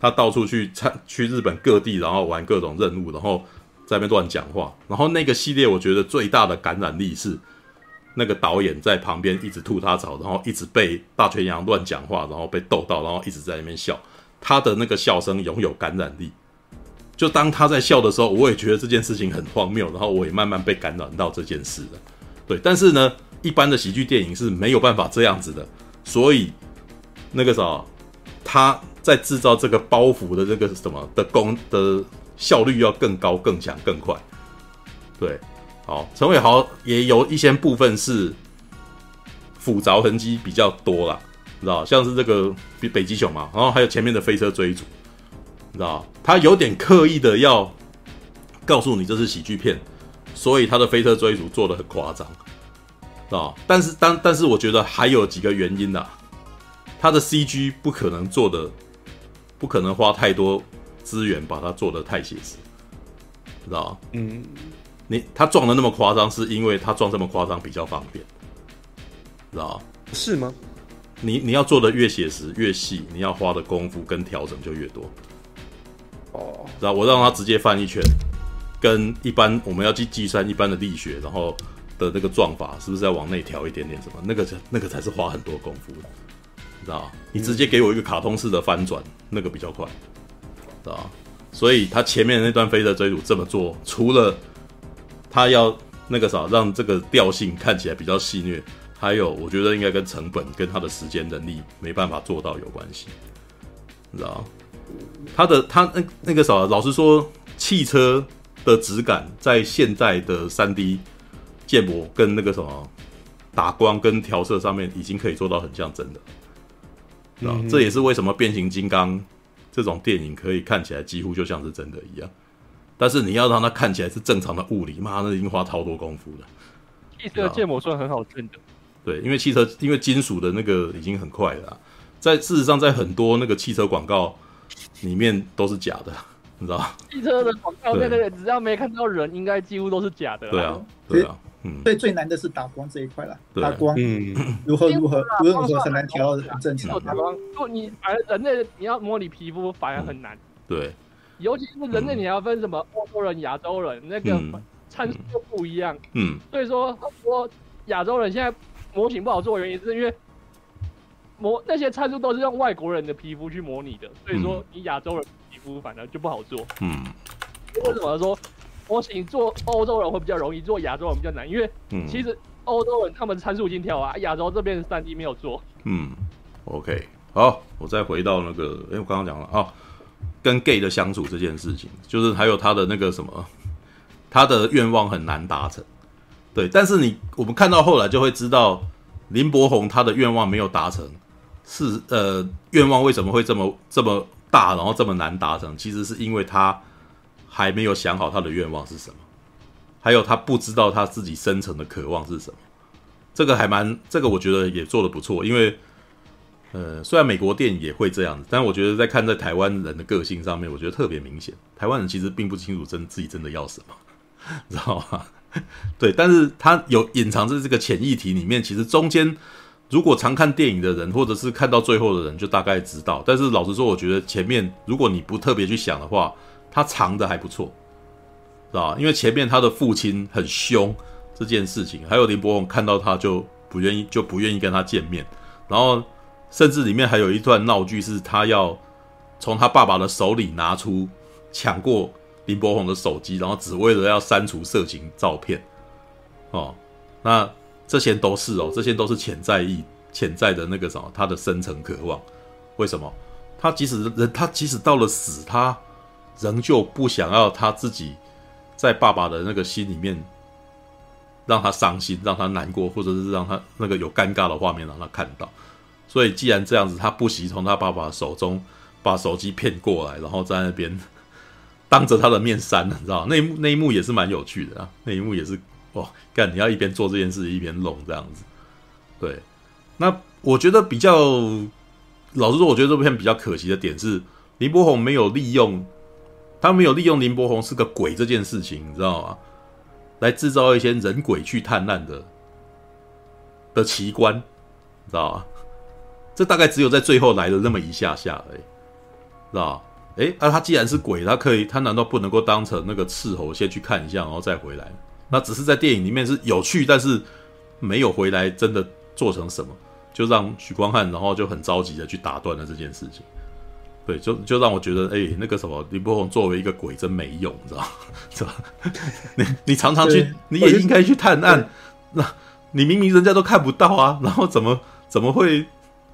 他到处去参去日本各地，然后玩各种任务，然后在那边乱讲话。然后那个系列，我觉得最大的感染力是那个导演在旁边一直吐他槽，然后一直被大泉洋乱讲话，然后被逗到，然后一直在那边笑。他的那个笑声拥有感染力，就当他在笑的时候，我也觉得这件事情很荒谬，然后我也慢慢被感染到这件事了。对，但是呢。一般的喜剧电影是没有办法这样子的，所以那个啥，他在制造这个包袱的这个什么的功的效率要更高、更强、更快。对，好，陈伟豪也有一些部分是斧凿痕迹比较多啦，你知道，像是这个北北极熊嘛，然后还有前面的飞车追逐，你知道，他有点刻意的要告诉你这是喜剧片，所以他的飞车追逐做的很夸张，知道，但是当但是我觉得还有几个原因呐，他的 CG 不可能做的，不可能花太多资源把它做的太写实。知道嗯，你他撞的那么夸张，是因为他撞这么夸张比较方便，知道是吗？你你要做的越写实越细，你要花的功夫跟调整就越多。哦，知道我让他直接翻一圈，跟一般我们要去计算一般的力学，然后的那个撞法是不是要往内调一点点什么？那个才那个才是花很多功夫的，你知道？你直接给我一个卡通式的翻转，那个比较快，知道所以他前面那段飞车追逐这么做，除了他要那个啥让这个调性看起来比较戏谑，还有我觉得应该跟成本跟他的时间能力没办法做到有关系，知道？他的他那那个啥，老实说，汽车的质感在现在的三 D 建模跟那个什么打光跟调色上面已经可以做到很像真的，啊、嗯、这也是为什么变形金刚。这种电影可以看起来几乎就像是真的一样，但是你要让它看起来是正常的物理，妈，那已经花超多功夫了。汽车建模算很好建的，对，因为汽车因为金属的那个已经很快了，在事实上在很多那个汽车广告里面都是假的，你知道吗？汽车的广告那个只要没看到人，应该几乎都是假的。对啊，对啊。最最难的是打光这一块了，打光，嗯，如何如何，无论如何很难调很正常。打光，就，你而人类你要模拟皮肤反而很难。对，尤其是人类，你要分什么欧洲人、亚洲人，那个参数都不一样。嗯，所以说说亚洲人现在模型不好做的原因，是因为模那些参数都是用外国人的皮肤去模拟的，所以说你亚洲人皮肤反而就不好做。嗯，为什么说？模型做欧洲人会比较容易，做亚洲人比较难，因为其实欧洲人他们参数已经调啊，亚洲这边三 D 没有做。嗯，OK，好，我再回到那个，哎、欸，我刚刚讲了啊，跟 gay 的相处这件事情，就是还有他的那个什么，他的愿望很难达成。对，但是你我们看到后来就会知道，林柏宏他的愿望没有达成，是呃，愿望为什么会这么这么大，然后这么难达成？其实是因为他。还没有想好他的愿望是什么，还有他不知道他自己深层的渴望是什么，这个还蛮，这个我觉得也做得不错。因为，呃，虽然美国电影也会这样子，但我觉得在看在台湾人的个性上面，我觉得特别明显。台湾人其实并不清楚真自己真的要什么，知道吗？对，但是他有隐藏在这个潜议题里面。其实中间，如果常看电影的人，或者是看到最后的人，就大概知道。但是老实说，我觉得前面如果你不特别去想的话，他藏的还不错，是吧？因为前面他的父亲很凶这件事情，还有林柏宏看到他就不愿意，就不愿意跟他见面。然后甚至里面还有一段闹剧，是他要从他爸爸的手里拿出抢过林柏宏的手机，然后只为了要删除色情照片。哦，那这些都是哦，这些都是潜在意、潜在的那个什么，他的深层渴望。为什么？他即使人，他即使到了死，他。仍旧不想要他自己在爸爸的那个心里面让他伤心，让他难过，或者是让他那个有尴尬的画面让他看到。所以既然这样子，他不惜从他爸爸手中把手机骗过来，然后在那边当着他的面删了，你知道那一幕那一幕也是蛮有趣的啊，那一幕也是哇，干你要一边做这件事一边弄这样子。对，那我觉得比较老实说，我觉得这部片比较可惜的点是林柏宏没有利用。他没有利用林柏宏是个鬼这件事情，你知道吗？来制造一些人鬼去探案的的奇观，你知道吗？这大概只有在最后来了那么一下下而已，知道吗？诶，那他既然是鬼，他可以，他难道不能够当成那个斥候先去看一下，然后再回来？那只是在电影里面是有趣，但是没有回来真的做成什么，就让许光汉然后就很着急的去打断了这件事情。对，就就让我觉得，哎、欸，那个什么，林柏宏作为一个鬼真没用，你知道吗？是吧？你你常常去，你也应该去探案。那你明明人家都看不到啊，然后怎么怎么会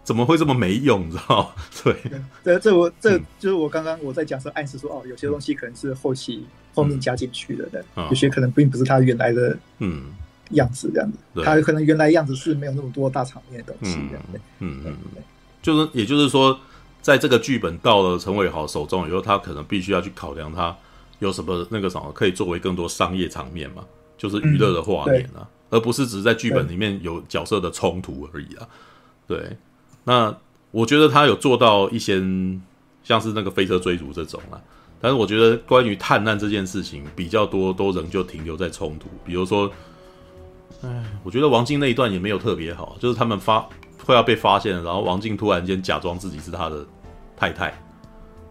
怎么会这么没用？你知道？对，这这我这就是我刚刚我在讲说暗示说哦，有些东西可能是后期后面加进去的，的有些可能并不是他原来的嗯样子这样子，他可能原来样子是没有那么多大场面的东西这样的。嗯嗯，就是也就是说，在这个剧本到了陈伟豪手中以后，他可能必须要去考量他有什么那个什么可以作为更多商业场面嘛，就是娱乐的画面啊，而不是只是在剧本里面有角色的冲突而已啊，对。那我觉得他有做到一些像是那个飞车追逐这种啊，但是我觉得关于探案这件事情比较多都仍旧停留在冲突，比如说，哎，我觉得王晶那一段也没有特别好，就是他们发快要被发现了，然后王静突然间假装自己是他的太太，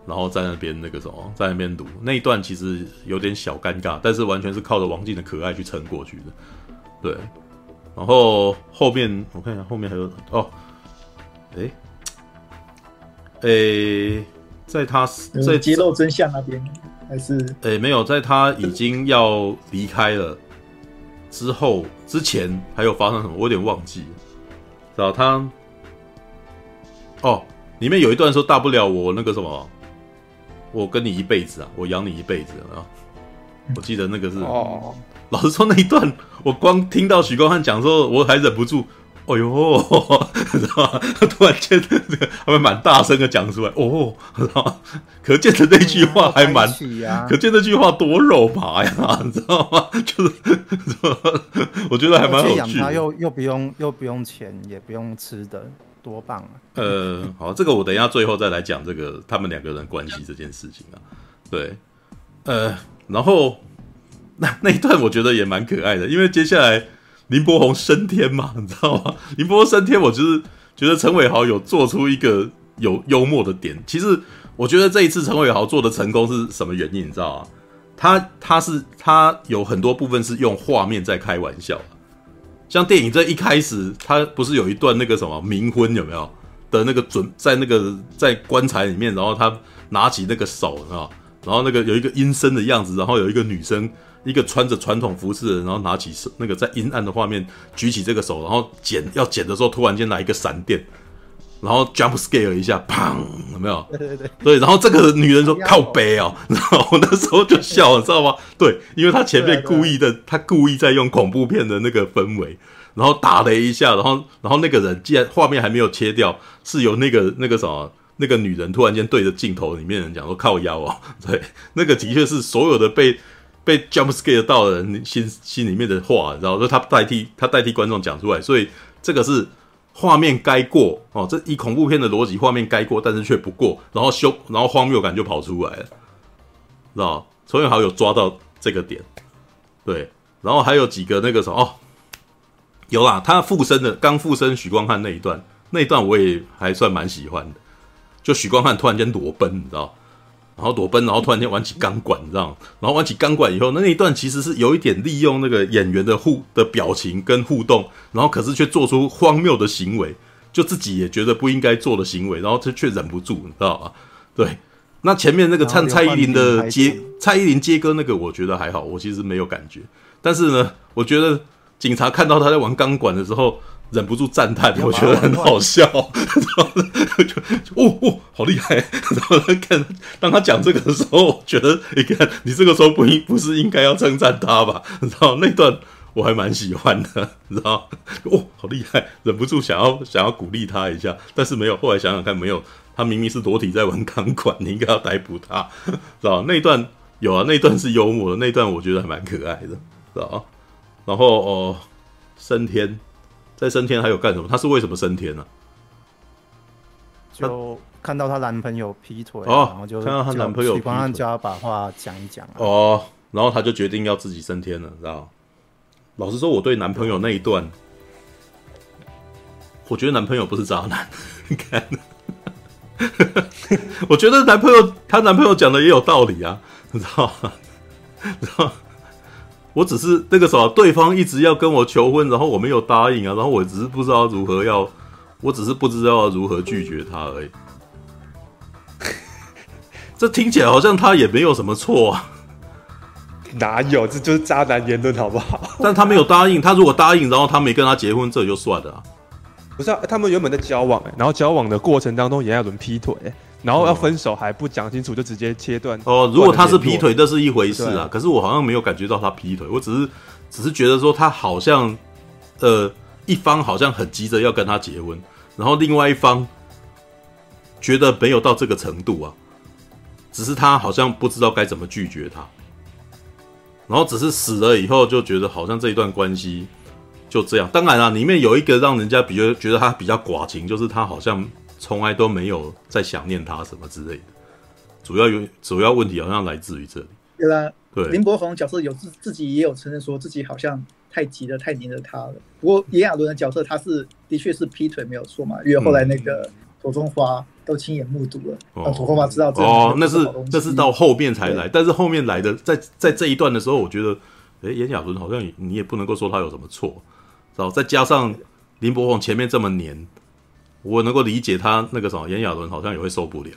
然后在那边那个什么，在那边读那一段其实有点小尴尬，但是完全是靠着王静的可爱去撑过去的，对，然后后面我看一下后面还有哦。哎，诶，在他在揭露真相那边，还是诶，没有，在他已经要离开了之后，之前还有发生什么？我有点忘记了。知道他哦，里面有一段说，大不了我那个什么，我跟你一辈子啊，我养你一辈子啊。我记得那个是哦，老实说那一段，我光听到许光汉讲说，我还忍不住。哎呦，知道吗？他突然间，他们蛮大声的讲出来。哦，知道吗？可见的那句话还蛮，啊、可见那句话多肉麻呀，你知道吗？就是，我觉得还蛮有趣。养他又又不用又不用钱，也不用吃的，多棒啊！呃，好，这个我等一下最后再来讲这个他们两个人关系这件事情啊。对，呃，然后那那一段我觉得也蛮可爱的，因为接下来。林柏宏升天嘛，你知道吗？林柏宏升天，我就是觉得陈伟豪有做出一个有幽默的点。其实我觉得这一次陈伟豪做的成功是什么原因？你知道吗？他他是他有很多部分是用画面在开玩笑。像电影这一开始，他不是有一段那个什么冥婚有没有的那个准在那个在棺材里面，然后他拿起那个手啊，然后那个有一个阴森的样子，然后有一个女生。一个穿着传统服饰的人，然后拿起手，那个在阴暗的画面举起这个手，然后剪要剪的时候，突然间来一个闪电，然后 jump scare 一下，砰，有没有？对对对，对。然后这个女人说靠背哦，然后我那时候就笑了，知道吗？对，因为他前面故意的，他故意在用恐怖片的那个氛围，然后打了一下，然后然后那个人既然画面还没有切掉，是由那个那个什么那个女人突然间对着镜头里面的人讲说靠腰哦，对，那个的确是所有的被。被 jump scare 到的人心心里面的话，然后说他代替他代替观众讲出来，所以这个是画面该过哦，这一恐怖片的逻辑，画面该过，但是却不过，然后修，然后荒谬感就跑出来了，知道？陈伟豪有抓到这个点，对，然后还有几个那个什么哦，有啦，他附身的刚附身许光汉那一段，那一段我也还算蛮喜欢的，就许光汉突然间裸奔，你知道？然后躲奔，然后突然间玩起钢管，你知道吗？然后玩起钢管以后，那那一段其实是有一点利用那个演员的互的表情跟互动，然后可是却做出荒谬的行为，就自己也觉得不应该做的行为，然后他却忍不住，你知道吗？对，那前面那个唱蔡依林的接蔡依林接歌那个，我觉得还好，我其实没有感觉。但是呢，我觉得警察看到他在玩钢管的时候。忍不住赞叹，我觉得很好笑，就哦哦，好厉害！然后看，当他讲这个的时候，我觉得你看，你这个时候不应不是应该要称赞他吧？你知道那段我还蛮喜欢的，你知道哦，好厉害！忍不住想要想要鼓励他一下，但是没有。后来想想看，没有，他明明是裸体在玩钢管，你应该要逮捕他，知道那段有啊，那段是幽默的，那段我觉得还蛮可爱的，知道然后哦，升天。在升天还有干什么？他是为什么升天呢、啊？就看到她男朋友劈腿，哦，然后就看到她男朋友劈腿，叫她把话讲一讲、啊。哦，然后她就决定要自己升天了，知道？老实说，我对男朋友那一段，我觉得男朋友不是渣男。你看，我觉得男朋友她男朋友讲的也有道理啊，你知道吗？知道。我只是那个什么，对方一直要跟我求婚，然后我没有答应啊，然后我只是不知道如何要，我只是不知道要如何拒绝他而已。这听起来好像他也没有什么错啊，哪有？这就是渣男言论，好不好？但他没有答应，他如果答应，然后他没跟他结婚，这就算了啊。不是啊，他们原本在交往哎，然后交往的过程当中炎亚纶劈腿，然后要分手还不讲清楚就直接切断。哦，如果他是劈腿，这是一回事啊。可是我好像没有感觉到他劈腿，我只是只是觉得说他好像呃一方好像很急着要跟他结婚，然后另外一方觉得没有到这个程度啊，只是他好像不知道该怎么拒绝他。然后只是死了以后，就觉得好像这一段关系就这样。当然啦，里面有一个让人家比较觉得他比较寡情，就是他好像从来都没有在想念他什么之类的。主要有主要问题好像来自于这里。对啦，对林柏宏角色有自自己也有承认说自己好像太急了，太黏着他了。不过炎亚纶的角色他是的确是劈腿没有错嘛，因为后来那个左中华。都亲眼目睹了，哦，庹宗华知道这哦，那是那是到后面才来，但是后面来的在在这一段的时候，我觉得，哎，炎亚纶好像你也不能够说他有什么错，然后？再加上林柏宏前面这么黏，我能够理解他那个什么，炎亚纶好像也会受不了，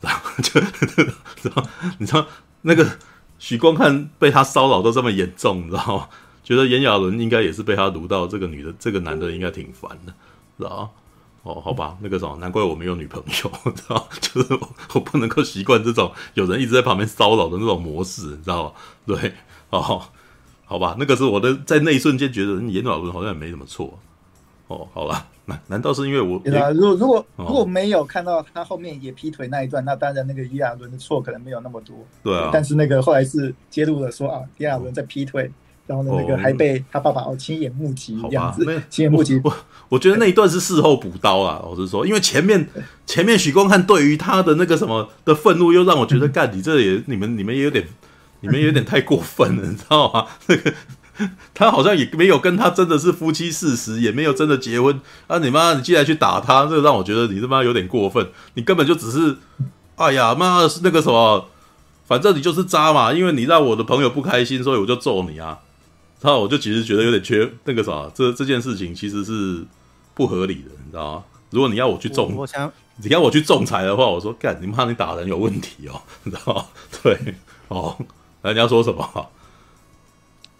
然后就然后你知道那个许光汉被他骚扰都这么严重，你知道吗？觉得炎亚纶应该也是被他卢到这个女的，这个男的应该挺烦的，知道？哦，好吧，那个什么，难怪我没有女朋友，知道？就是我，我不能够习惯这种有人一直在旁边骚扰的那种模式，你知道吗？对，哦，好吧，那个是我的，在那一瞬间觉得炎亚纶好像也没什么错。哦，好了，难难道是因为我？对啊，如果如果如果没有看到他后面也劈腿那一段，那当然那个伊亚伦的错可能没有那么多。对啊，但是那个后来是揭露了说啊，伊亚伦在劈腿。然后呢，那个还被他爸爸哦亲眼目击这样子，亲眼目击。我我觉得那一段是事后补刀啊，我是说，因为前面前面许光汉对于他的那个什么的愤怒，又让我觉得，干你这也你们你们也有点，你们也有点太过分了，你知道吗？那个 他好像也没有跟他真的是夫妻事实，也没有真的结婚啊！你妈，你既然去打他，这让我觉得你他妈有点过分，你根本就只是，哎呀妈，那个什么，反正你就是渣嘛，因为你让我的朋友不开心，所以我就揍你啊！然后我就其实觉得有点缺那个啥，这这件事情其实是不合理的，你知道吗？如果你要我去仲，我想你要我去仲裁的话，我说干，你妈你打人有问题哦，你知道吗？对，哦，人家说什么？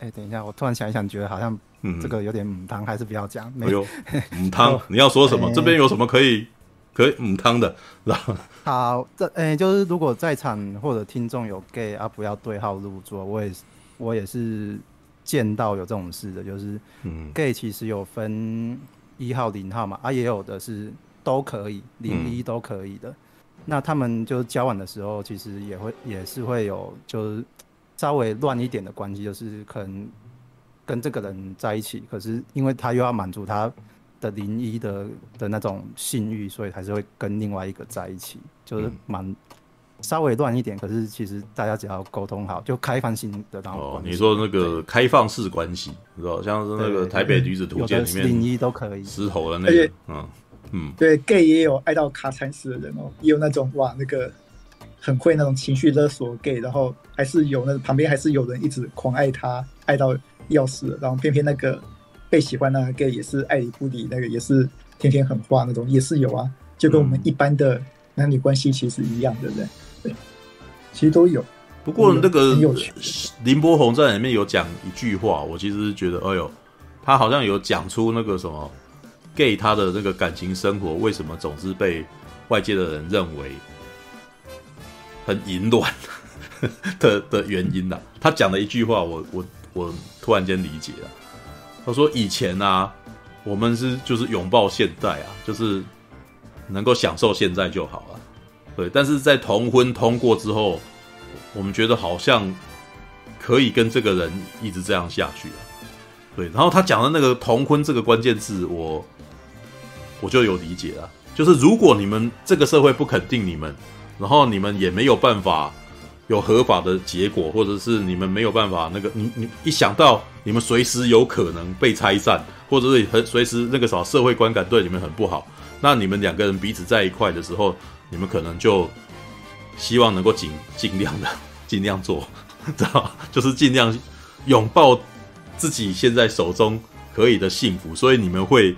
哎，等一下，我突然想一想，觉得好像嗯，这个有点母汤，还是不要讲。没有母汤，你要说什么？这边有什么可以可以母汤的？好，这哎，就是如果在场或者听众有 gay 啊，不要对号入座。我也是，我也是。见到有这种事的，就是，gay 其实有分一号、零号嘛，啊，也有的是都可以，零一都可以的。那他们就交往的时候，其实也会也是会有，就是稍微乱一点的关系，就是可能跟这个人在一起，可是因为他又要满足他的零一的的那种性欲，所以还是会跟另外一个在一起，就是蛮。稍微乱一点，可是其实大家只要沟通好，就开放性的那种。哦，你说那个开放式关系，你知道，像是那个台北女子图鉴里面，零一都可以，石头的那个，嗯嗯，对，gay 也有爱到卡惨死的人哦，也有那种哇，那个很会那种情绪勒索 gay，然后还是有那旁边还是有人一直狂爱他，爱到要死，然后偏偏那个被喜欢那个 gay 也是爱理不理，那个也是天天狠话那种，也是有啊，就跟我们一般的男女关系其实一样对不对？对。其实都有，不过那个林柏宏在里面有讲一句话，我其实是觉得，哎呦，他好像有讲出那个什么 gay 他的那个感情生活为什么总是被外界的人认为很淫乱的 的原因呐。他讲了一句话，我我我突然间理解了。他说以前啊，我们是就是拥抱现在啊，就是能够享受现在就好了。对，但是在同婚通过之后，我们觉得好像可以跟这个人一直这样下去啊。对，然后他讲的那个同婚这个关键字，我我就有理解了，就是如果你们这个社会不肯定你们，然后你们也没有办法有合法的结果，或者是你们没有办法那个，你你一想到你们随时有可能被拆散，或者是很随时那个啥社会观感对你们很不好，那你们两个人彼此在一块的时候。你们可能就希望能够尽尽量的尽量做，知道就是尽量拥抱自己现在手中可以的幸福，所以你们会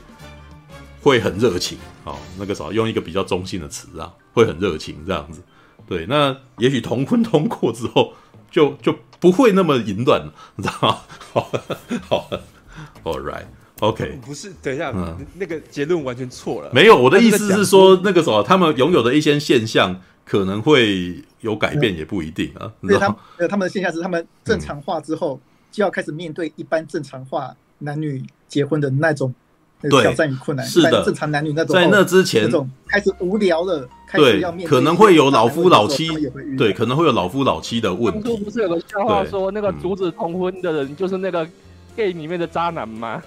会很热情，哦，那个啥，用一个比较中性的词啊，会很热情这样子。对，那也许同婚通过之后，就就不会那么淫乱了，你知道吗？好，好，All right，OK，不是，等一下，嗯，那个结论完全错了。没有，我的意思是说，那个什么，他们拥有的一些现象可能会有改变，也不一定啊。对，他们，他们的现象是他们正常化之后，就要开始面对一般正常化男女结婚的那种挑战与困难。是的，正常男女那种在那之前，那种开始无聊了，对，可能会有老夫老妻，对，可能会有老夫老妻的问题。当初不是有个笑话说，那个阻止同婚的人就是那个 gay 里面的渣男吗？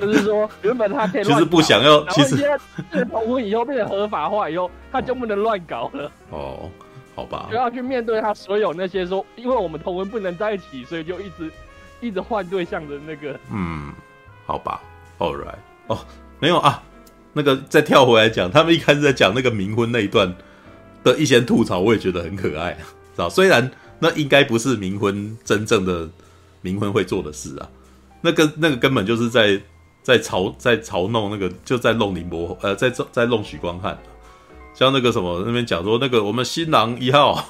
就是说，原本他可以就是 不想要，其实现在同婚以后变成合法化以后，他就不能乱搞了。哦，好吧，就要去面对他所有那些说，因为我们同婚不能在一起，所以就一直一直换对象的那个。嗯，好吧，All right，哦，没有啊，那个再跳回来讲，他们一开始在讲那个冥婚那一段的一些吐槽，我也觉得很可爱，啊？虽然那应该不是冥婚真正的冥婚会做的事啊，那个那个根本就是在。在嘲在嘲弄那个，就在弄林柏宏，呃，在在弄许光汉，像那个什么那边讲说那个我们新郎一号，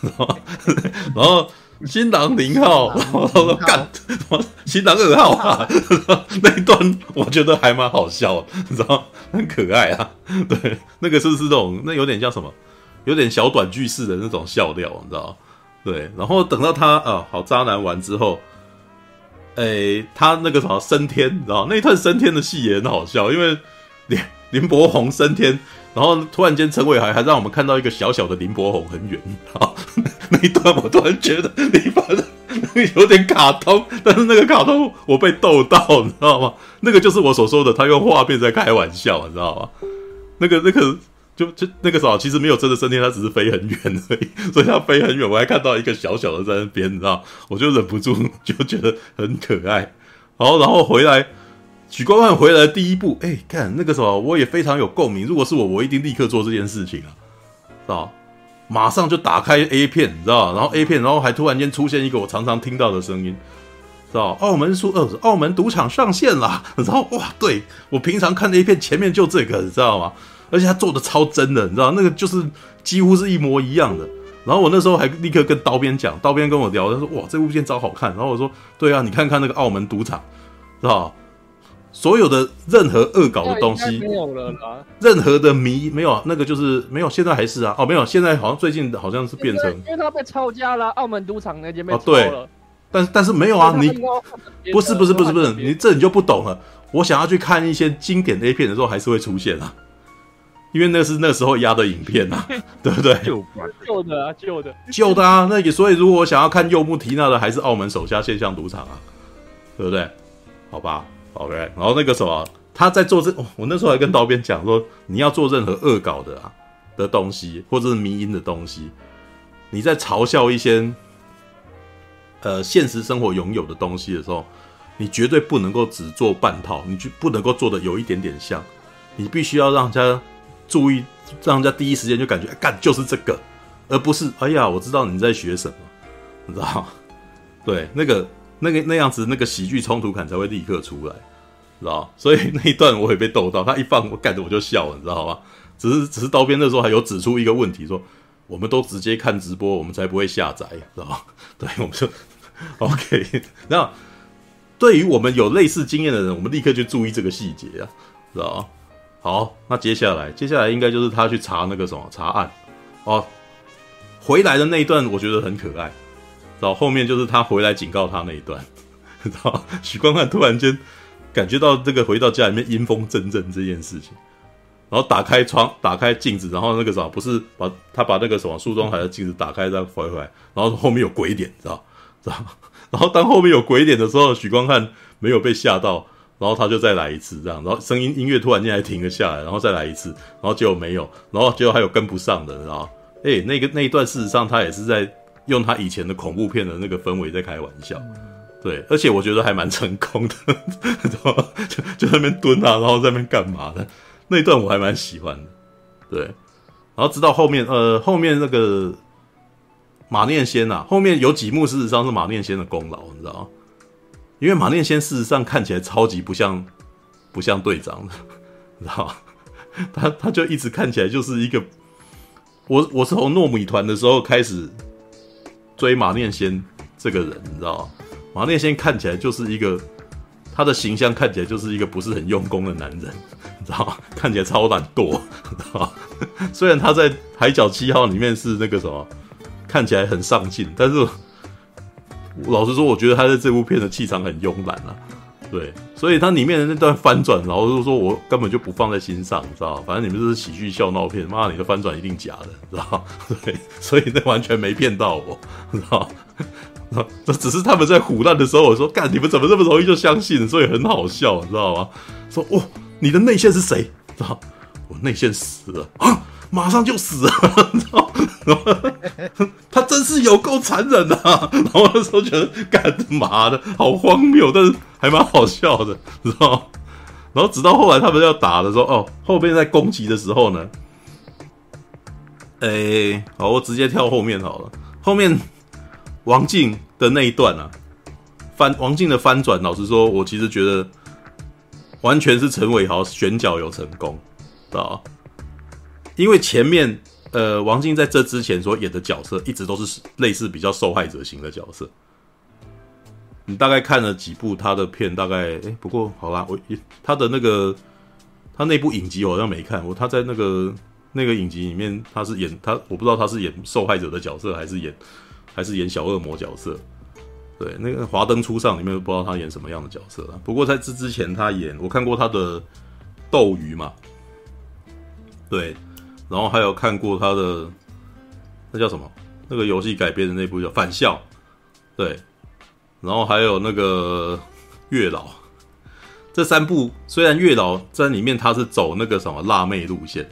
然后新郎零号，然后说干什么？新郎二号啊，那一段我觉得还蛮好笑，你知道很可爱啊，对，那个是不是那种那有点像什么，有点小短句式的那种笑料，你知道对，然后等到他啊好渣男完之后。哎、欸，他那个什么升天，你知道那一段升天的戏也很好笑，因为林林柏宏升天，然后突然间陈伟还还让我们看到一个小小的林柏宏很远啊，那一段我突然觉得你把那个有点卡通，但是那个卡通我被逗到，你知道吗？那个就是我所说的，他用画面在开玩笑，你知道吗？那个那个。就就那个时候，其实没有真的升天，他只是飞很远而已，所以他飞很远，我还看到一个小小的在那边，你知道，我就忍不住 就觉得很可爱。好，然后回来，许光汉回来第一步，哎，看那个时候我也非常有共鸣。如果是我，我一定立刻做这件事情啊，知道？马上就打开 A 片，你知道？然后 A 片，然后还突然间出现一个我常常听到的声音，知道？澳门输二，澳门赌场上线了，然后哇，对我平常看 A 片前面就这个，你知道吗？而且他做的超真的，你知道那个就是几乎是一模一样的。然后我那时候还立刻跟刀边讲，刀边跟我聊，他说：“哇，这部片超好看。”然后我说：“对啊，你看看那个澳门赌场，知道所有的任何恶搞的东西没有了，任何的迷没有，那个就是没有。现在还是啊，哦，没有，现在好像最近好像是变成，因为他被抄家了，澳门赌场那间被抄了。哦，对，但但是没有啊，你不是不是不是不是，你这你就不懂了。我想要去看一些经典 A 片的时候，还是会出现啊。因为那是那时候压的影片呐、啊，对不对？旧的啊，旧的，旧的啊。那也所以，如果我想要看柚木提娜的，还是澳门首家现象赌场啊，对不对？好吧，OK。然后那个什么，他在做这，我那时候还跟道边讲说，你要做任何恶搞的啊的东西，或者是迷因的东西，你在嘲笑一些呃现实生活拥有的东西的时候，你绝对不能够只做半套，你就不能够做的有一点点像，你必须要让人家。注意，让人家第一时间就感觉哎干就是这个，而不是哎呀，我知道你在学什么，你知道？对，那个那个那样子，那个喜剧冲突感才会立刻出来，知道？所以那一段我也被逗到，他一放我干着我就笑了，你知道吗？只是只是刀边的时候还有指出一个问题，说我们都直接看直播，我们才不会下载，知道吗？对，我们就 OK。那对于我们有类似经验的人，我们立刻就注意这个细节啊，知道吗？好，那接下来，接下来应该就是他去查那个什么查案，哦，回来的那一段我觉得很可爱，到后面就是他回来警告他那一段，然后许光汉突然间感觉到这个回到家里面阴风阵阵这件事情，然后打开窗，打开镜子，然后那个什么不是把他把那个什么梳妆台的镜子打开再回回来，然后后面有鬼脸，知道知道，然后当后面有鬼脸的时候，许光汉没有被吓到。然后他就再来一次，这样，然后声音音乐突然间还停了下来，然后再来一次，然后结果没有，然后结果还有跟不上的，然后，哎，那个那一段事实上他也是在用他以前的恐怖片的那个氛围在开玩笑，对，而且我觉得还蛮成功的，就 就在那边蹲啊，然后在那边干嘛的，那一段我还蛮喜欢的，对，然后直到后面，呃，后面那个马念先呐、啊，后面有几幕事实上是马念先的功劳，你知道吗？因为马念先事实上看起来超级不像，不像队长的，你知道吗？他他就一直看起来就是一个，我我是从糯米团的时候开始追马念先这个人，你知道吗？马念先看起来就是一个他的形象看起来就是一个不是很用功的男人，你知道吗？看起来超懒惰，你知道吗？虽然他在《海角七号》里面是那个什么，看起来很上进，但是老实说，我觉得他在这部片的气场很慵懒啊。对，所以它里面的那段翻转，然后就说我根本就不放在心上，知道？反正你们这是喜剧笑闹片，妈，你的翻转一定假的，知道？对，所以那完全没骗到我，知道？这只是他们在唬烂的时候，我说干，你们怎么这么容易就相信？所以很好笑，你知道吗？说哦，你的内线是谁？知道？我内线死了啊！马上就死了，你知道？他真是有够残忍的、啊。然后那时候觉得干嘛的，好荒谬，但是还蛮好笑的，知道？然后直到后来他们要打的时候，哦，后面在攻击的时候呢，哎、好，我直接跳后面好了。后面王静的那一段啊，翻王静的翻转，老实说，我其实觉得完全是陈伟豪选角有成功，知道？因为前面，呃，王静在这之前所演的角色一直都是类似比较受害者型的角色。你大概看了几部他的片，大概诶，不过好啦，我他的那个他那部影集我好像没看，我他在那个那个影集里面他是演他，我不知道他是演受害者的角色还是演还是演小恶魔角色。对，那个《华灯初上》里面不知道他演什么样的角色了。不过在这之前他演，我看过他的《斗鱼》嘛，对。然后还有看过他的那叫什么？那个游戏改编的那部叫《返校》，对。然后还有那个月老，这三部虽然月老在里面他是走那个什么辣妹路线，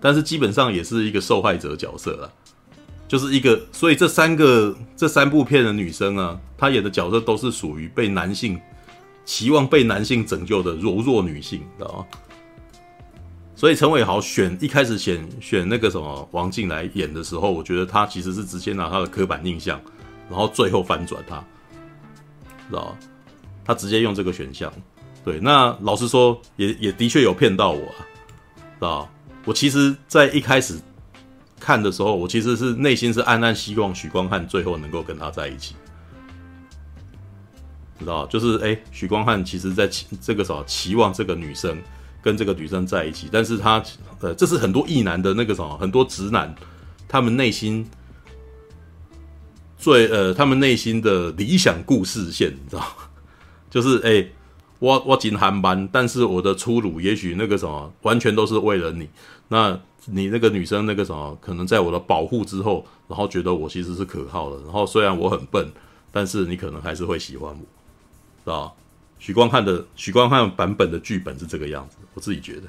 但是基本上也是一个受害者角色了，就是一个。所以这三个这三部片的女生啊，她演的角色都是属于被男性期望被男性拯救的柔弱女性，知道吗？所以陈伟豪选一开始选选那个什么王静来演的时候，我觉得他其实是直接拿他的刻板印象，然后最后反转他，知道？他直接用这个选项。对，那老实说，也也的确有骗到我啊，知道？我其实，在一开始看的时候，我其实是内心是暗暗希望许光汉最后能够跟他在一起，知道？就是哎，许光汉其实在期这个时候期望这个女生。跟这个女生在一起，但是他，呃，这是很多异男的那个什么，很多直男，他们内心最呃，他们内心的理想故事线，你知道吗？就是哎，我我进韩班，但是我的出路也许那个什么，完全都是为了你。那你那个女生那个什么，可能在我的保护之后，然后觉得我其实是可靠的。然后虽然我很笨，但是你可能还是会喜欢我，知道许光汉的许光汉版本的剧本是这个样子，我自己觉得，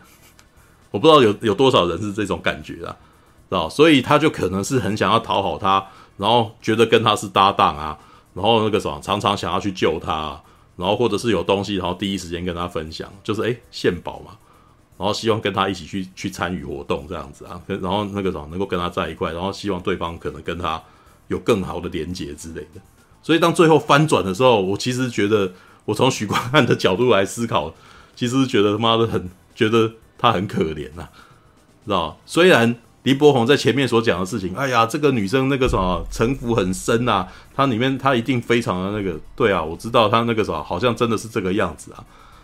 我不知道有有多少人是这种感觉啊，知道？所以他就可能是很想要讨好他，然后觉得跟他是搭档啊，然后那个什么常常想要去救他，然后或者是有东西，然后第一时间跟他分享，就是诶献宝嘛，然后希望跟他一起去去参与活动这样子啊，然后那个什么能够跟他在一块，然后希望对方可能跟他有更好的连结之类的。所以当最后翻转的时候，我其实觉得。我从许光汉的角度来思考，其实是觉得他妈的很觉得他很可怜呐、知道？虽然黎柏宏在前面所讲的事情，哎呀，这个女生那个什么城府很深呐、啊，她里面她一定非常的那个，对啊，我知道她那个什么好像真的是这个样子啊。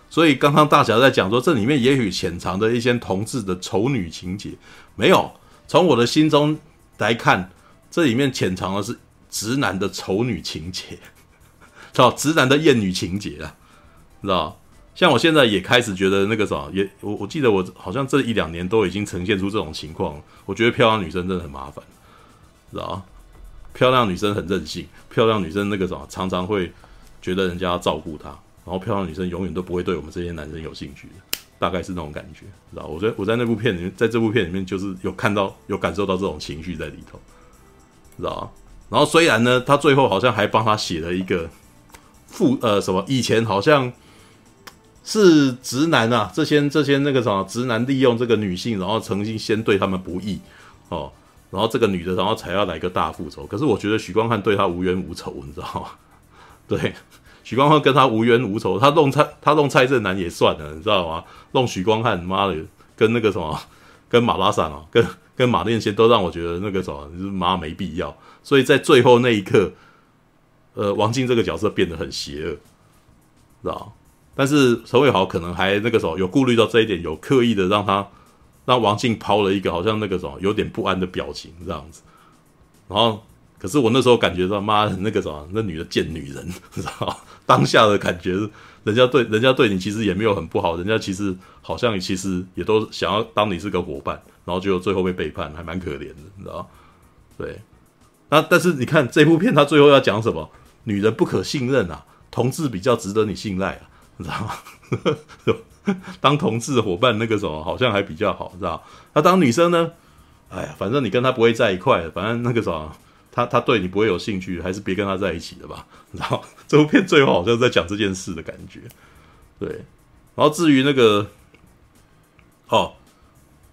所以刚刚大侠在讲说，这里面也许潜藏着一些同志的丑女情节，没有？从我的心中来看，这里面潜藏的是直男的丑女情节。知道直男的厌女情节啊，知道？像我现在也开始觉得那个啥，也我我记得我好像这一两年都已经呈现出这种情况。我觉得漂亮女生真的很麻烦，知道？漂亮女生很任性，漂亮女生那个啥常常会觉得人家要照顾她，然后漂亮女生永远都不会对我们这些男生有兴趣的，大概是那种感觉，知道？我在我在那部片里面，在这部片里面就是有看到有感受到这种情绪在里头，知道？然后虽然呢，他最后好像还帮他写了一个。父呃什么？以前好像是直男啊，这些这些那个什么直男利用这个女性，然后曾经先对他们不义哦，然后这个女的，然后才要来个大复仇。可是我觉得许光汉对他无冤无仇，你知道吗？对，许光汉跟他无冤无仇，他弄蔡他弄蔡正南也算了，你知道吗？弄许光汉妈的跟那个什么跟马拉桑啊，跟跟马念先都让我觉得那个什么就是妈没必要。所以在最后那一刻。呃，王静这个角色变得很邪恶，知道？但是陈伟豪可能还那个时候有顾虑到这一点，有刻意的让他让王静抛了一个好像那个什么有点不安的表情这样子，然后可是我那时候感觉到妈的那个什么那女的贱女人，知道当下的感觉，人家对人家对你其实也没有很不好，人家其实好像其实也都想要当你是个伙伴，然后就最后被背叛，还蛮可怜的，你知道？对，那但是你看这部片他最后要讲什么？女人不可信任啊，同志比较值得你信赖啊。你知道吗？当同志伙伴那个什么好像还比较好，知道？那当女生呢？哎呀，反正你跟他不会在一块，反正那个什么，他他对你不会有兴趣，还是别跟他在一起的吧？你知道？这部片最后好像在讲这件事的感觉。对，然后至于那个，哦，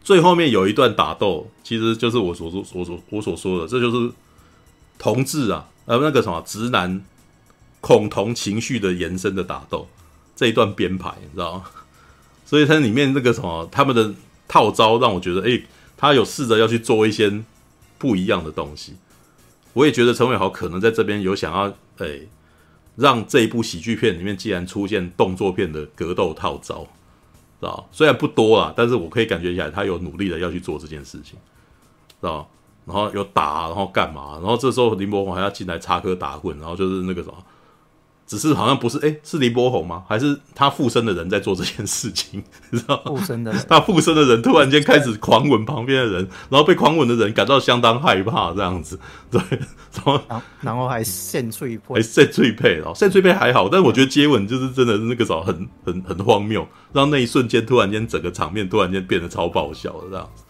最后面有一段打斗，其实就是我所说、我所我所说的，这就是同志啊，呃，那个什么直男恐同情绪的延伸的打斗。这一段编排，你知道吗？所以它里面那个什么，他们的套招让我觉得，诶，他有试着要去做一些不一样的东西。我也觉得陈伟豪可能在这边有想要，诶，让这一部喜剧片里面既然出现动作片的格斗套招，知道？虽然不多啦，但是我可以感觉起来他有努力的要去做这件事情，知道？然后有打，然后干嘛？然后这时候林柏宏还要进来插科打诨，然后就是那个什么。只是好像不是哎，是林柏宏吗？还是他附身的人在做这件事情？你知道附身的人，他附身的人突然间开始狂吻旁边的人，然后被狂吻的人感到相当害怕，这样子。对，然后然后还现翠配，还现翠配哦，现翠配还好，但是我觉得接吻就是真的是那个时候很很很荒谬，让那一瞬间突然间整个场面突然间变得超爆笑的这样子。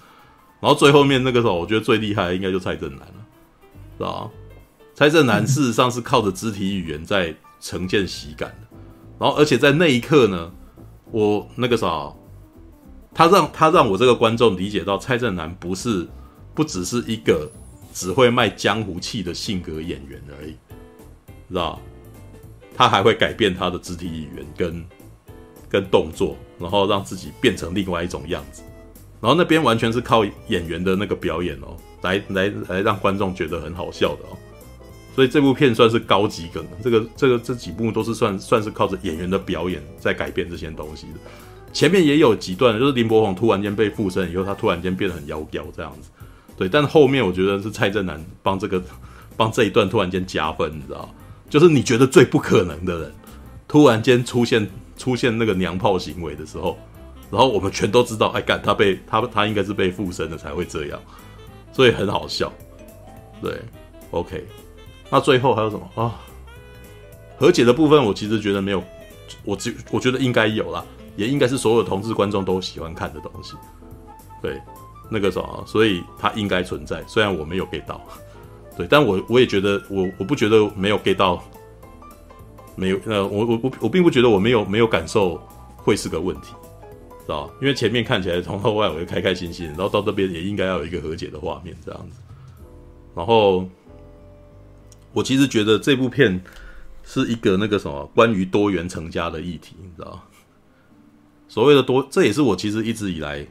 然后最后面那个时候，我觉得最厉害的应该就蔡正南了，是吧？蔡正南事实上是靠着肢体语言在。呈现喜感的，然后而且在那一刻呢，我那个啥，他让他让我这个观众理解到蔡正南不是不只是一个只会卖江湖气的性格演员而已，知道？他还会改变他的肢体语言跟跟动作，然后让自己变成另外一种样子，然后那边完全是靠演员的那个表演哦，来来来让观众觉得很好笑的哦。所以这部片算是高级梗，这个这个这几部都是算算是靠着演员的表演在改变这些东西的。前面也有几段，就是林柏宏突然间被附身以后，他突然间变得很妖娇这样子。对，但后面我觉得是蔡正南帮这个帮这一段突然间加分，你知道？就是你觉得最不可能的人，突然间出现出现那个娘炮行为的时候，然后我们全都知道，哎干他被他他应该是被附身了才会这样，所以很好笑。对，OK。那最后还有什么啊？和解的部分，我其实觉得没有，我只我觉得应该有啦，也应该是所有同志观众都喜欢看的东西。对，那个什么，所以它应该存在。虽然我没有 get 到，对，但我我也觉得我我不觉得没有 get 到，没有呃，我我我我并不觉得我没有没有感受会是个问题，知道？因为前面看起来从头到尾开开心心，然后到这边也应该要有一个和解的画面这样子，然后。我其实觉得这部片是一个那个什么关于多元成家的议题，你知道？所谓的多，这也是我其实一直以来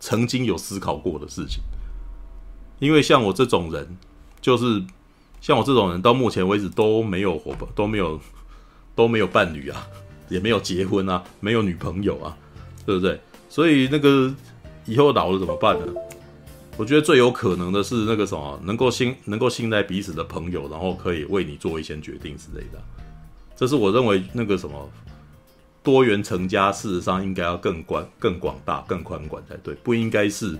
曾经有思考过的事情。因为像我这种人，就是像我这种人，到目前为止都没有伙伴，都没有都没有伴侣啊，也没有结婚啊，没有女朋友啊，对不对？所以那个以后老了怎么办呢？我觉得最有可能的是那个什么，能够信能够信赖彼此的朋友，然后可以为你做一些决定之类的。这是我认为那个什么多元成家，事实上应该要更广、更广大、更宽广才对，不应该是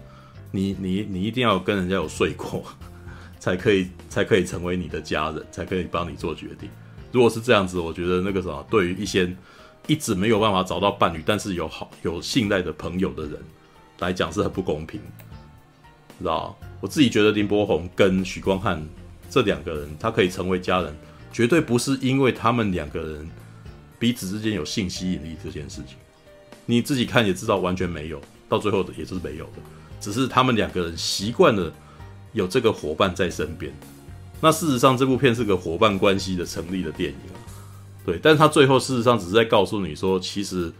你你你一定要跟人家有睡过，才可以才可以成为你的家人，才可以帮你做决定。如果是这样子，我觉得那个什么，对于一些一直没有办法找到伴侣，但是有好有信赖的朋友的人来讲，是很不公平。知道，我自己觉得林柏宏跟许光汉这两个人，他可以成为家人，绝对不是因为他们两个人彼此之间有性吸引力这件事情。你自己看也知道，完全没有，到最后也是没有的，只是他们两个人习惯了有这个伙伴在身边。那事实上，这部片是个伙伴关系的成立的电影，对，但他最后事实上只是在告诉你说，其实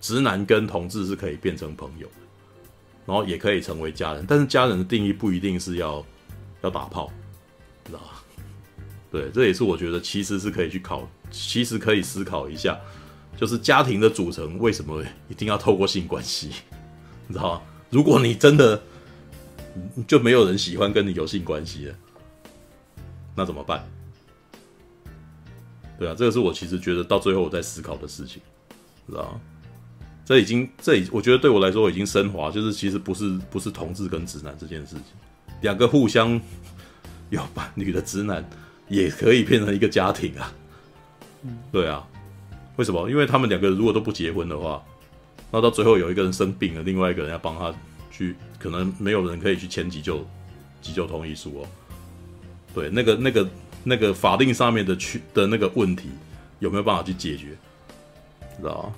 直男跟同志是可以变成朋友。然后也可以成为家人，但是家人的定义不一定是要要打炮，知道吧？对，这也是我觉得其实是可以去考，其实可以思考一下，就是家庭的组成为什么一定要透过性关系？你知道吗？如果你真的就没有人喜欢跟你有性关系了，那怎么办？对啊，这个是我其实觉得到最后我在思考的事情，知道吗？这已经，这已，我觉得对我来说已经升华，就是其实不是不是同志跟直男这件事情，两个互相有伴侣的直男也可以变成一个家庭啊。对啊，为什么？因为他们两个人如果都不结婚的话，那到最后有一个人生病了，另外一个人要帮他去，可能没有人可以去签急救急救同意书哦。对，那个那个那个法定上面的去的那个问题有没有办法去解决？知道吗？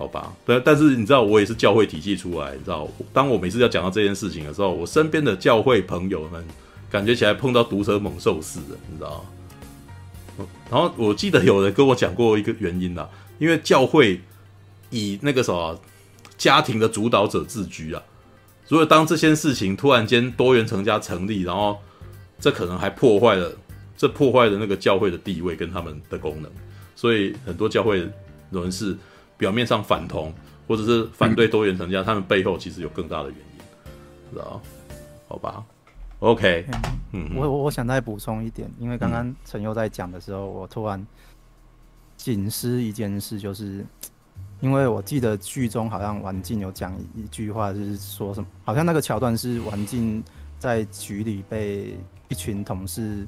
好吧，对，但是你知道，我也是教会体系出来，你知道，当我每次要讲到这件事情的时候，我身边的教会朋友们感觉起来碰到毒蛇猛兽似的，你知道？然后我记得有人跟我讲过一个原因啦，因为教会以那个什么家庭的主导者自居啊，所以当这件事情突然间多元成家成立，然后这可能还破坏了，这破坏了那个教会的地位跟他们的功能，所以很多教会人士。表面上反同或者是反对多元成家，嗯、他们背后其实有更大的原因，知道？好吧，OK，嗯，我我我想再补充一点，因为刚刚陈佑在讲的时候，我突然警示一件事，就是因为我记得剧中好像王静有讲一句话，就是说什么，好像那个桥段是王静在局里被一群同事。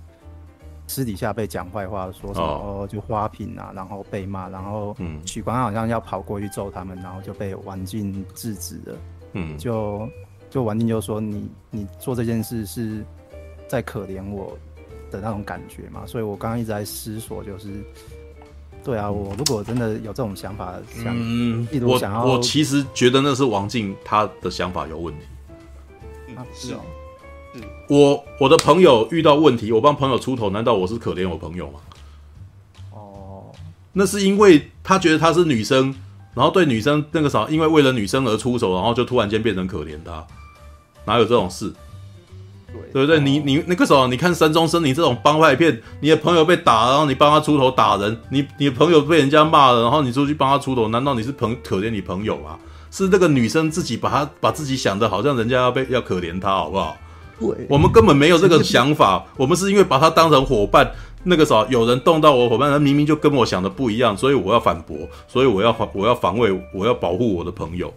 私底下被讲坏话，说什么、哦、就花瓶啊，然后被骂，然后许光汉好像要跑过去揍他们，然后就被王静制止了。嗯，就就王静就说你你做这件事是在可怜我的那种感觉嘛，所以我刚刚一直在思索，就是对啊，我如果真的有这种想法，想一直想要我，我其实觉得那是王静他的想法有问题。啊，是哦。我我的朋友遇到问题，我帮朋友出头，难道我是可怜我朋友吗？哦，那是因为他觉得她是女生，然后对女生那个啥，因为为了女生而出手，然后就突然间变成可怜她，哪有这种事？对，对不对？你你那个时候你看山中生，你这种帮派片，你的朋友被打，然后你帮他出头打人，你你的朋友被人家骂了，然后你出去帮他出头，难道你是朋可怜你朋友吗？是那个女生自己把他把自己想的好像人家要被要可怜他，好不好？我们根本没有这个想法，我们是因为把他当成伙伴。那个时候有人动到我伙伴，他明明就跟我想的不一样，所以我要反驳，所以我要防，我要防卫，我要保护我的朋友，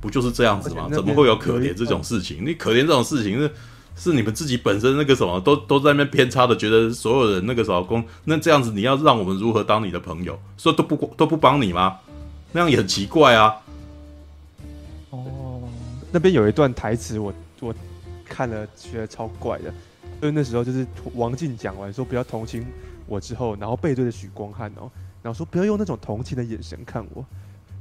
不就是这样子吗？怎么会有可怜这种事情？你可怜这种事情是是你们自己本身那个什么都都在那边偏差的，觉得所有人那个时候公，那这样子你要让我们如何当你的朋友？说都不都不帮你吗？那样也很奇怪啊。哦，那边有一段台词，我我。看了觉得超怪的，因为那时候就是王静讲完说不要同情我之后，然后背对着许光汉哦，然后说不要用那种同情的眼神看我，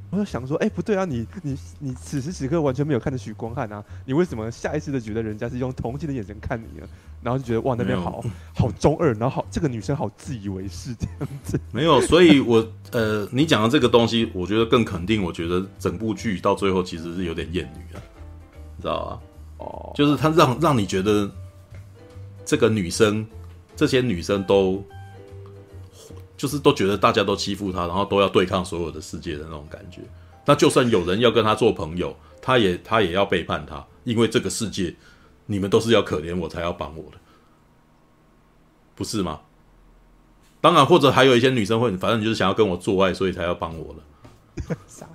我就想说，哎、欸，不对啊，你你你此时此刻完全没有看着许光汉啊，你为什么下意识的觉得人家是用同情的眼神看你呢？然后就觉得哇，那边好 好中二，然后好这个女生好自以为是这样子，没有，所以我呃，你讲的这个东西，我觉得更肯定，我觉得整部剧到最后其实是有点厌女啊，你知道吧？就是他让让你觉得这个女生，这些女生都就是都觉得大家都欺负她，然后都要对抗所有的世界的那种感觉。那就算有人要跟她做朋友，她也她也要背叛她，因为这个世界你们都是要可怜我才要帮我的，不是吗？当然，或者还有一些女生会，反正你就是想要跟我做爱，所以才要帮我了。傻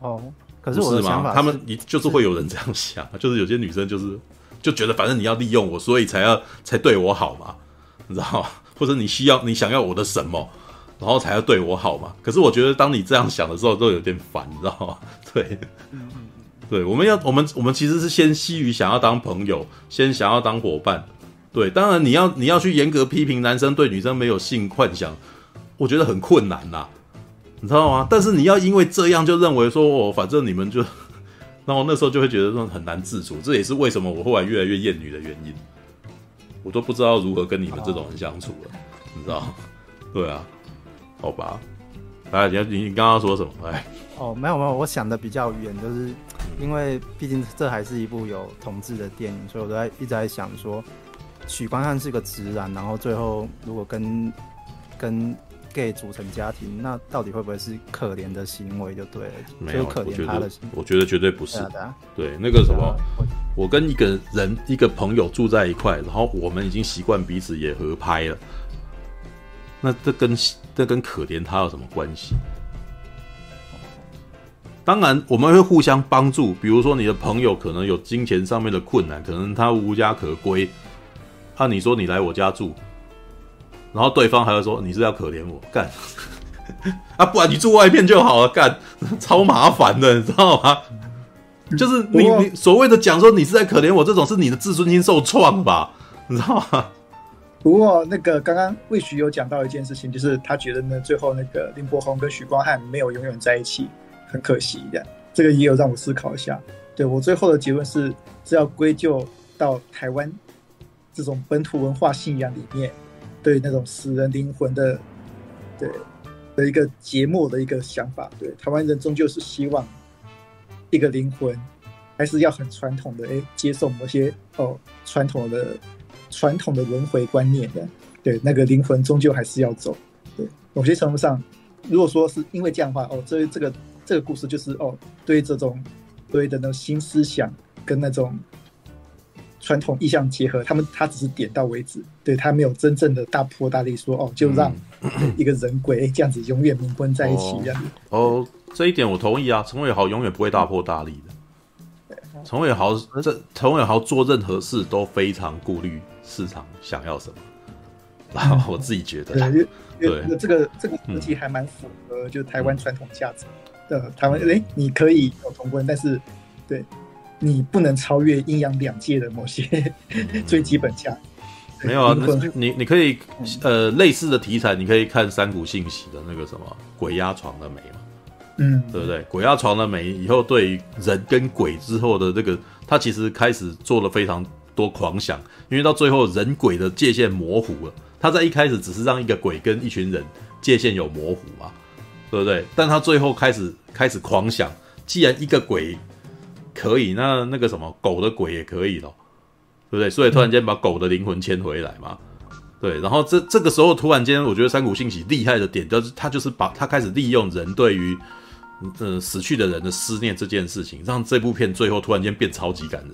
哦。可是我的想法是，他们你就是会有人这样想，是 就是有些女生就是就觉得反正你要利用我，所以才要才对我好嘛，你知道吗？或者你需要你想要我的什么，然后才要对我好嘛？可是我觉得当你这样想的时候，都有点烦，你知道吗？对，对，我们要我们我们其实是先基于想要当朋友，先想要当伙伴。对，当然你要你要去严格批评男生对女生没有性幻想，我觉得很困难呐。你知道吗？但是你要因为这样就认为说，哦，反正你们就，然后那时候就会觉得说很难自处。这也是为什么我后来越来越厌女的原因。我都不知道如何跟你们这种人相处了，你知道？对啊，好吧。哎，你你你刚刚说什么？哎，哦，没有没有，我想的比较远，就是因为毕竟这还是一部有同志的电影，所以我都在一直在想说，许光汉是个直男，然后最后如果跟跟。Gay 组成家庭，那到底会不会是可怜的行为就对了？没有，可怜他的行为我觉得，我觉得绝对不是。对，那个什么，我跟一个人一个朋友住在一块，然后我们已经习惯彼此也合拍了，那这跟这跟可怜他有什么关系？当然，我们会互相帮助。比如说，你的朋友可能有金钱上面的困难，可能他无家可归。那、啊、你说你来我家住，然后对方还会说你是要可怜我干 啊？不然你住外面就好了，干 超麻烦的，你知道吗？就是你你所谓的讲说你是在可怜我，这种是你的自尊心受创吧？你知道吗？不过那个刚刚魏许有讲到一件事情，就是他觉得呢，最后那个林柏宏跟许光汉没有永远在一起。很可惜的，这个也有让我思考一下。对，我最后的结论是，是要归咎到台湾这种本土文化信仰里面，对那种死人灵魂的，对的一个节目的一个想法。对，台湾人终究是希望一个灵魂还是要很传统的，哎，接受某些哦传统的传统的轮回观念的。对，那个灵魂终究还是要走。对，某些程度上，如果说是因为这样的话，哦，这这个。这个故事就是哦，对这种对的那种新思想跟那种传统意象结合，他们他只是点到为止，对他没有真正的大破大立说哦，就让一个人鬼这样子永远冥婚在一起这样子。哦，哦，这一点我同意啊，陈伟豪永远不会大破大立的。陈伟豪这陈伟豪做任何事都非常顾虑市场想要什么，然 后我自己觉得，对，对这个这个逻辑还蛮符合就台湾传统价值。嗯呃，台湾诶，你可以有同婚，但是，对，你不能超越阴阳两界的某些最基本价。没有啊，你你可以呃类似的题材，你可以看三谷信息的那个什么鬼压床的美嘛，嗯，对不对？鬼压床的美以后对于人跟鬼之后的这个，他其实开始做了非常多狂想，因为到最后人鬼的界限模糊了。他在一开始只是让一个鬼跟一群人界限有模糊嘛。对不对？但他最后开始开始狂想，既然一个鬼可以，那那个什么狗的鬼也可以咯，对不对？所以突然间把狗的灵魂牵回来嘛，对。然后这这个时候突然间，我觉得三谷幸喜厉害的点就是他就是把他开始利用人对于嗯、死去的人的思念这件事情，让这部片最后突然间变超级感人，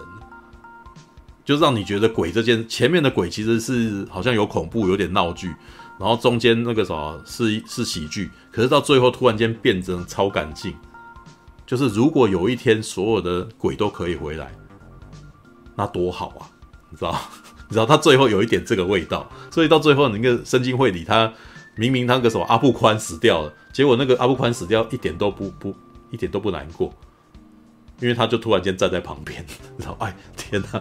就让你觉得鬼这件前面的鬼其实是好像有恐怖，有点闹剧。然后中间那个什么是是喜剧，可是到最后突然间变成超感性，就是如果有一天所有的鬼都可以回来，那多好啊！你知道？你知道他最后有一点这个味道，所以到最后那个圣经会里他明明那个什么阿布宽死掉了，结果那个阿布宽死掉一点都不不 一点都不难过。因为他就突然间站在旁边，然后哎天哪，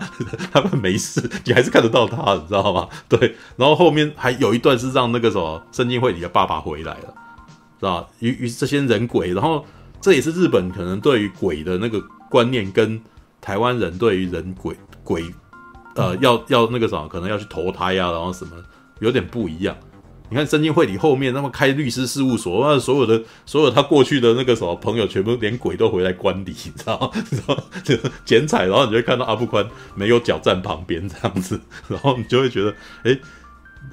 他们没事，你还是看得到他，你知道吗？对，然后后面还有一段是让那个什么圣经会里的爸爸回来了，知道吧？于于是这些人鬼，然后这也是日本可能对于鬼的那个观念跟台湾人对于人鬼鬼，呃，要要那个什么，可能要去投胎啊，然后什么有点不一样。你看深津会里后面，那么开律师事务所，那所有的所有他过去的那个什么朋友，全部连鬼都回来观礼，你知道吗？然 后就 剪彩，然后你就会看到阿布宽没有脚站旁边这样子，然后你就会觉得，哎、欸，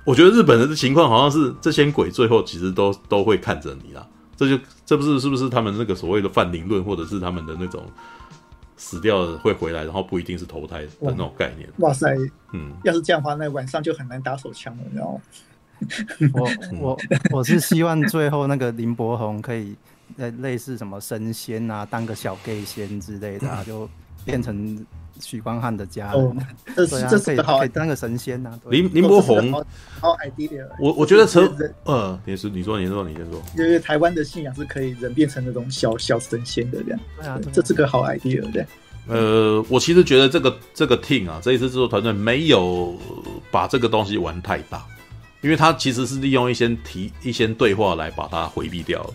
我觉得日本人的情况好像是这些鬼最后其实都都会看着你啦，这就这不是是不是他们那个所谓的泛灵论，或者是他们的那种死掉了会回来，然后不一定是投胎的那种概念。哇塞，嗯，要是这样的话，那晚上就很难打手枪了，然后。我我我是希望最后那个林柏宏可以呃类似什么神仙啊，当个小 gay 仙之类的，啊，就变成许光汉的家人。哦、这是、啊、这是好，可以当个神仙呐、啊。林林柏宏，好 idea。我我觉得成呃，你是你说你说你先说，因为台湾的信仰是可以人变成那种小小神仙的这样。对啊，这是个好 idea 对。呃，我其实觉得这个这个 team 啊，这一次制作团队没有把这个东西玩太大。因为他其实是利用一些提一些对话来把它回避掉了，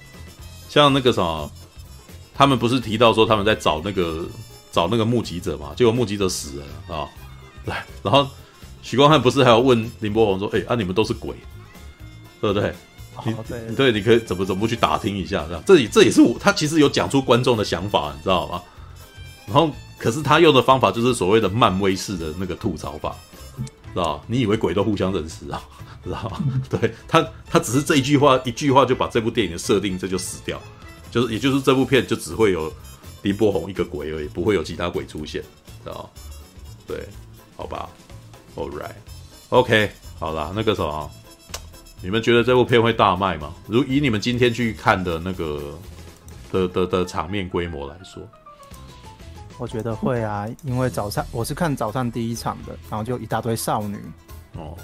像那个什么，他们不是提到说他们在找那个找那个目击者嘛？结果目击者死了啊，来，然后许光汉不是还要问林柏宏说：“哎、欸，啊你们都是鬼，对不对？你对，对，你可以怎么怎么不去打听一下？这样，这也这也是我他其实有讲出观众的想法，你知道吗？然后可是他用的方法就是所谓的漫威式的那个吐槽法，知道你以为鬼都互相认识啊？”知道吗？对他，他只是这一句话，一句话就把这部电影的设定这就死掉，就是也就是这部片就只会有林柏宏一个鬼而已，不会有其他鬼出现，知道？对，好吧，All right，OK，okay, 好啦，那个什么，你们觉得这部片会大卖吗？如以你们今天去看的那个的的的场面规模来说。我觉得会啊，因为早上我是看早上第一场的，然后就一大堆少女，哦，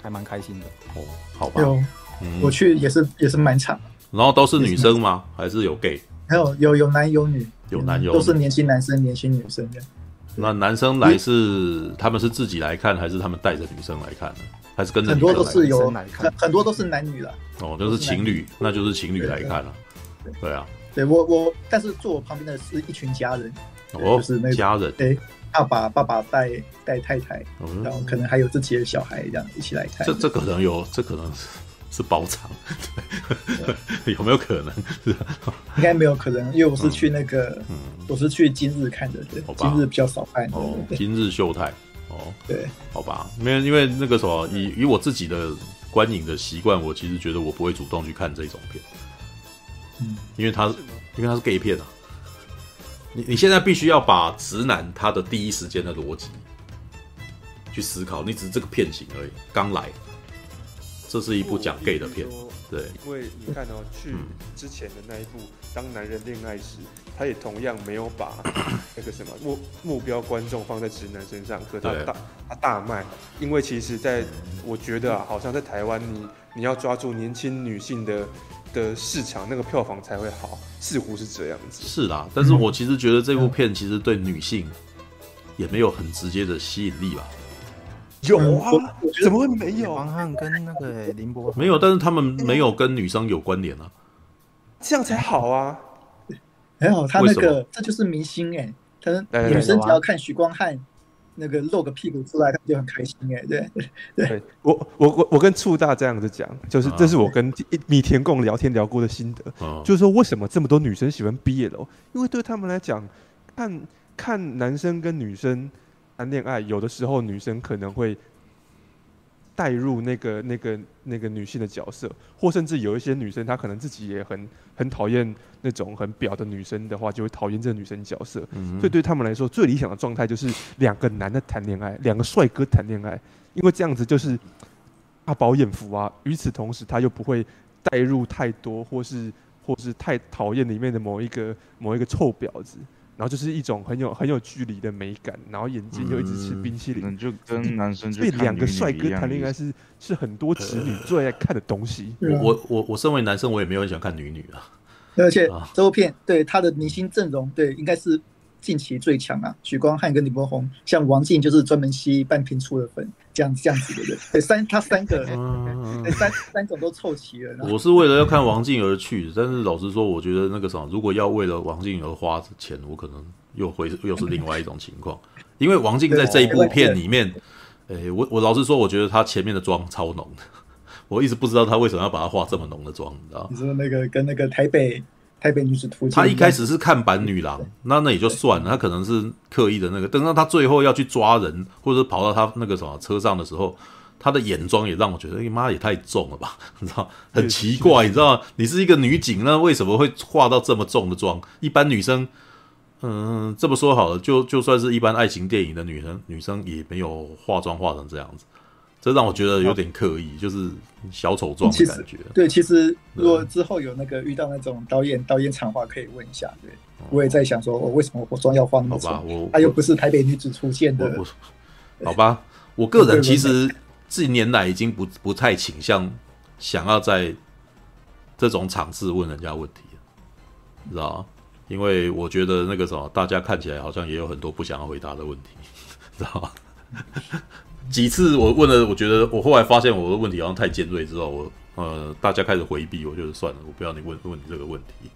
还蛮开心的哦，好吧，有，嗯，我去也是也是满场，然后都是女生吗？是还是有 gay？还有有有男有女，有男有女，都是年轻男生年轻女生的。那男生来是他们是自己来看，还是他们带着女生来看呢？还是跟着很多都是有很很多都是男女了，哦，就是情侣，那就是情侣来看了，对啊，对我我，但是坐我旁边的是一群家人。哦，就是那家人，哎，爸爸爸爸带带太太，然后可能还有自己的小孩，这样一起来看。这这可能有，这可能是是包场，对，有没有可能？应该没有可能，因为我是去那个，我是去今日看的，对，今日比较少看。哦，今日秀泰，哦，对，好吧，因为因为那个什么，以以我自己的观影的习惯，我其实觉得我不会主动去看这种片，嗯，因为它因为它是 gay 片啊。你你现在必须要把直男他的第一时间的逻辑去思考，你只是这个片型而已，刚来，这是一部讲 gay 的片，对。因为你看哦，去之前的那一部《当男人恋爱时》，他也同样没有把 那个什么目目标观众放在直男身上，可他大他大卖，因为其实在我觉得啊，好像在台湾，你你要抓住年轻女性的。的市场那个票房才会好，似乎是这样子。是啦，但是我其实觉得这部片其实对女性也没有很直接的吸引力吧？有啊，怎么会没有？王翰跟那个林柏没有，但是他们没有跟女生有关联啊，这样才好啊。很好他那个这就是明星哎，他女生只要看许光汉。那个露个屁股出来，他就很开心哎，对对，对。我我我我跟醋大这样子讲，就是这是我跟米田共聊天聊过的心得，啊、就是说为什么这么多女生喜欢毕业楼因为对他们来讲，看看男生跟女生谈恋爱，有的时候女生可能会。带入那个、那个、那个女性的角色，或甚至有一些女生，她可能自己也很很讨厌那种很婊的女生的话，就会讨厌这个女生角色。嗯、所以对他们来说，最理想的状态就是两个男的谈恋爱，两个帅哥谈恋爱，因为这样子就是大饱眼福啊。与此同时，他又不会带入太多，或是或是太讨厌里面的某一个某一个臭婊子。然后就是一种很有很有距离的美感，然后眼睛又一直吃冰淇淋，嗯、就跟男生就被两个帅哥谈恋爱是是很多直女最爱看的东西。呃、我我我身为男生，我也没有很喜欢看女女啊。而且这部片对他的明星阵容，对应该是近期最强啊。许光汉跟李柏宏，像王静就是专门吸半瓶醋的粉。这样这样子的人，对三他三个，嗯、三三种都凑齐了。我是为了要看王静而去，但是老实说，我觉得那个什么，如果要为了王静而花钱，我可能又会 又是另外一种情况。因为王静在这一部片里面，诶，我我老实说，我觉得他前面的妆超浓的，我一直不知道他为什么要把它化这么浓的妆，你知道？你说那个跟那个台北。台北女子图鉴，他一开始是看板女郎，那那也就算了，他可能是刻意的那个。等到他最后要去抓人，或者跑到他那个什么车上的时候，他的眼妆也让我觉得，哎妈也太重了吧，你知道？很奇怪，你知道？你是一个女警，那为什么会化到这么重的妆？一般女生，嗯，这么说好了，就就算是一般爱情电影的女生，女生也没有化妆化成这样子。这让我觉得有点刻意，就是小丑状的感觉。对，其实如果之后有那个遇到那种导演，导演场话可以问一下。对，我也在想说，我为什么我妆要化那么重？好吧，我他又不是台北女子出现的。好吧，我个人 其实近年来已经不不太倾向想要在这种场次问人家问题，知道吗？因为我觉得那个什么，大家看起来好像也有很多不想要回答的问题，知道吗？几次我问了，我觉得我后来发现我的问题好像太尖锐之后，我呃大家开始回避，我就算了，我不要你问问你这个问题，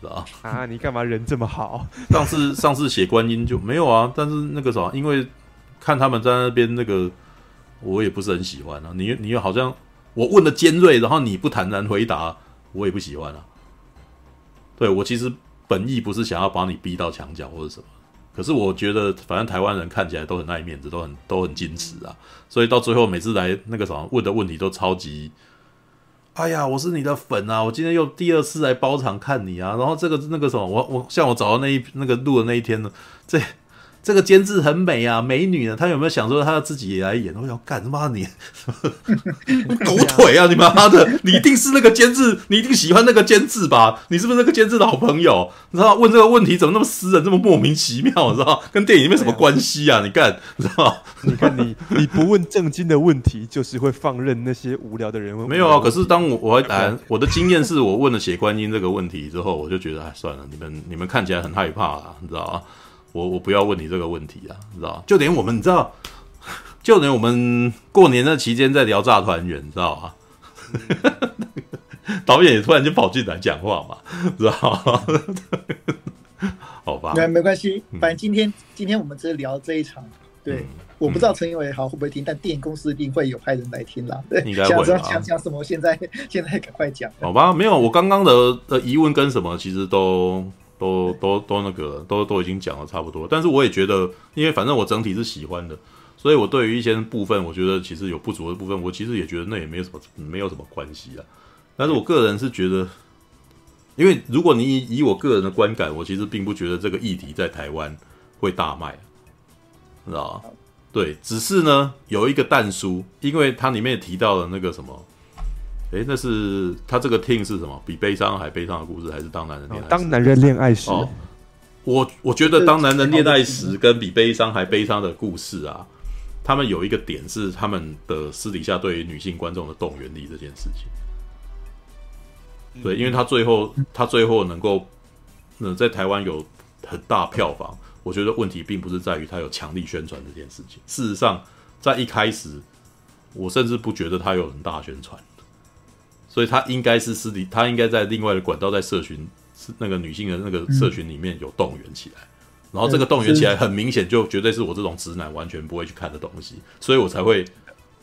知道啊，你干嘛人这么好？上次上次写观音就没有啊，但是那个啥，因为看他们在那边那个，我也不是很喜欢啊。你你又好像我问的尖锐，然后你不坦然回答，我也不喜欢啊。对，我其实本意不是想要把你逼到墙角或者什么。可是我觉得，反正台湾人看起来都很爱面子，都很都很矜持啊，所以到最后每次来那个什么问的问题都超级，哎呀，我是你的粉啊，我今天又第二次来包场看你啊，然后这个那个什么，我我像我找到那一那个录的那一天呢，这。这个监制很美啊，美女啊，她有没有想说她自己也来演？我想干他妈你 狗腿啊！你妈的，你一定是那个监制，你一定喜欢那个监制吧？你是不是那个监制的好朋友？你知道问这个问题怎么那么私人，这么莫名其妙？你知道跟电影里面什么关系啊？你干，你知道？你看你你不问正经的问题，就是会放任那些无聊的人问。没有啊，可是当我我来我的经验是我问了血观音这个问题之后，我就觉得哎算了，你们你们看起来很害怕啊，你知道吗？我我不要问你这个问题啊，你知道？就连我们，你知道，就连我们过年的期间在聊炸团圆，你知道吗？导演也突然就跑进来讲话嘛，知道 好吧，没没关系，反正今天、嗯、今天我们只是聊这一场。对，嗯、我不知道陈英伟好会不会听，但电影公司一定会有派人来听啦。对，应该会。想讲讲什么？现在现在赶快讲。好吧，没有，我刚刚的的疑问跟什么，其实都。都都都那个了都都已经讲的差不多，但是我也觉得，因为反正我整体是喜欢的，所以我对于一些部分，我觉得其实有不足的部分，我其实也觉得那也没有什么没有什么关系啊。但是我个人是觉得，因为如果你以以我个人的观感，我其实并不觉得这个议题在台湾会大卖，知道吗？对，只是呢有一个蛋书，因为它里面提到了那个什么。诶，那是他这个 team 是什么？比悲伤还悲伤的故事，还是当男人恋爱时？当男人恋爱时，哦、我我觉得当男人恋爱时跟比悲伤还悲伤的故事啊，他们有一个点是他们的私底下对于女性观众的动员力这件事情。对，因为他最后他最后能够呃在台湾有很大票房，我觉得问题并不是在于他有强力宣传这件事情。事实上，在一开始，我甚至不觉得他有很大宣传。所以他应该是私底，他应该在另外的管道，在社群是那个女性的那个社群里面有动员起来，然后这个动员起来很明显就绝对是我这种直男完全不会去看的东西，所以我才会，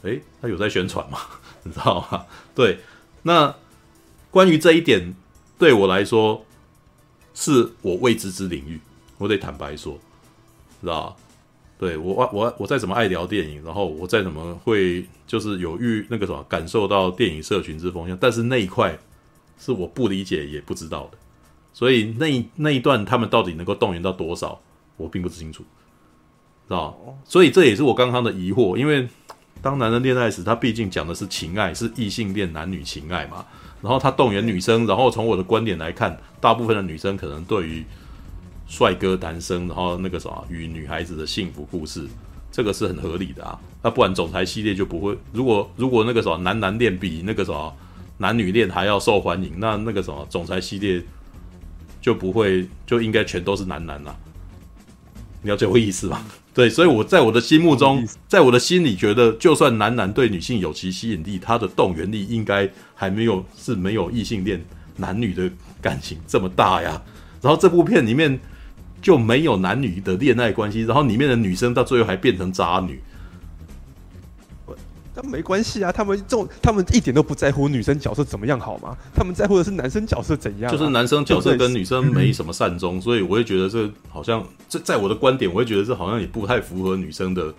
诶，他有在宣传吗？你知道吗？对，那关于这一点对我来说是我未知之领域，我得坦白说，知道吧？对我我我再怎么爱聊电影，然后我再怎么会就是有遇那个什么感受到电影社群之风向，但是那一块是我不理解也不知道的，所以那那一段他们到底能够动员到多少，我并不清楚，知道？所以这也是我刚刚的疑惑，因为当男人恋爱时，他毕竟讲的是情爱，是异性恋男女情爱嘛，然后他动员女生，然后从我的观点来看，大部分的女生可能对于。帅哥男生，然后那个什么与女孩子的幸福故事，这个是很合理的啊。那不然总裁系列就不会。如果如果那个什么男男恋比那个什么男女恋还要受欢迎，那那个什么总裁系列就不会，就应该全都是男男了。你了解我意思吗？对，所以我在我的心目中，在我的心里觉得，就算男男对女性有其吸引力，他的动员力应该还没有是没有异性恋男女的感情这么大呀。然后这部片里面。就没有男女的恋爱关系，然后里面的女生到最后还变成渣女，但没关系啊，他们这种他们一点都不在乎女生角色怎么样好吗？他们在乎的是男生角色怎样、啊，就是男生角色跟女生没什么善终，所以我会觉得这好像这在我的观点，我会觉得这好像也不太符合女生的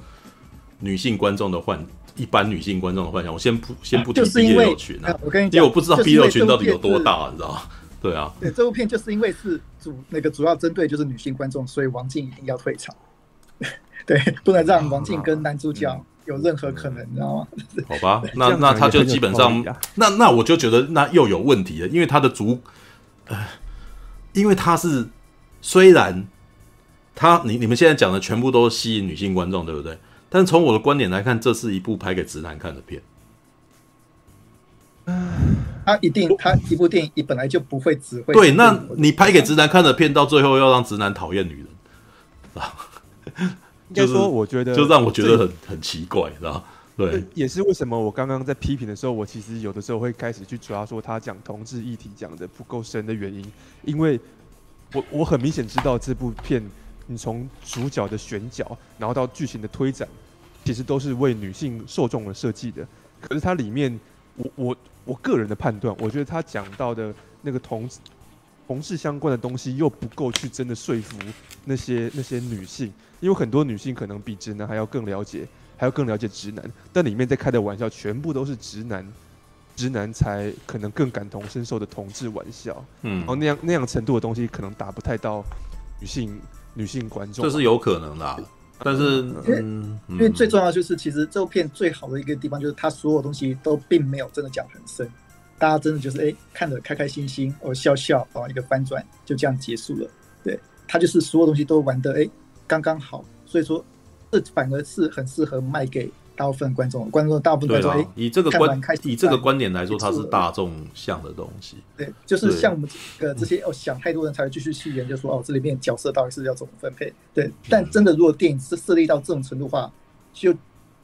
女性观众的幻，一般女性观众的幻想。我先不先不提 B 六群啊，我跟你讲，因为我不知道 B 六群到底有多大，你知道吗？对啊，对这部片就是因为是主那个主要针对就是女性观众，所以王静一定要退场，对，不能让王静跟男主角有任何可能，你知道吗？好吧，那那他就基本上，那那我就觉得那又有问题了，因为他的主，呃，因为他是虽然他你你们现在讲的全部都吸引女性观众，对不对？但是从我的观点来看，这是一部拍给直男看的片。他一定，他一部电影，你本来就不会只会对。那你拍给直男看的片，到最后要让直男讨厌女人，啊，就是说，我觉得就让我觉得很很奇怪，是吧？对，也是为什么我刚刚在批评的时候，我其实有的时候会开始去抓说他讲同志议题讲的不够深的原因，因为我我很明显知道这部片，你从主角的选角，然后到剧情的推展，其实都是为女性受众而设计的，可是它里面。我我我个人的判断，我觉得他讲到的那个同同事相关的东西又不够去真的说服那些那些女性，因为很多女性可能比直男还要更了解，还要更了解直男，但里面在开的玩笑全部都是直男，直男才可能更感同身受的同志玩笑，嗯，然后那样那样程度的东西可能达不太到女性女性观众，这是有可能的、啊，但是因为、嗯、因为最重要就是其实这部片最好的一个地方就是它所有东西都并没有真的讲很深。大家真的就是哎，看着开开心心，哦笑笑，哦一个翻转就这样结束了。对，它就是所有东西都玩得哎刚刚好，所以说这反而是很适合卖给大部分观众。观众大部分观以这个观以这个观点来说，它是大众向的东西。对，就是像我们这个这些哦想太多人才会继续去研究说哦这里面角色到底是要怎么分配。对，但真的如果电影是设立到这种程度的话，就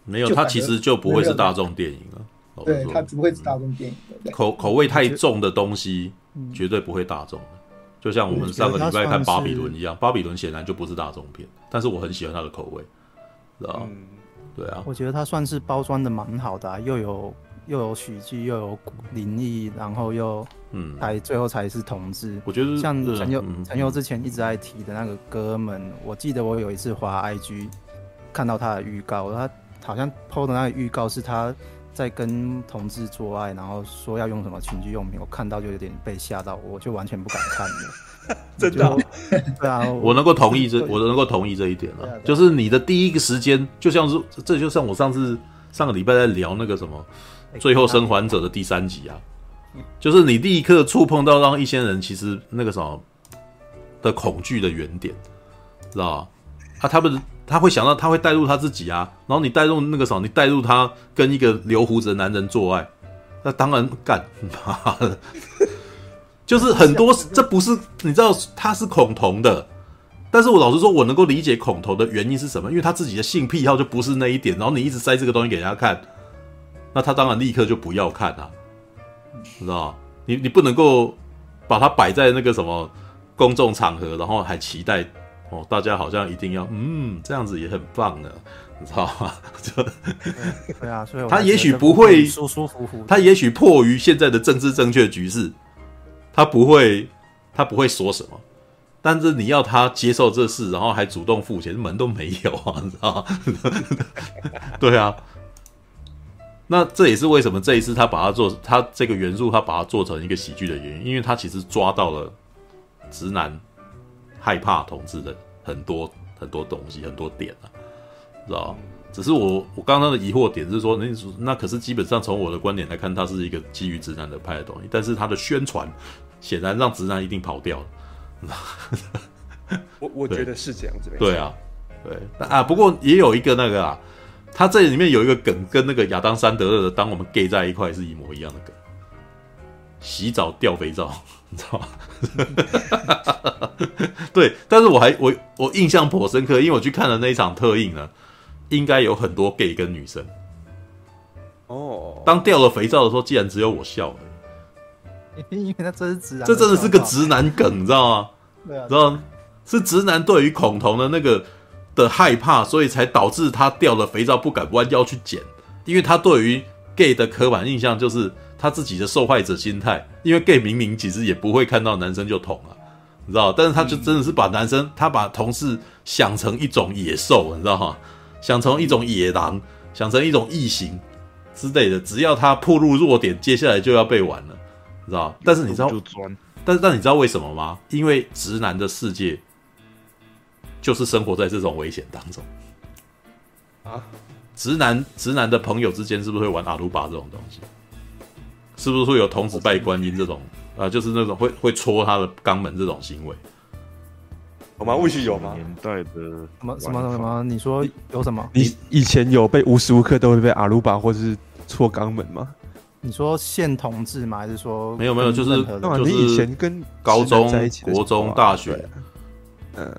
没有它其实就不会是大众电影了。对，它不会是大众电影的口口味太重的东西，绝对不会大众的。就像我们上个礼拜看《巴比伦》一样，《巴比伦》显然就不是大众片，但是我很喜欢它的口味，知道、嗯、对啊，我觉得它算是包装的蛮好的、啊，又有又有喜剧，又有灵异，然后又嗯，才最后才是同志。我觉得像陈佑陈佑之前一直在提的那个哥们，我记得我有一次滑 IG 看到他的预告，他好像 PO 的那个预告是他。在跟同志做爱，然后说要用什么情趣用品，我看到就有点被吓到，我就完全不敢看了。真的？对啊，我能够同意这，我能够同意这一点了。就是你的第一个时间，就像是这就像我上次上个礼拜在聊那个什么《最后生还者》的第三集啊，就是你立刻触碰到让一些人其实那个什么的恐惧的原点，知道吧？啊，他们。他会想到，他会带入他自己啊，然后你带入那个什么，你带入他跟一个留胡子的男人做爱，那当然干，妈的，就是很多，这不是你知道他是恐同的，但是我老实说，我能够理解恐同的原因是什么，因为他自己的性癖好就不是那一点，然后你一直塞这个东西给人家看，那他当然立刻就不要看啊，你知道你你不能够把它摆在那个什么公众场合，然后还期待。哦，大家好像一定要，嗯，这样子也很棒的，你知道吗？就对啊，所以他也许不会舒舒服服，他也许迫于现在的政治正确局势，他不会，他不会说什么。但是你要他接受这事，然后还主动付钱，门都没有啊，你知道吗？对啊，那这也是为什么这一次他把它做，他这个元素他把它做成一个喜剧的原因，因为他其实抓到了直男。害怕同志的很多很多东西，很多点啊，知道？只是我我刚刚的疑惑点是说，那那可是基本上从我的观点来看，它是一个基于直男的拍的东西，但是它的宣传显然让直男一定跑掉了。我我觉得是这样子。对啊，对啊，不过也有一个那个啊，他这里面有一个梗，跟那个亚当·山德勒的《当我们 gay 在一块》是一模一样的梗，洗澡掉肥皂。你知道吗？对，但是我还我我印象颇深刻，因为我去看了那一场特映呢，应该有很多 gay 跟女生。哦，当掉了肥皂的时候，竟然只有我笑了。因为他真是直男，这真的是个直男梗，你知道吗？对啊，知道吗？是直男对于恐同的那个的害怕，所以才导致他掉了肥皂不敢弯腰去捡，因为他对于 gay 的刻板印象就是。他自己的受害者心态，因为 gay 明明其实也不会看到男生就捅了，你知道？但是他就真的是把男生，他把同事想成一种野兽，你知道吗？想成一种野狼，想成一种异形之类的。只要他破入弱点，接下来就要被玩了，你知道？但是你知道，但是但你知道为什么吗？因为直男的世界就是生活在这种危险当中啊！直男直男的朋友之间是不是会玩阿鲁巴这种东西？是不是会有童子拜观音这种啊？就是那种会会戳他的肛门这种行为，有吗？或许有吗？年代的什么什么什么？你说有什么？你以前有被无时无刻都会被阿鲁巴或者是戳肛门吗？你说现同志吗？还是说没有没有？就是就是你以前跟高中、国中、大学，嗯，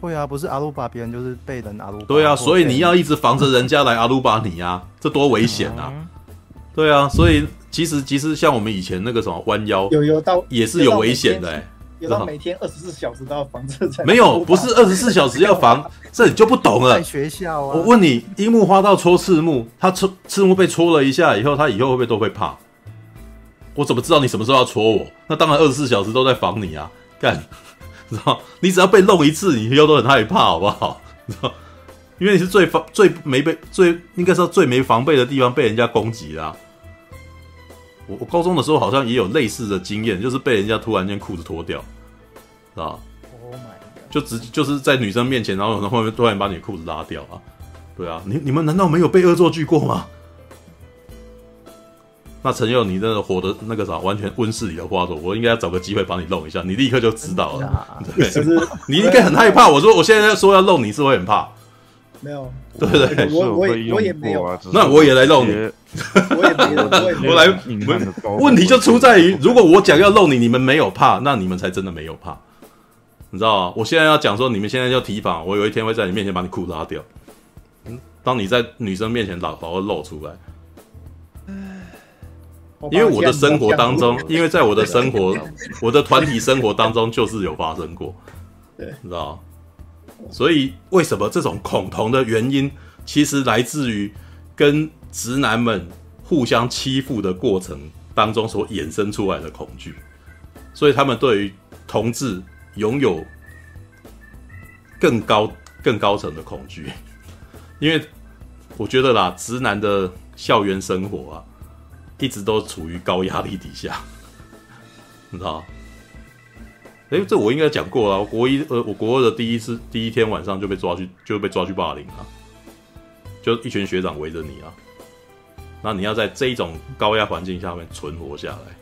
会啊，不是阿鲁巴别人，就是被人阿鲁巴。对啊，所以你要一直防着人家来阿鲁巴你啊，这多危险啊！对啊，所以。其实，其实像我们以前那个什么弯腰，有有到也是有危险的，欸，有到每天二十四小时都要防这才没有，不是二十四小时要防，这你就不懂了。在学校啊，我问你，樱木花道戳赤木，他戳赤木被戳了一下以后，他以后会不会都会怕？我怎么知道你什么时候要戳我？那当然二十四小时都在防你啊！干，知道？你只要被弄一次，你以后都很害怕，好不好？知道？因为你是最防、最没被、最应该说最没防备的地方被人家攻击啦、啊。我我高中的时候好像也有类似的经验，就是被人家突然间裤子脱掉，是吧？就直就是在女生面前，然后从后面突然把你裤子拉掉啊？对啊，你你们难道没有被恶作剧过吗？那陈佑，你真的活的那个啥，完全温室里的花朵，我应该要找个机会帮你弄一下，你立刻就知道了。对，你应该很害怕。我说我现在说要弄你，是会很怕。没有，对不对？我我我也没有。那我也来弄你。我也没有，我来。问题就出在于，如果我讲要弄你，你们没有怕，那你们才真的没有怕。你知道吗？我现在要讲说，你们现在要提防，我有一天会在你面前把你裤拉掉。嗯，当你在女生面前老把会露出来。因为我的生活当中，因为在我的生活，我的团体生活当中就是有发生过，对，你知道？所以为什么这种恐同的原因，其实来自于跟直男们互相欺负的过程当中所衍生出来的恐惧，所以他们对于同志拥有更高更高层的恐惧，因为我觉得啦，直男的校园生活啊。一直都处于高压力底下，你知道？哎，这我应该讲过了。我国一呃，我国二的第一次第一天晚上就被抓去，就被抓去霸凌了，就一群学长围着你啊。那你要在这一种高压环境下面存活下来，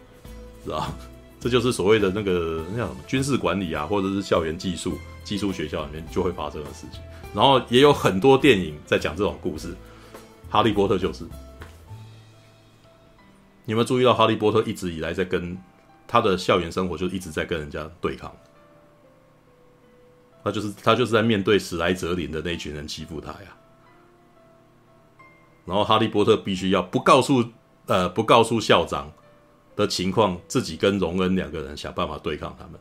是吧？这就是所谓的那个那叫什么军事管理啊，或者是校园技术技术学校里面就会发生的事情。然后也有很多电影在讲这种故事，《哈利波特》就是。你有没有注意到，哈利波特一直以来在跟他的校园生活，就一直在跟人家对抗。他就是他就是在面对史莱哲林的那群人欺负他呀。然后哈利波特必须要不告诉呃不告诉校长的情况，自己跟荣恩两个人想办法对抗他们。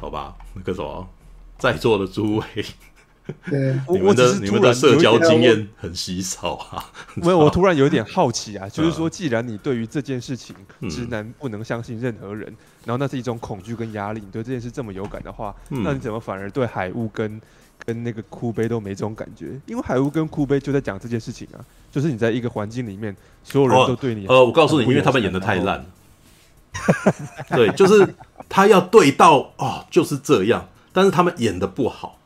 好吧，那个什么，在座的诸位。对，你们的你们的社交经验很稀少啊。没有，我突然有点好奇啊，就是说，既然你对于这件事情，直男不能相信任何人，然后那是一种恐惧跟压力，你对这件事这么有感的话，那你怎么反而对海雾跟跟那个哭悲都没这种感觉？因为海雾跟哭悲就在讲这件事情啊，就是你在一个环境里面，所有人都对你，呃，我告诉你，因为他们演的太烂，对，就是他要对到哦，就是这样，但是他们演的不好。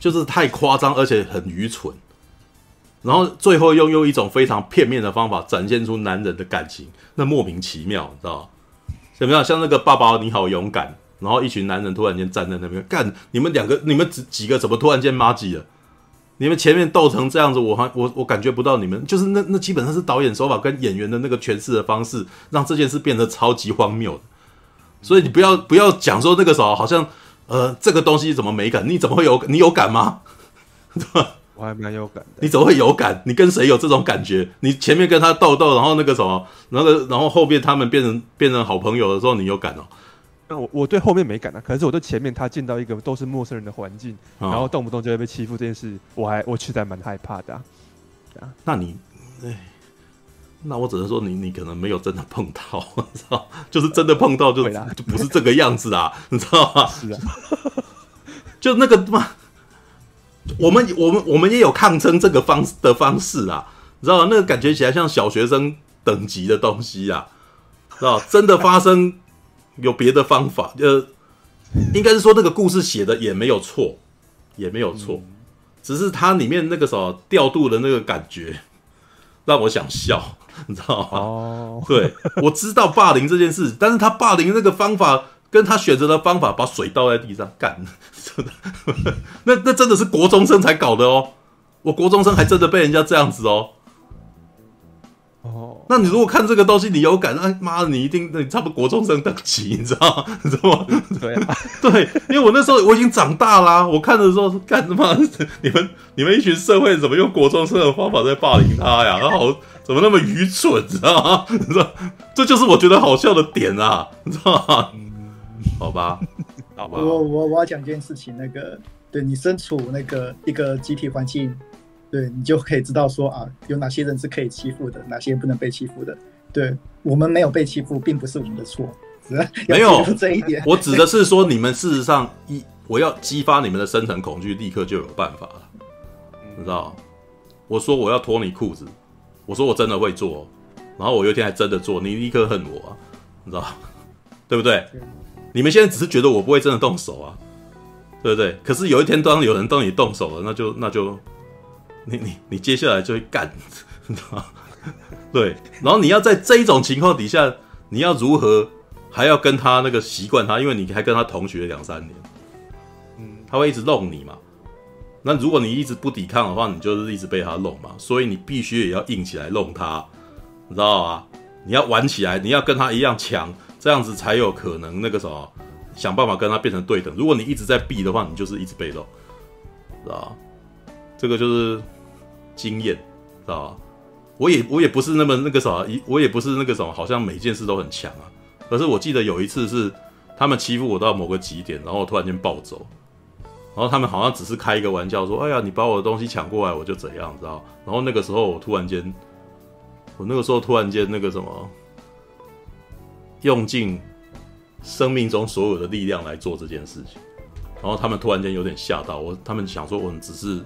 就是太夸张，而且很愚蠢，然后最后又用一种非常片面的方法展现出男人的感情，那莫名其妙，你知道？怎么样？像那个爸爸你好勇敢，然后一群男人突然间站在那边干，你们两个，你们几几个怎么突然间麻吉了？你们前面斗成这样子，我还我我感觉不到你们，就是那那基本上是导演手法跟演员的那个诠释的方式，让这件事变得超级荒谬。所以你不要不要讲说那个时候好像。呃，这个东西怎么没感？你怎么会有？你有感吗？对吧？我还蛮有感的。你怎么会有感？你跟谁有这种感觉？你前面跟他斗斗，然后那个什么，然后然后后面他们变成变成好朋友的时候，你有感哦？那我我对后面没感啊，可是我对前面他进到一个都是陌生人的环境，然后动不动就会被欺负这件事，我还我其实还蛮害怕的啊。啊，那你，哎。那我只能说你你可能没有真的碰到，知道？就是真的碰到就就不是这个样子啊，你知道吗？是啊，就那个嘛，我们我们我们也有抗争这个方的方式啊，你知道吗？那个感觉起来像小学生等级的东西啊，知道？真的发生有别的方法，呃，应该是说那个故事写的也没有错，也没有错，只是它里面那个什么调度的那个感觉让我想笑。你知道吗？哦，对，我知道霸凌这件事，但是他霸凌那个方法，跟他选择的方法，把水倒在地上干，真的，那那真的是国中生才搞的哦，我国中生还真的被人家这样子哦。哦，那你如果看这个东西，你有感，那妈的，你一定，你差不多国中生等级，你知道吗？你知道吗？对啊，对，因为我那时候我已经长大啦、啊，我看的时候干什么？你们你们一群社会怎么用国中生的方法在霸凌他呀？他好。怎么那么愚蠢，你知道吗？你知道，这就是我觉得好笑的点啊，你知道吗？好吧，好吧。我我我要讲件事情，那个，对你身处那个一个集体环境，对你就可以知道说啊，有哪些人是可以欺负的，哪些不能被欺负的。对我们没有被欺负，并不是我们的错。没有这一点，我指的是说，你们事实上一我要激发你们的深层恐惧，立刻就有办法了，你知道？我说我要脱你裤子，我说我真的会做，然后我有一天还真的做，你立刻恨我，啊你知道？对不对？你们现在只是觉得我不会真的动手啊，对不对？可是有一天当有人对你动手了，那就那就你你你接下来就会干，你知道？对，然后你要在这一种情况底下，你要如何？还要跟他那个习惯他，因为你还跟他同学两三年，嗯，他会一直弄你嘛。那如果你一直不抵抗的话，你就是一直被他弄嘛。所以你必须也要硬起来弄他，你知道吗？你要玩起来，你要跟他一样强，这样子才有可能那个什么，想办法跟他变成对等。如果你一直在避的话，你就是一直被弄，知道？这个就是经验，知道吗？我也我也不是那么那个什么，我也不是那个什么，好像每件事都很强啊。可是我记得有一次是他们欺负我到某个极点，然后我突然间暴走，然后他们好像只是开一个玩笑说：“哎呀，你把我的东西抢过来，我就怎样，知道？”然后那个时候我突然间，我那个时候突然间那个什么，用尽生命中所有的力量来做这件事情，然后他们突然间有点吓到我，他们想说我们只是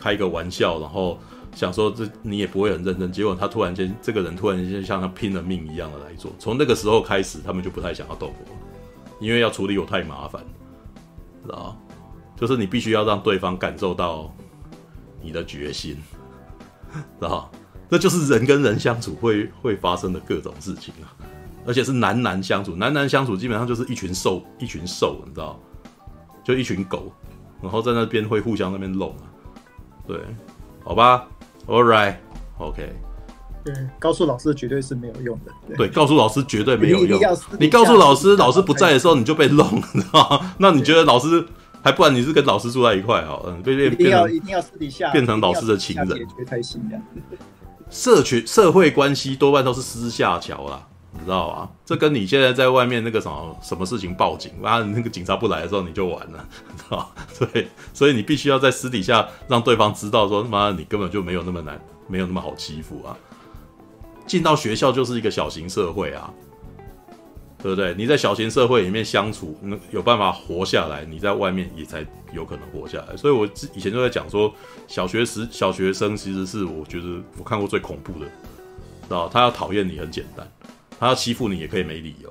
开一个玩笑，然后。想说这你也不会很认真，结果他突然间这个人突然间像他拼了命一样的来做，从那个时候开始，他们就不太想要斗我，因为要处理我太麻烦，知道？就是你必须要让对方感受到你的决心，知道？这就是人跟人相处会会发生的各种事情啊，而且是男男相处，男男相处基本上就是一群兽，一群兽，你知道？就一群狗，然后在那边会互相那边弄啊，对，好吧。All right, OK。对，告诉老师绝对是没有用的。对，对告诉老师绝对没有用。你告诉老师，老师不在的时候你就被弄，你知道吗？那你觉得老师还不然你是跟老师住在一块好？嗯，对，一定要一定要私底下变成老师的情人，才行这样。社群社会关系多半都是私下桥啦。你知道吧？这跟你现在在外面那个什么什么事情报警，啊，那个警察不来的时候你就完了，知道？对，所以你必须要在私底下让对方知道说，妈，你根本就没有那么难，没有那么好欺负啊。进到学校就是一个小型社会啊，对不对？你在小型社会里面相处，那有办法活下来，你在外面也才有可能活下来。所以我以前就在讲说，小学时小学生其实是我觉得我看过最恐怖的，知道？他要讨厌你很简单。他要欺负你也可以没理由，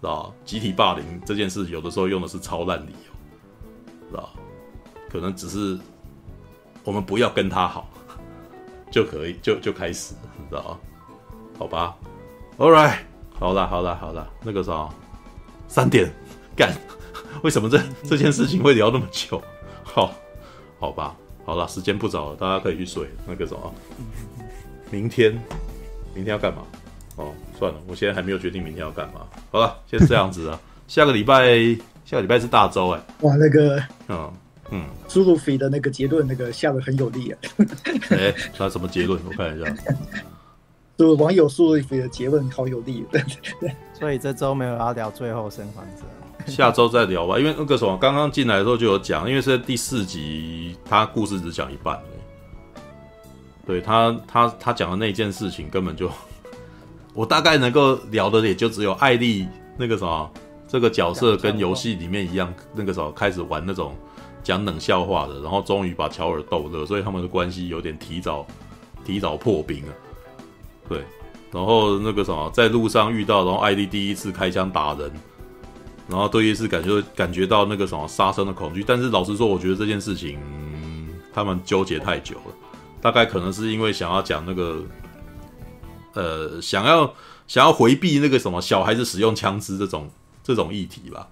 知道？集体霸凌这件事有的时候用的是超烂理由，知道？可能只是我们不要跟他好就可以，就就开始，知道？好吧，All right，好啦好啦好啦，那个啥，三点干，为什么这这件事情会聊那么久？好，好吧，好了，时间不早了，大家可以去睡。那个什么，明天，明天要干嘛？哦，算了，我现在还没有决定明天要干嘛。好了，先这样子啊。下个礼拜，下个礼拜是大周哎。哇，那个，嗯嗯，苏鲁菲的那个结论，那个下的很有力啊。哎、欸，他什么结论？我看一下。就网友苏鲁菲的结论好有力。所以这周没有要聊最后生还者。下周再聊吧，因为那个什么，刚刚进来的时候就有讲，因为是在第四集，他故事只讲一半。对他，他他讲的那件事情根本就。我大概能够聊的也就只有艾莉那个什么这个角色跟游戏里面一样，那个时候开始玩那种讲冷笑话的，然后终于把乔尔逗乐，所以他们的关系有点提早提早破冰了。对，然后那个什么在路上遇到，然后艾莉第一次开枪打人，然后对于是感觉感觉到那个什么杀生的恐惧，但是老实说，我觉得这件事情他们纠结太久了，大概可能是因为想要讲那个。呃，想要想要回避那个什么小孩子使用枪支这种这种议题吧，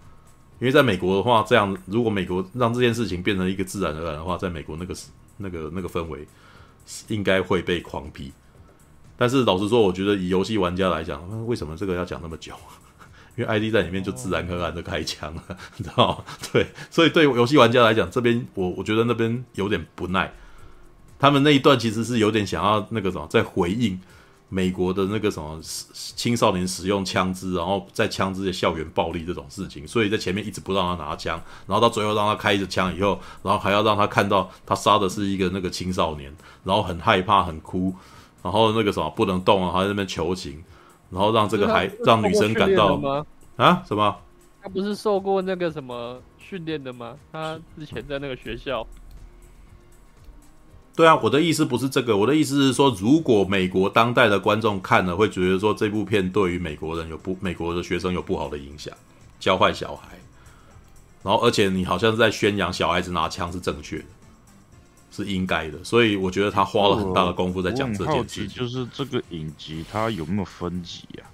因为在美国的话，这样如果美国让这件事情变成一个自然而然的话，在美国那个那个那个氛围应该会被狂批。但是老实说，我觉得以游戏玩家来讲，为什么这个要讲那么久？因为 ID 在里面就自然而然的开枪了，你知道吗？对，所以对游戏玩家来讲，这边我我觉得那边有点不耐。他们那一段其实是有点想要那个什么在回应。美国的那个什么青少年使用枪支，然后在枪支的校园暴力这种事情，所以在前面一直不让他拿枪，然后到最后让他开着枪以后，然后还要让他看到他杀的是一个那个青少年，然后很害怕、很哭，然后那个什么不能动啊，还在那边求情，然后让这个孩让女生感到啊什么？他不是受过那个什么训练的吗？他之前在那个学校。对啊，我的意思不是这个，我的意思是说，如果美国当代的观众看了，会觉得说这部片对于美国人有不美国的学生有不好的影响，教坏小孩，然后而且你好像是在宣扬小孩子拿枪是正确的，是应该的，所以我觉得他花了很大的功夫在讲这件事情。就是这个影集它有没有分级呀、啊？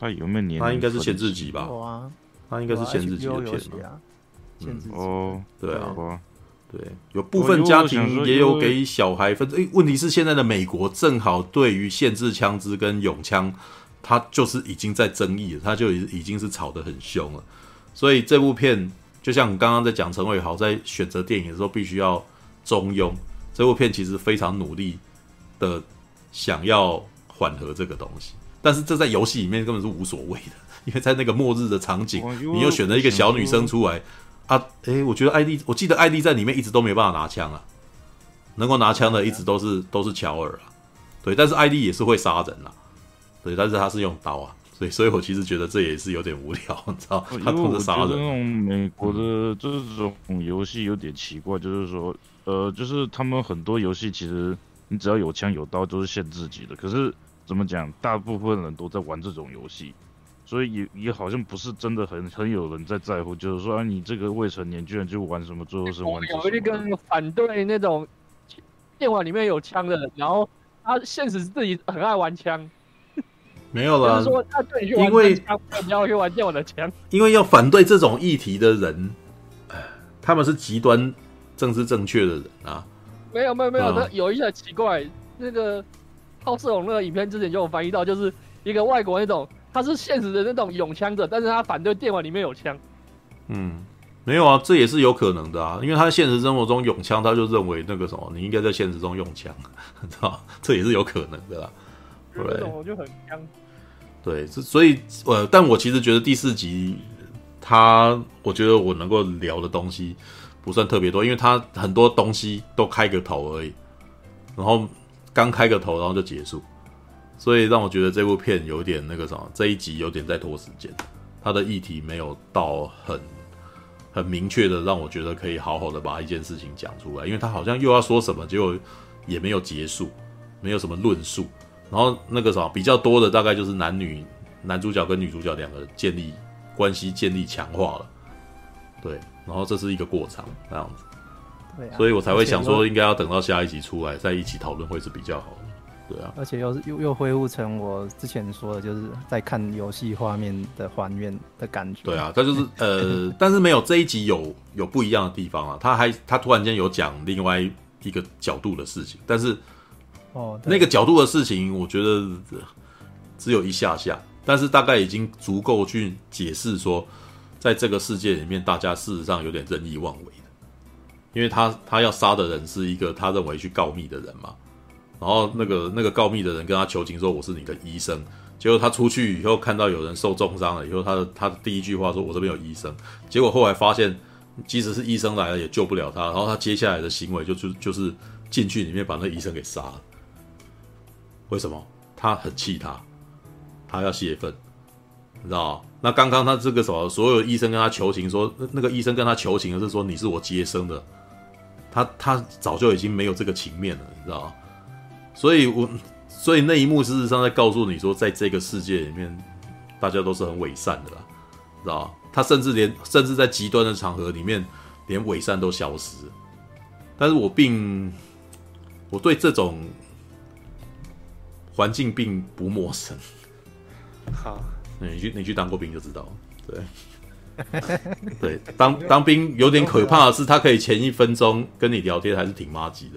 它有没有年？它应该是限制级吧？它应该是限制级的片啊。哦，对啊。对，有部分家庭也有给小孩分。诶，问题是现在的美国正好对于限制枪支跟永枪，它就是已经在争议了，它就已已经是吵得很凶了。所以这部片就像你刚刚在讲陈伟豪在选择电影的时候，必须要中庸。这部片其实非常努力的想要缓和这个东西，但是这在游戏里面根本是无所谓的，因为在那个末日的场景，你又选择一个小女生出来。啊，诶、欸，我觉得艾莉，我记得艾莉在里面一直都没办法拿枪啊，能够拿枪的一直都是都是乔尔啊，对，但是艾莉也是会杀人啊，对，但是他是用刀啊，所以，所以我其实觉得这也是有点无聊，你知道？他通杀人。那种美国的这种游戏有点奇怪，就是说，呃，就是他们很多游戏其实你只要有枪有刀都是限制级的，可是怎么讲，大部分人都在玩这种游戏。所以也也好像不是真的很很有人在在乎，就是说啊，你这个未成年居然就玩什么最后生还者？有一个反对那种电玩里面有枪的，然后他现实自己很爱玩枪。没有了，就是说他对你去玩枪，因为你要去玩电玩的枪。因为要反对这种议题的人，他们是极端政治正确的人啊。没有没有没有，他有一些奇怪，那个好色龙那个影片之前就有翻译到，就是一个外国那种。他是现实的那种拥枪者，但是他反对电玩里面有枪。嗯，没有啊，这也是有可能的啊，因为他现实生活中拥枪，他就认为那个什么，你应该在现实中用枪，知道这也是有可能的啦。对，我就很枪。对，所以呃，但我其实觉得第四集，他我觉得我能够聊的东西不算特别多，因为他很多东西都开个头而已，然后刚开个头，然后就结束。所以让我觉得这部片有点那个什么，这一集有点在拖时间，它的议题没有到很很明确的让我觉得可以好好的把一件事情讲出来，因为他好像又要说什么，结果也没有结束，没有什么论述，然后那个什么比较多的大概就是男女男主角跟女主角两个建立关系建立强化了，对，然后这是一个过场那样子，对啊，所以我才会想说应该要等到下一集出来再一起讨论会是比较好的。对啊，而且又是又又恢复成我之前说的，就是在看游戏画面的还原的感觉。对啊，他就是呃，但是没有这一集有有不一样的地方啊。他还他突然间有讲另外一个角度的事情，但是哦，那个角度的事情，我觉得只有一下下，但是大概已经足够去解释说，在这个世界里面，大家事实上有点任意妄为的，因为他他要杀的人是一个他认为去告密的人嘛。然后那个那个告密的人跟他求情说，我是你的医生，结果他出去以后看到有人受重伤了以后，他的他的第一句话说，我这边有医生，结果后来发现即使是医生来了也救不了他，然后他接下来的行为就就就是进去里面把那医生给杀了。为什么？他很气他，他要泄愤，你知道？那刚刚他这个什么，所有医生跟他求情说，那个医生跟他求情的是说，你是我接生的，他他早就已经没有这个情面了，你知道吗？所以我，所以那一幕事实上在告诉你说，在这个世界里面，大家都是很伪善的啦，知道？他甚至连甚至在极端的场合里面，连伪善都消失。但是我并我对这种环境并不陌生。好，你去你去当过兵就知道，对，对，当当兵有点可怕的是，他可以前一分钟跟你聊天还是挺妈吉的。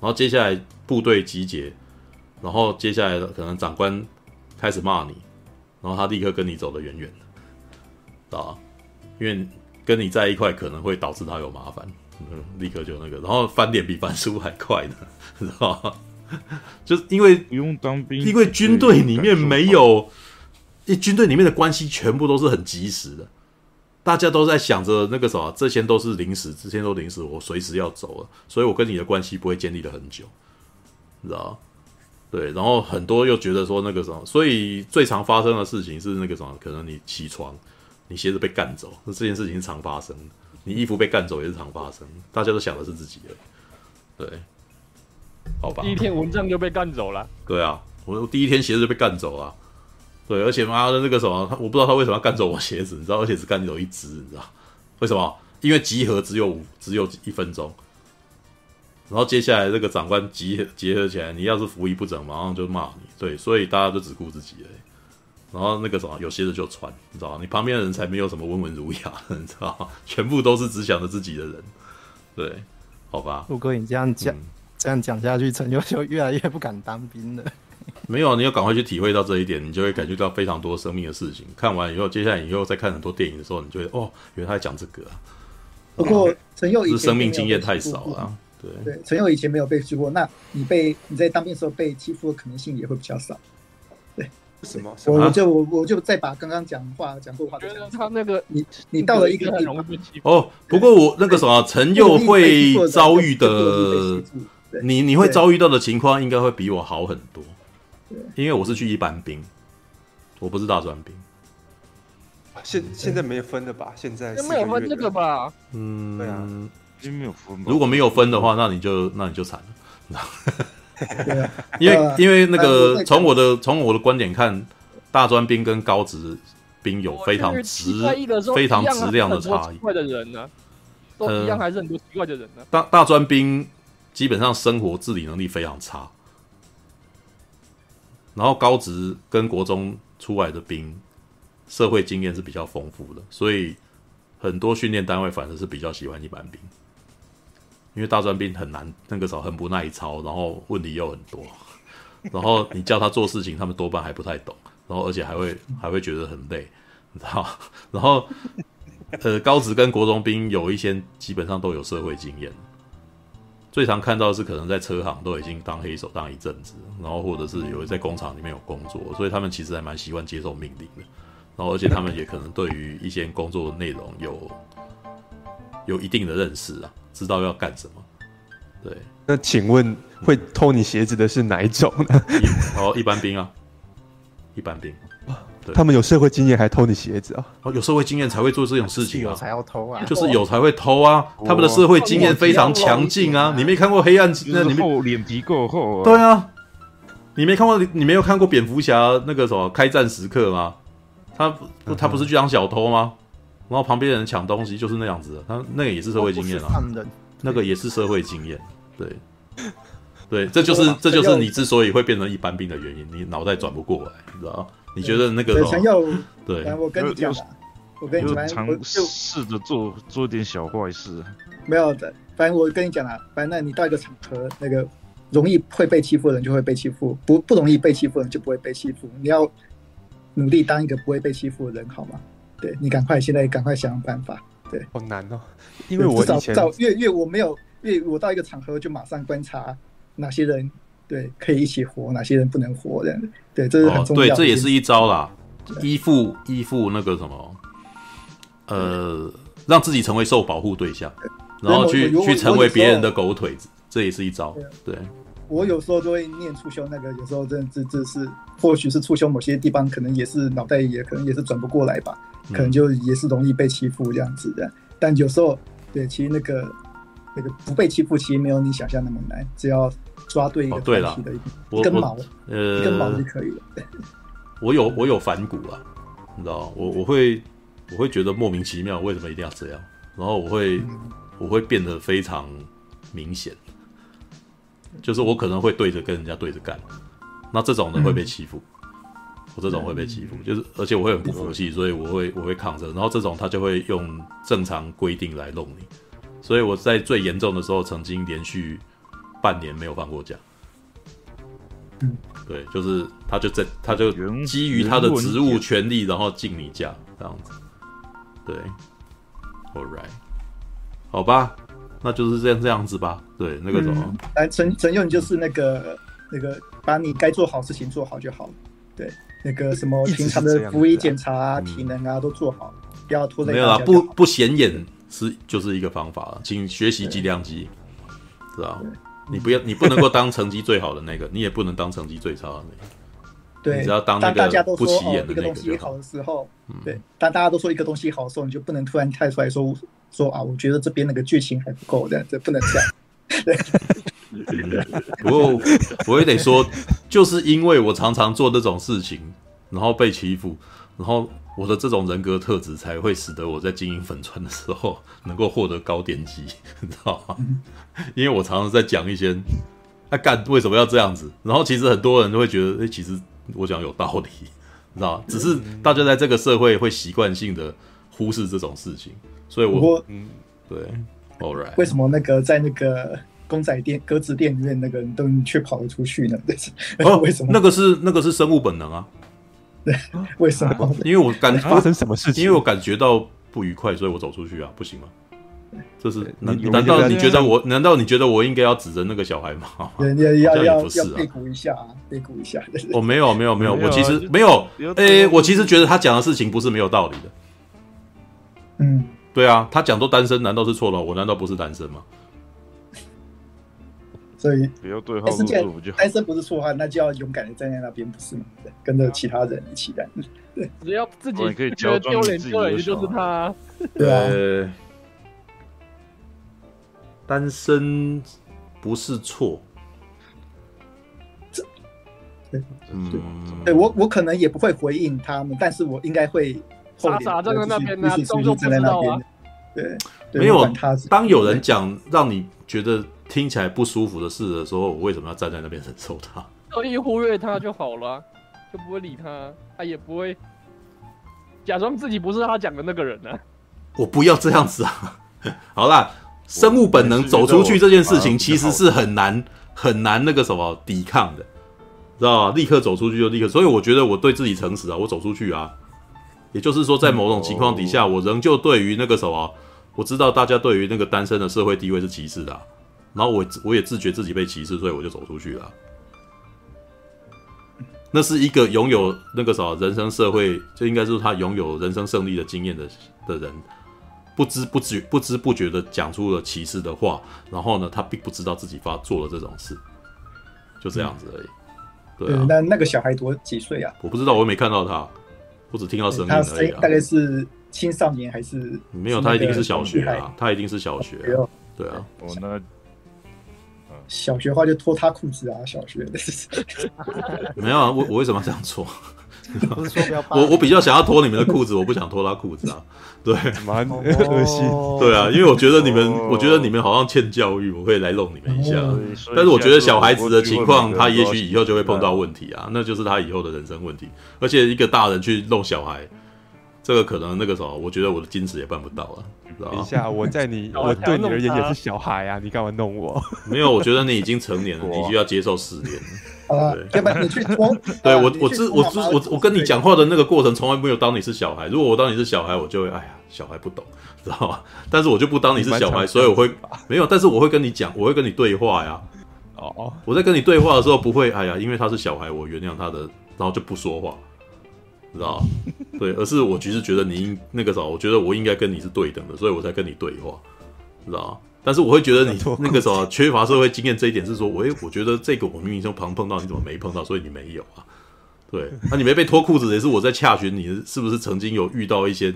然后接下来部队集结，然后接下来可能长官开始骂你，然后他立刻跟你走得远远的，啊，因为跟你在一块可能会导致他有麻烦，嗯，立刻就那个，然后翻脸比翻书还快的，知道吗？就是因为不用当兵，因为军队里面没有，因军队里面的关系全部都是很及时的。大家都在想着那个什么，这些都是临时，这些都临时，我随时要走了，所以我跟你的关系不会建立的很久，你知道？对，然后很多又觉得说那个什么，所以最常发生的事情是那个什么，可能你起床，你鞋子被干走，那这件事情是常发生的。你衣服被干走也是常发生，大家都想的是自己的，对，好吧。第一天蚊帐就被干走了。对啊，我第一天鞋子就被干走了。对，而且妈的那个什么，我不知道他为什么要干走我鞋子，你知道？而且只干走一只，你知道？为什么？因为集合只有五，只有一分钟。然后接下来这个长官集合结合起来，你要是服仪不整，马上就骂你。对，所以大家就只顾自己而已。然后那个什么，有鞋子就穿，你知道吗？你旁边的人才没有什么温文儒雅，你知道吗？全部都是只想着自己的人。对，好吧。如果你这样讲，嗯、这样讲下去，陈佑就越来越不敢当兵了。没有，你要赶快去体会到这一点，你就会感觉到非常多生命的事情。看完以后，接下来以后再看很多电影的时候，你就会哦，原来他在讲这个、啊。不过陈佑是生命经验太少了、啊。对对，陈佑以前没有被欺负过，那你被你在当兵的时候被欺负的可能性也会比较少。对，什么？我我就我我就再把刚刚讲话讲过话讲。觉得他那个你你到了一个地方哦，不过我那个什么陈佑会遭遇的，你你会遭遇到的情况应该会比我好很多。因为我是去一般兵，我不是大专兵。现现在没有分的吧？现在没有分这个吧？嗯，对啊，没有分。如果没有分的话，那你就那你就惨了。因为因为那个从我的从我的观点看，大专兵跟高职兵有非常质非常质量的差异。奇怪的人呢，都一样还是很多奇怪的人呢。大大专兵基本上生活自理能力非常差。然后高职跟国中出来的兵，社会经验是比较丰富的，所以很多训练单位反而是比较喜欢一般兵，因为大专兵很难，那个时候很不耐操，然后问题又很多，然后你叫他做事情，他们多半还不太懂，然后而且还会还会觉得很累，你知道？然后呃，高职跟国中兵有一些基本上都有社会经验。最常看到的是可能在车行都已经当黑手当一阵子，然后或者是有在工厂里面有工作，所以他们其实还蛮习惯接受命令的。然后而且他们也可能对于一些工作的内容有有一定的认识啊，知道要干什么。对，那请问会偷你鞋子的是哪一种呢？哦，一般兵啊，一般兵。他们有社会经验还偷你鞋子啊？哦，有社会经验才会做这种事情啊，有才要偷啊，就是有才会偷啊。他们的社会经验非常强劲啊。你没看过黑暗？那你们脸皮够厚啊。对啊，你没看过？你没有看过蝙蝠侠那个什么开战时刻吗？他不，他不是去当小偷吗？然后旁边人抢东西，就是那样子的。他那个也是社会经验啊，那个也是社会经验。对，对，这就是这就是你之所以会变成一般兵的原因，你脑袋转不过来，你知道。你觉得那个对，我跟你讲，我跟你讲，尝试着做做点小坏事。没有的，反正我跟你讲啊，反正你到一个场合，那个容易会被欺负的人就会被欺负，不不容易被欺负的人就不会被欺负。你要努力当一个不会被欺负的人，好吗？对，你赶快现在赶快想想办法。对，好难哦，因为我以前至少越越我没有越我到一个场合就马上观察哪些人。对，可以一起活，哪些人不能活这样？对，这是很重要的。哦。对，这也是一招啦，依附依附那个什么，呃，让自己成为受保护对象，然后去去成为别人的狗腿子，这也是一招。对，我有时候都会念促修那个，有时候真的这这是，或许是促修某些地方可能也是脑袋也可能也是转不过来吧，可能就也是容易被欺负这样子的。但有时候，对，其实那个那个不被欺负，其实没有你想象那么难，只要。抓对一个对了，一根毛，呃，一根毛就可以了。我有我有反骨啊，你知道，我我会我会觉得莫名其妙，为什么一定要这样？然后我会、嗯、我会变得非常明显，就是我可能会对着跟人家对着干，那这种人会被欺负，嗯、我这种会被欺负，嗯、就是而且我会很不服气，所以我会我会抗争，然后这种他就会用正常规定来弄你，所以我在最严重的时候曾经连续。半年没有放过假，嗯，对，就是他就在，他就基于他的职务权利，然后禁你假这样子，对，All right，好吧，那就是这样这样子吧，对，那个什么，来陈陈勇，就是那个那个把你该做好事情做好就好，对，那个什么平常的服仪检查啊、体能啊都做好，不要拖累。没有啊，不不显眼是就是一个方法了，请学习计量机，是吧？你不要，你不能够当成绩最好的那个，你也不能当成绩最差的那个。对，你只要当那个不起眼的那个。一个东西好的时候，对，当大家都说一个东西好的时候，你就不能突然跳出来说说啊，我觉得这边那个剧情还不够，这样这不能这样。对。不过我也得说，就是因为我常常做这种事情，然后被欺负，然后我的这种人格特质才会使得我在经营粉川的时候能够获得高点击，你知道吗？因为我常常在讲一些，他、啊、干为什么要这样子？然后其实很多人都会觉得，哎、欸，其实我讲有道理，你知道吗？只是大家在这个社会会习惯性的忽视这种事情，所以我，嗯，对为什么那个在那个？公仔店、鸽子店里面那个人都却跑了出去呢？哦，为什么？那个是那个是生物本能啊。对，为什么？因为我感 发生什么事情？因为我感觉到不愉快，所以我走出去啊，不行吗？这是难？难道你觉得我？难道你觉得我应该要指着那个小孩吗？要要要背鼓一下啊，背鼓一下。我没有没有没有，我其实没有。诶，我其实觉得他讲的事情不是没有道理的。嗯，对啊，他讲都单身，难道是错了？我难道不是单身吗？所以，不要对号入座就单身不是错话，那就要勇敢的站在那边，不是吗？对，跟着其他人一起来。对，只要自己觉得丢脸，丢脸就是他。对啊，单身不是错。这，嗯，对我我可能也不会回应他们，但是我应该会傻傻站在那边呢，动作不知道啊。对，没有。当有人讲让你觉得。听起来不舒服的事的时候，我为什么要站在那边忍受他？刻意忽略他就好了，就不会理他，他也不会假装自己不是他讲的那个人呢、啊。我不要这样子啊！好啦，生物本能走出去这件事情其实是很难很难那个什么抵抗的，知道吧？立刻走出去就立刻，所以我觉得我对自己诚实啊，我走出去啊。也就是说，在某种情况底下，我仍旧对于那个什么，我知道大家对于那个单身的社会地位是歧视的、啊。然后我我也自觉自己被歧视，所以我就走出去了。那是一个拥有那个啥人生社会，就应该是他拥有人生胜利的经验的的人，不知不觉不知不觉的讲出了歧视的话。然后呢，他并不知道自己发做了这种事，就这样子而已。嗯、对、啊、那那个小孩多几岁啊？我不知道，我又没看到他，我只听到声音而已、啊。大概是青少年还是？没有，他一定是小学啊，他一定是小学、啊。对啊，我那。小学的话就脱他裤子啊，小学 没有啊，我我为什么要这样做？我我比较想要脱你们的裤子，我不想脱他裤子啊。对，蛮恶心。对啊，因为我觉得你们，我觉得你们好像欠教育，我会来弄你们一下。但是我觉得小孩子的情况，他也许以后就会碰到问题啊，那就是他以后的人生问题。而且一个大人去弄小孩。这个可能那个时候，我觉得我的矜持也办不到了。等一下，我在你，我对你而言也是小孩啊，你干嘛弄我？没有，我觉得你已经成年了，你就要接受试炼。对，要不然你去我，对我，我知，我知，我我跟你讲话的那个过程，从来没有当你是小孩。如果我当你是小孩，我就会，哎呀，小孩不懂，知道吗？但是我就不当你是小孩，所以我会没有，但是我会跟你讲，我会跟你对话呀。哦，我在跟你对话的时候，不会，哎呀，因为他是小孩，我原谅他的，然后就不说话。知道 对，而是我其实觉得你应那个啥，我觉得我应该跟你是对等的，所以我才跟你对话，知道但是我会觉得你 那个啥缺乏社会经验这一点是说，我我觉得这个我明明就旁碰到，你怎么没碰到？所以你没有啊？对，那你没被脱裤子也是我在洽询你，是不是曾经有遇到一些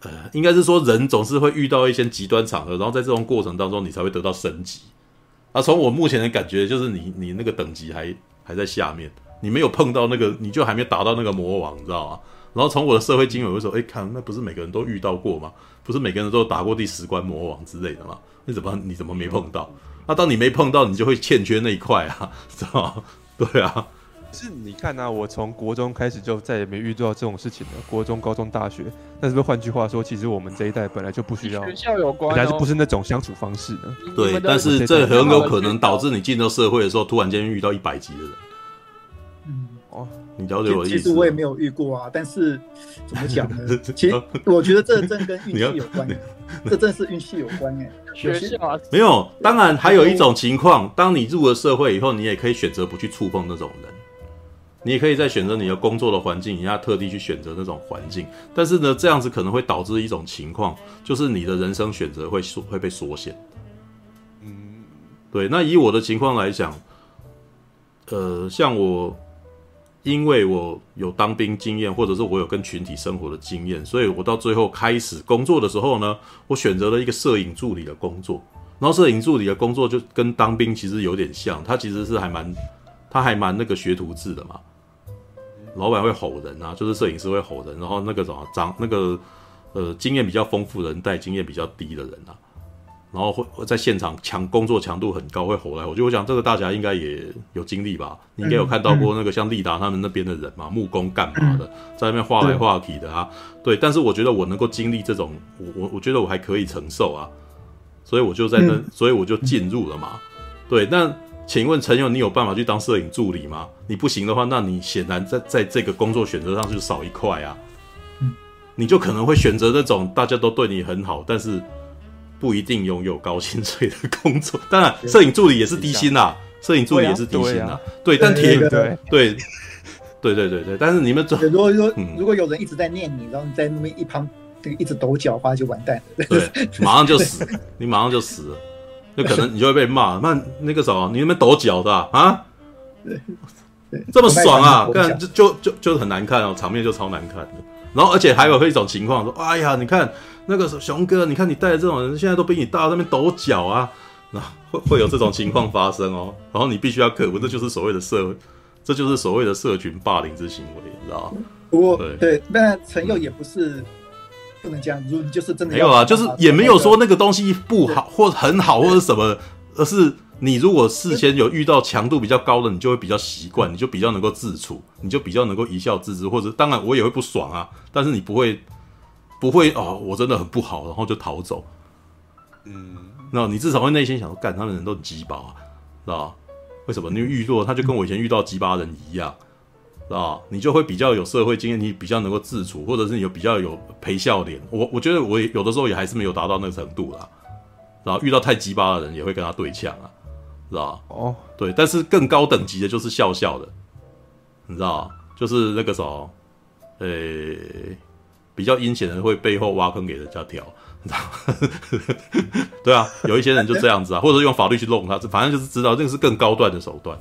呃，应该是说人总是会遇到一些极端场合，然后在这种过程当中你才会得到升级。啊，从我目前的感觉就是你你那个等级还还在下面。你没有碰到那个，你就还没达到那个魔王，你知道吗？然后从我的社会经验，我就说，哎，看那不是每个人都遇到过吗？不是每个人都打过第十关魔王之类的吗？你怎么你怎么没碰到？那当你没碰到，你就会欠缺那一块啊，知道？对啊，是你看啊，我从国中开始就再也没遇到这种事情了。国中、高中、大学，但是不是换句话说，其实我们这一代本来就不需要，学校有关，本来就不是那种相处方式呢。对，但是这很有可能导致你进到社会的时候，突然间遇到一百级的人。嗯哦，你了解我的意思。其实我也没有遇过啊，但是怎么讲呢？其实我觉得这真跟运气有关，这真是运气有关哎。学校没有，当然还有一种情况，当你入了社会以后，你也可以选择不去触碰那种人，你也可以在选择你的工作的环境，你要特地去选择那种环境。但是呢，这样子可能会导致一种情况，就是你的人生选择会缩会被缩限。对，那以我的情况来讲，呃，像我，因为我有当兵经验，或者是我有跟群体生活的经验，所以我到最后开始工作的时候呢，我选择了一个摄影助理的工作。然后摄影助理的工作就跟当兵其实有点像，他其实是还蛮，他还蛮那个学徒制的嘛。老板会吼人啊，就是摄影师会吼人，然后那个什么长那个呃经验比较丰富的人带经验比较低的人啊，然后会在现场强工作强度很高，会吼来吼去。我想这个大家应该也有经历吧？你应该有看到过那个像利达他们那边的人嘛，木工干嘛的，在那边画来画去的啊。对，但是我觉得我能够经历这种，我我我觉得我还可以承受啊，所以我就在那，所以我就进入了嘛。对，那。请问陈友，你有办法去当摄影助理吗？你不行的话，那你显然在在这个工作选择上就少一块啊。嗯，你就可能会选择那种大家都对你很好，但是不一定拥有高薪水的工作。当然，摄影助理也是低薪啦，摄影助理也是低薪啦。对，但铁对对对对对对，但是你们总如果说如果有人一直在念你，然后你在那边一旁一直抖脚的话，就完蛋了。对，马上就死，你马上就死了。就可能你就会被骂，那那个什么，你那边抖脚的啊？啊这么爽啊？看就就就就很难看哦，场面就超难看的。然后而且还有一种情况说，哎呀，你看那个熊哥，你看你带的这种人，现在都比你大，那边抖脚啊，那会会有这种情况发生哦。然后你必须要克服，这就是所谓的社，这就是所谓的社群霸凌之行为，你知道吗？不过对对，那陈佑也不是。不能这样，如果你就是真的没有啊，就是也没有说那个东西不好或很好或者什么，而是你如果事先有遇到强度比较高的，你就会比较习惯，你就比较能够自处，你就比较能够一笑置之，或者当然我也会不爽啊，但是你不会不会哦，我真的很不好，然后就逃走。嗯，那你至少会内心想说，干他们人都很鸡巴啊，知道吧？为什么？因为遇到他就跟我以前遇到鸡巴人一样。啊，你就会比较有社会经验，你比较能够自处，或者是你有比较有陪笑脸。我我觉得我有的时候也还是没有达到那个程度啦。然后遇到太鸡巴的人，也会跟他对呛啊，知道哦，对，但是更高等级的就是笑笑的，你知道就是那个时候，呃、欸，比较阴险的人会背后挖坑给人家跳，你知道对啊，有一些人就这样子啊，或者用法律去弄他，反正就是知道这个是更高段的手段。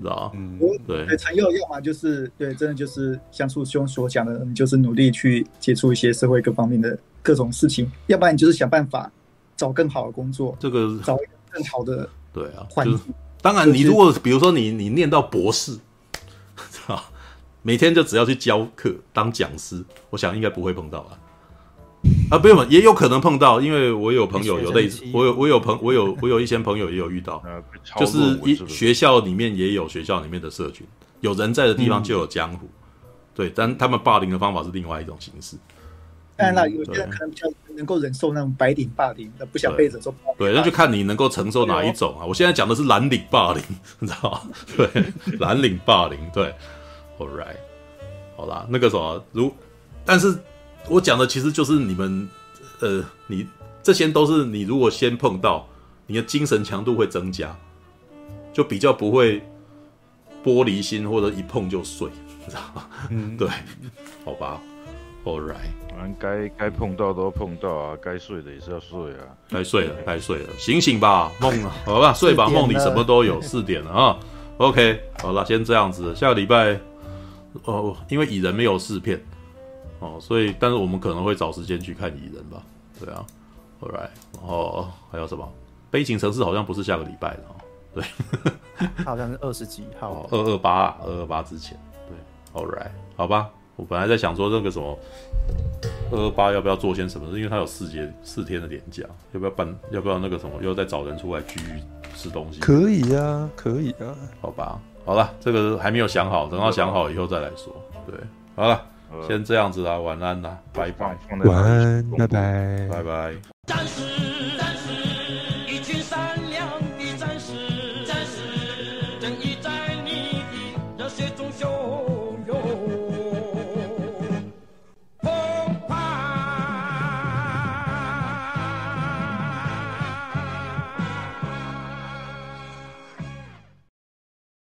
知道嗯，对，陈佑要么就是对，真的就是像树兄所讲的，你就是努力去接触一些社会各方面的各种事情，要不然你就是想办法找更好的工作，这个找一个更好的对啊，就是当然你如果比如说你你念到博士，啊，每天就只要去教课当讲师，我想应该不会碰到啊。啊，不用，也有可能碰到，因为我有朋友有类似，我有我有朋我有我有一些朋友也有遇到，就是一学校里面也有学校里面的社群，有人在的地方就有江湖，对，但他们霸凌的方法是另外一种形式。当然了，有些人可能比较能够忍受那种白领霸凌，那不想被忍受。对，那就看你能够承受哪一种啊。我现在讲的是蓝领霸凌，你知道吗？对，蓝领霸凌，对，All right，好啦，那个什么，如但是。我讲的其实就是你们，呃，你这些都是你如果先碰到，你的精神强度会增加，就比较不会玻璃心或者一碰就碎，你知道吗？嗯，对，好吧，All right，反正该该碰到都碰到啊，该睡的也是要睡啊，该睡了，该睡了，醒醒吧，梦啊，好吧，睡吧，梦里什么都有，四点了啊，OK，好了，先这样子，下个礼拜，哦，因为蚁人没有试片。哦，所以，但是我们可能会找时间去看蚁人吧，对啊，All right，然后还有什么？悲情城市好像不是下个礼拜的哦，对，好像是二十几号，二二八，二二八之前，对，All right，好吧，我本来在想说那个什么二二八要不要做些什么，因为它有四节四天的连假，要不要办？要不要那个什么？又再找人出来聚吃东西？可以啊，可以啊，好吧，好了，这个还没有想好，等到想好以后再来说，对，好了。先这样子啦，晚安啦，拜拜，晚安，拜拜，拜拜。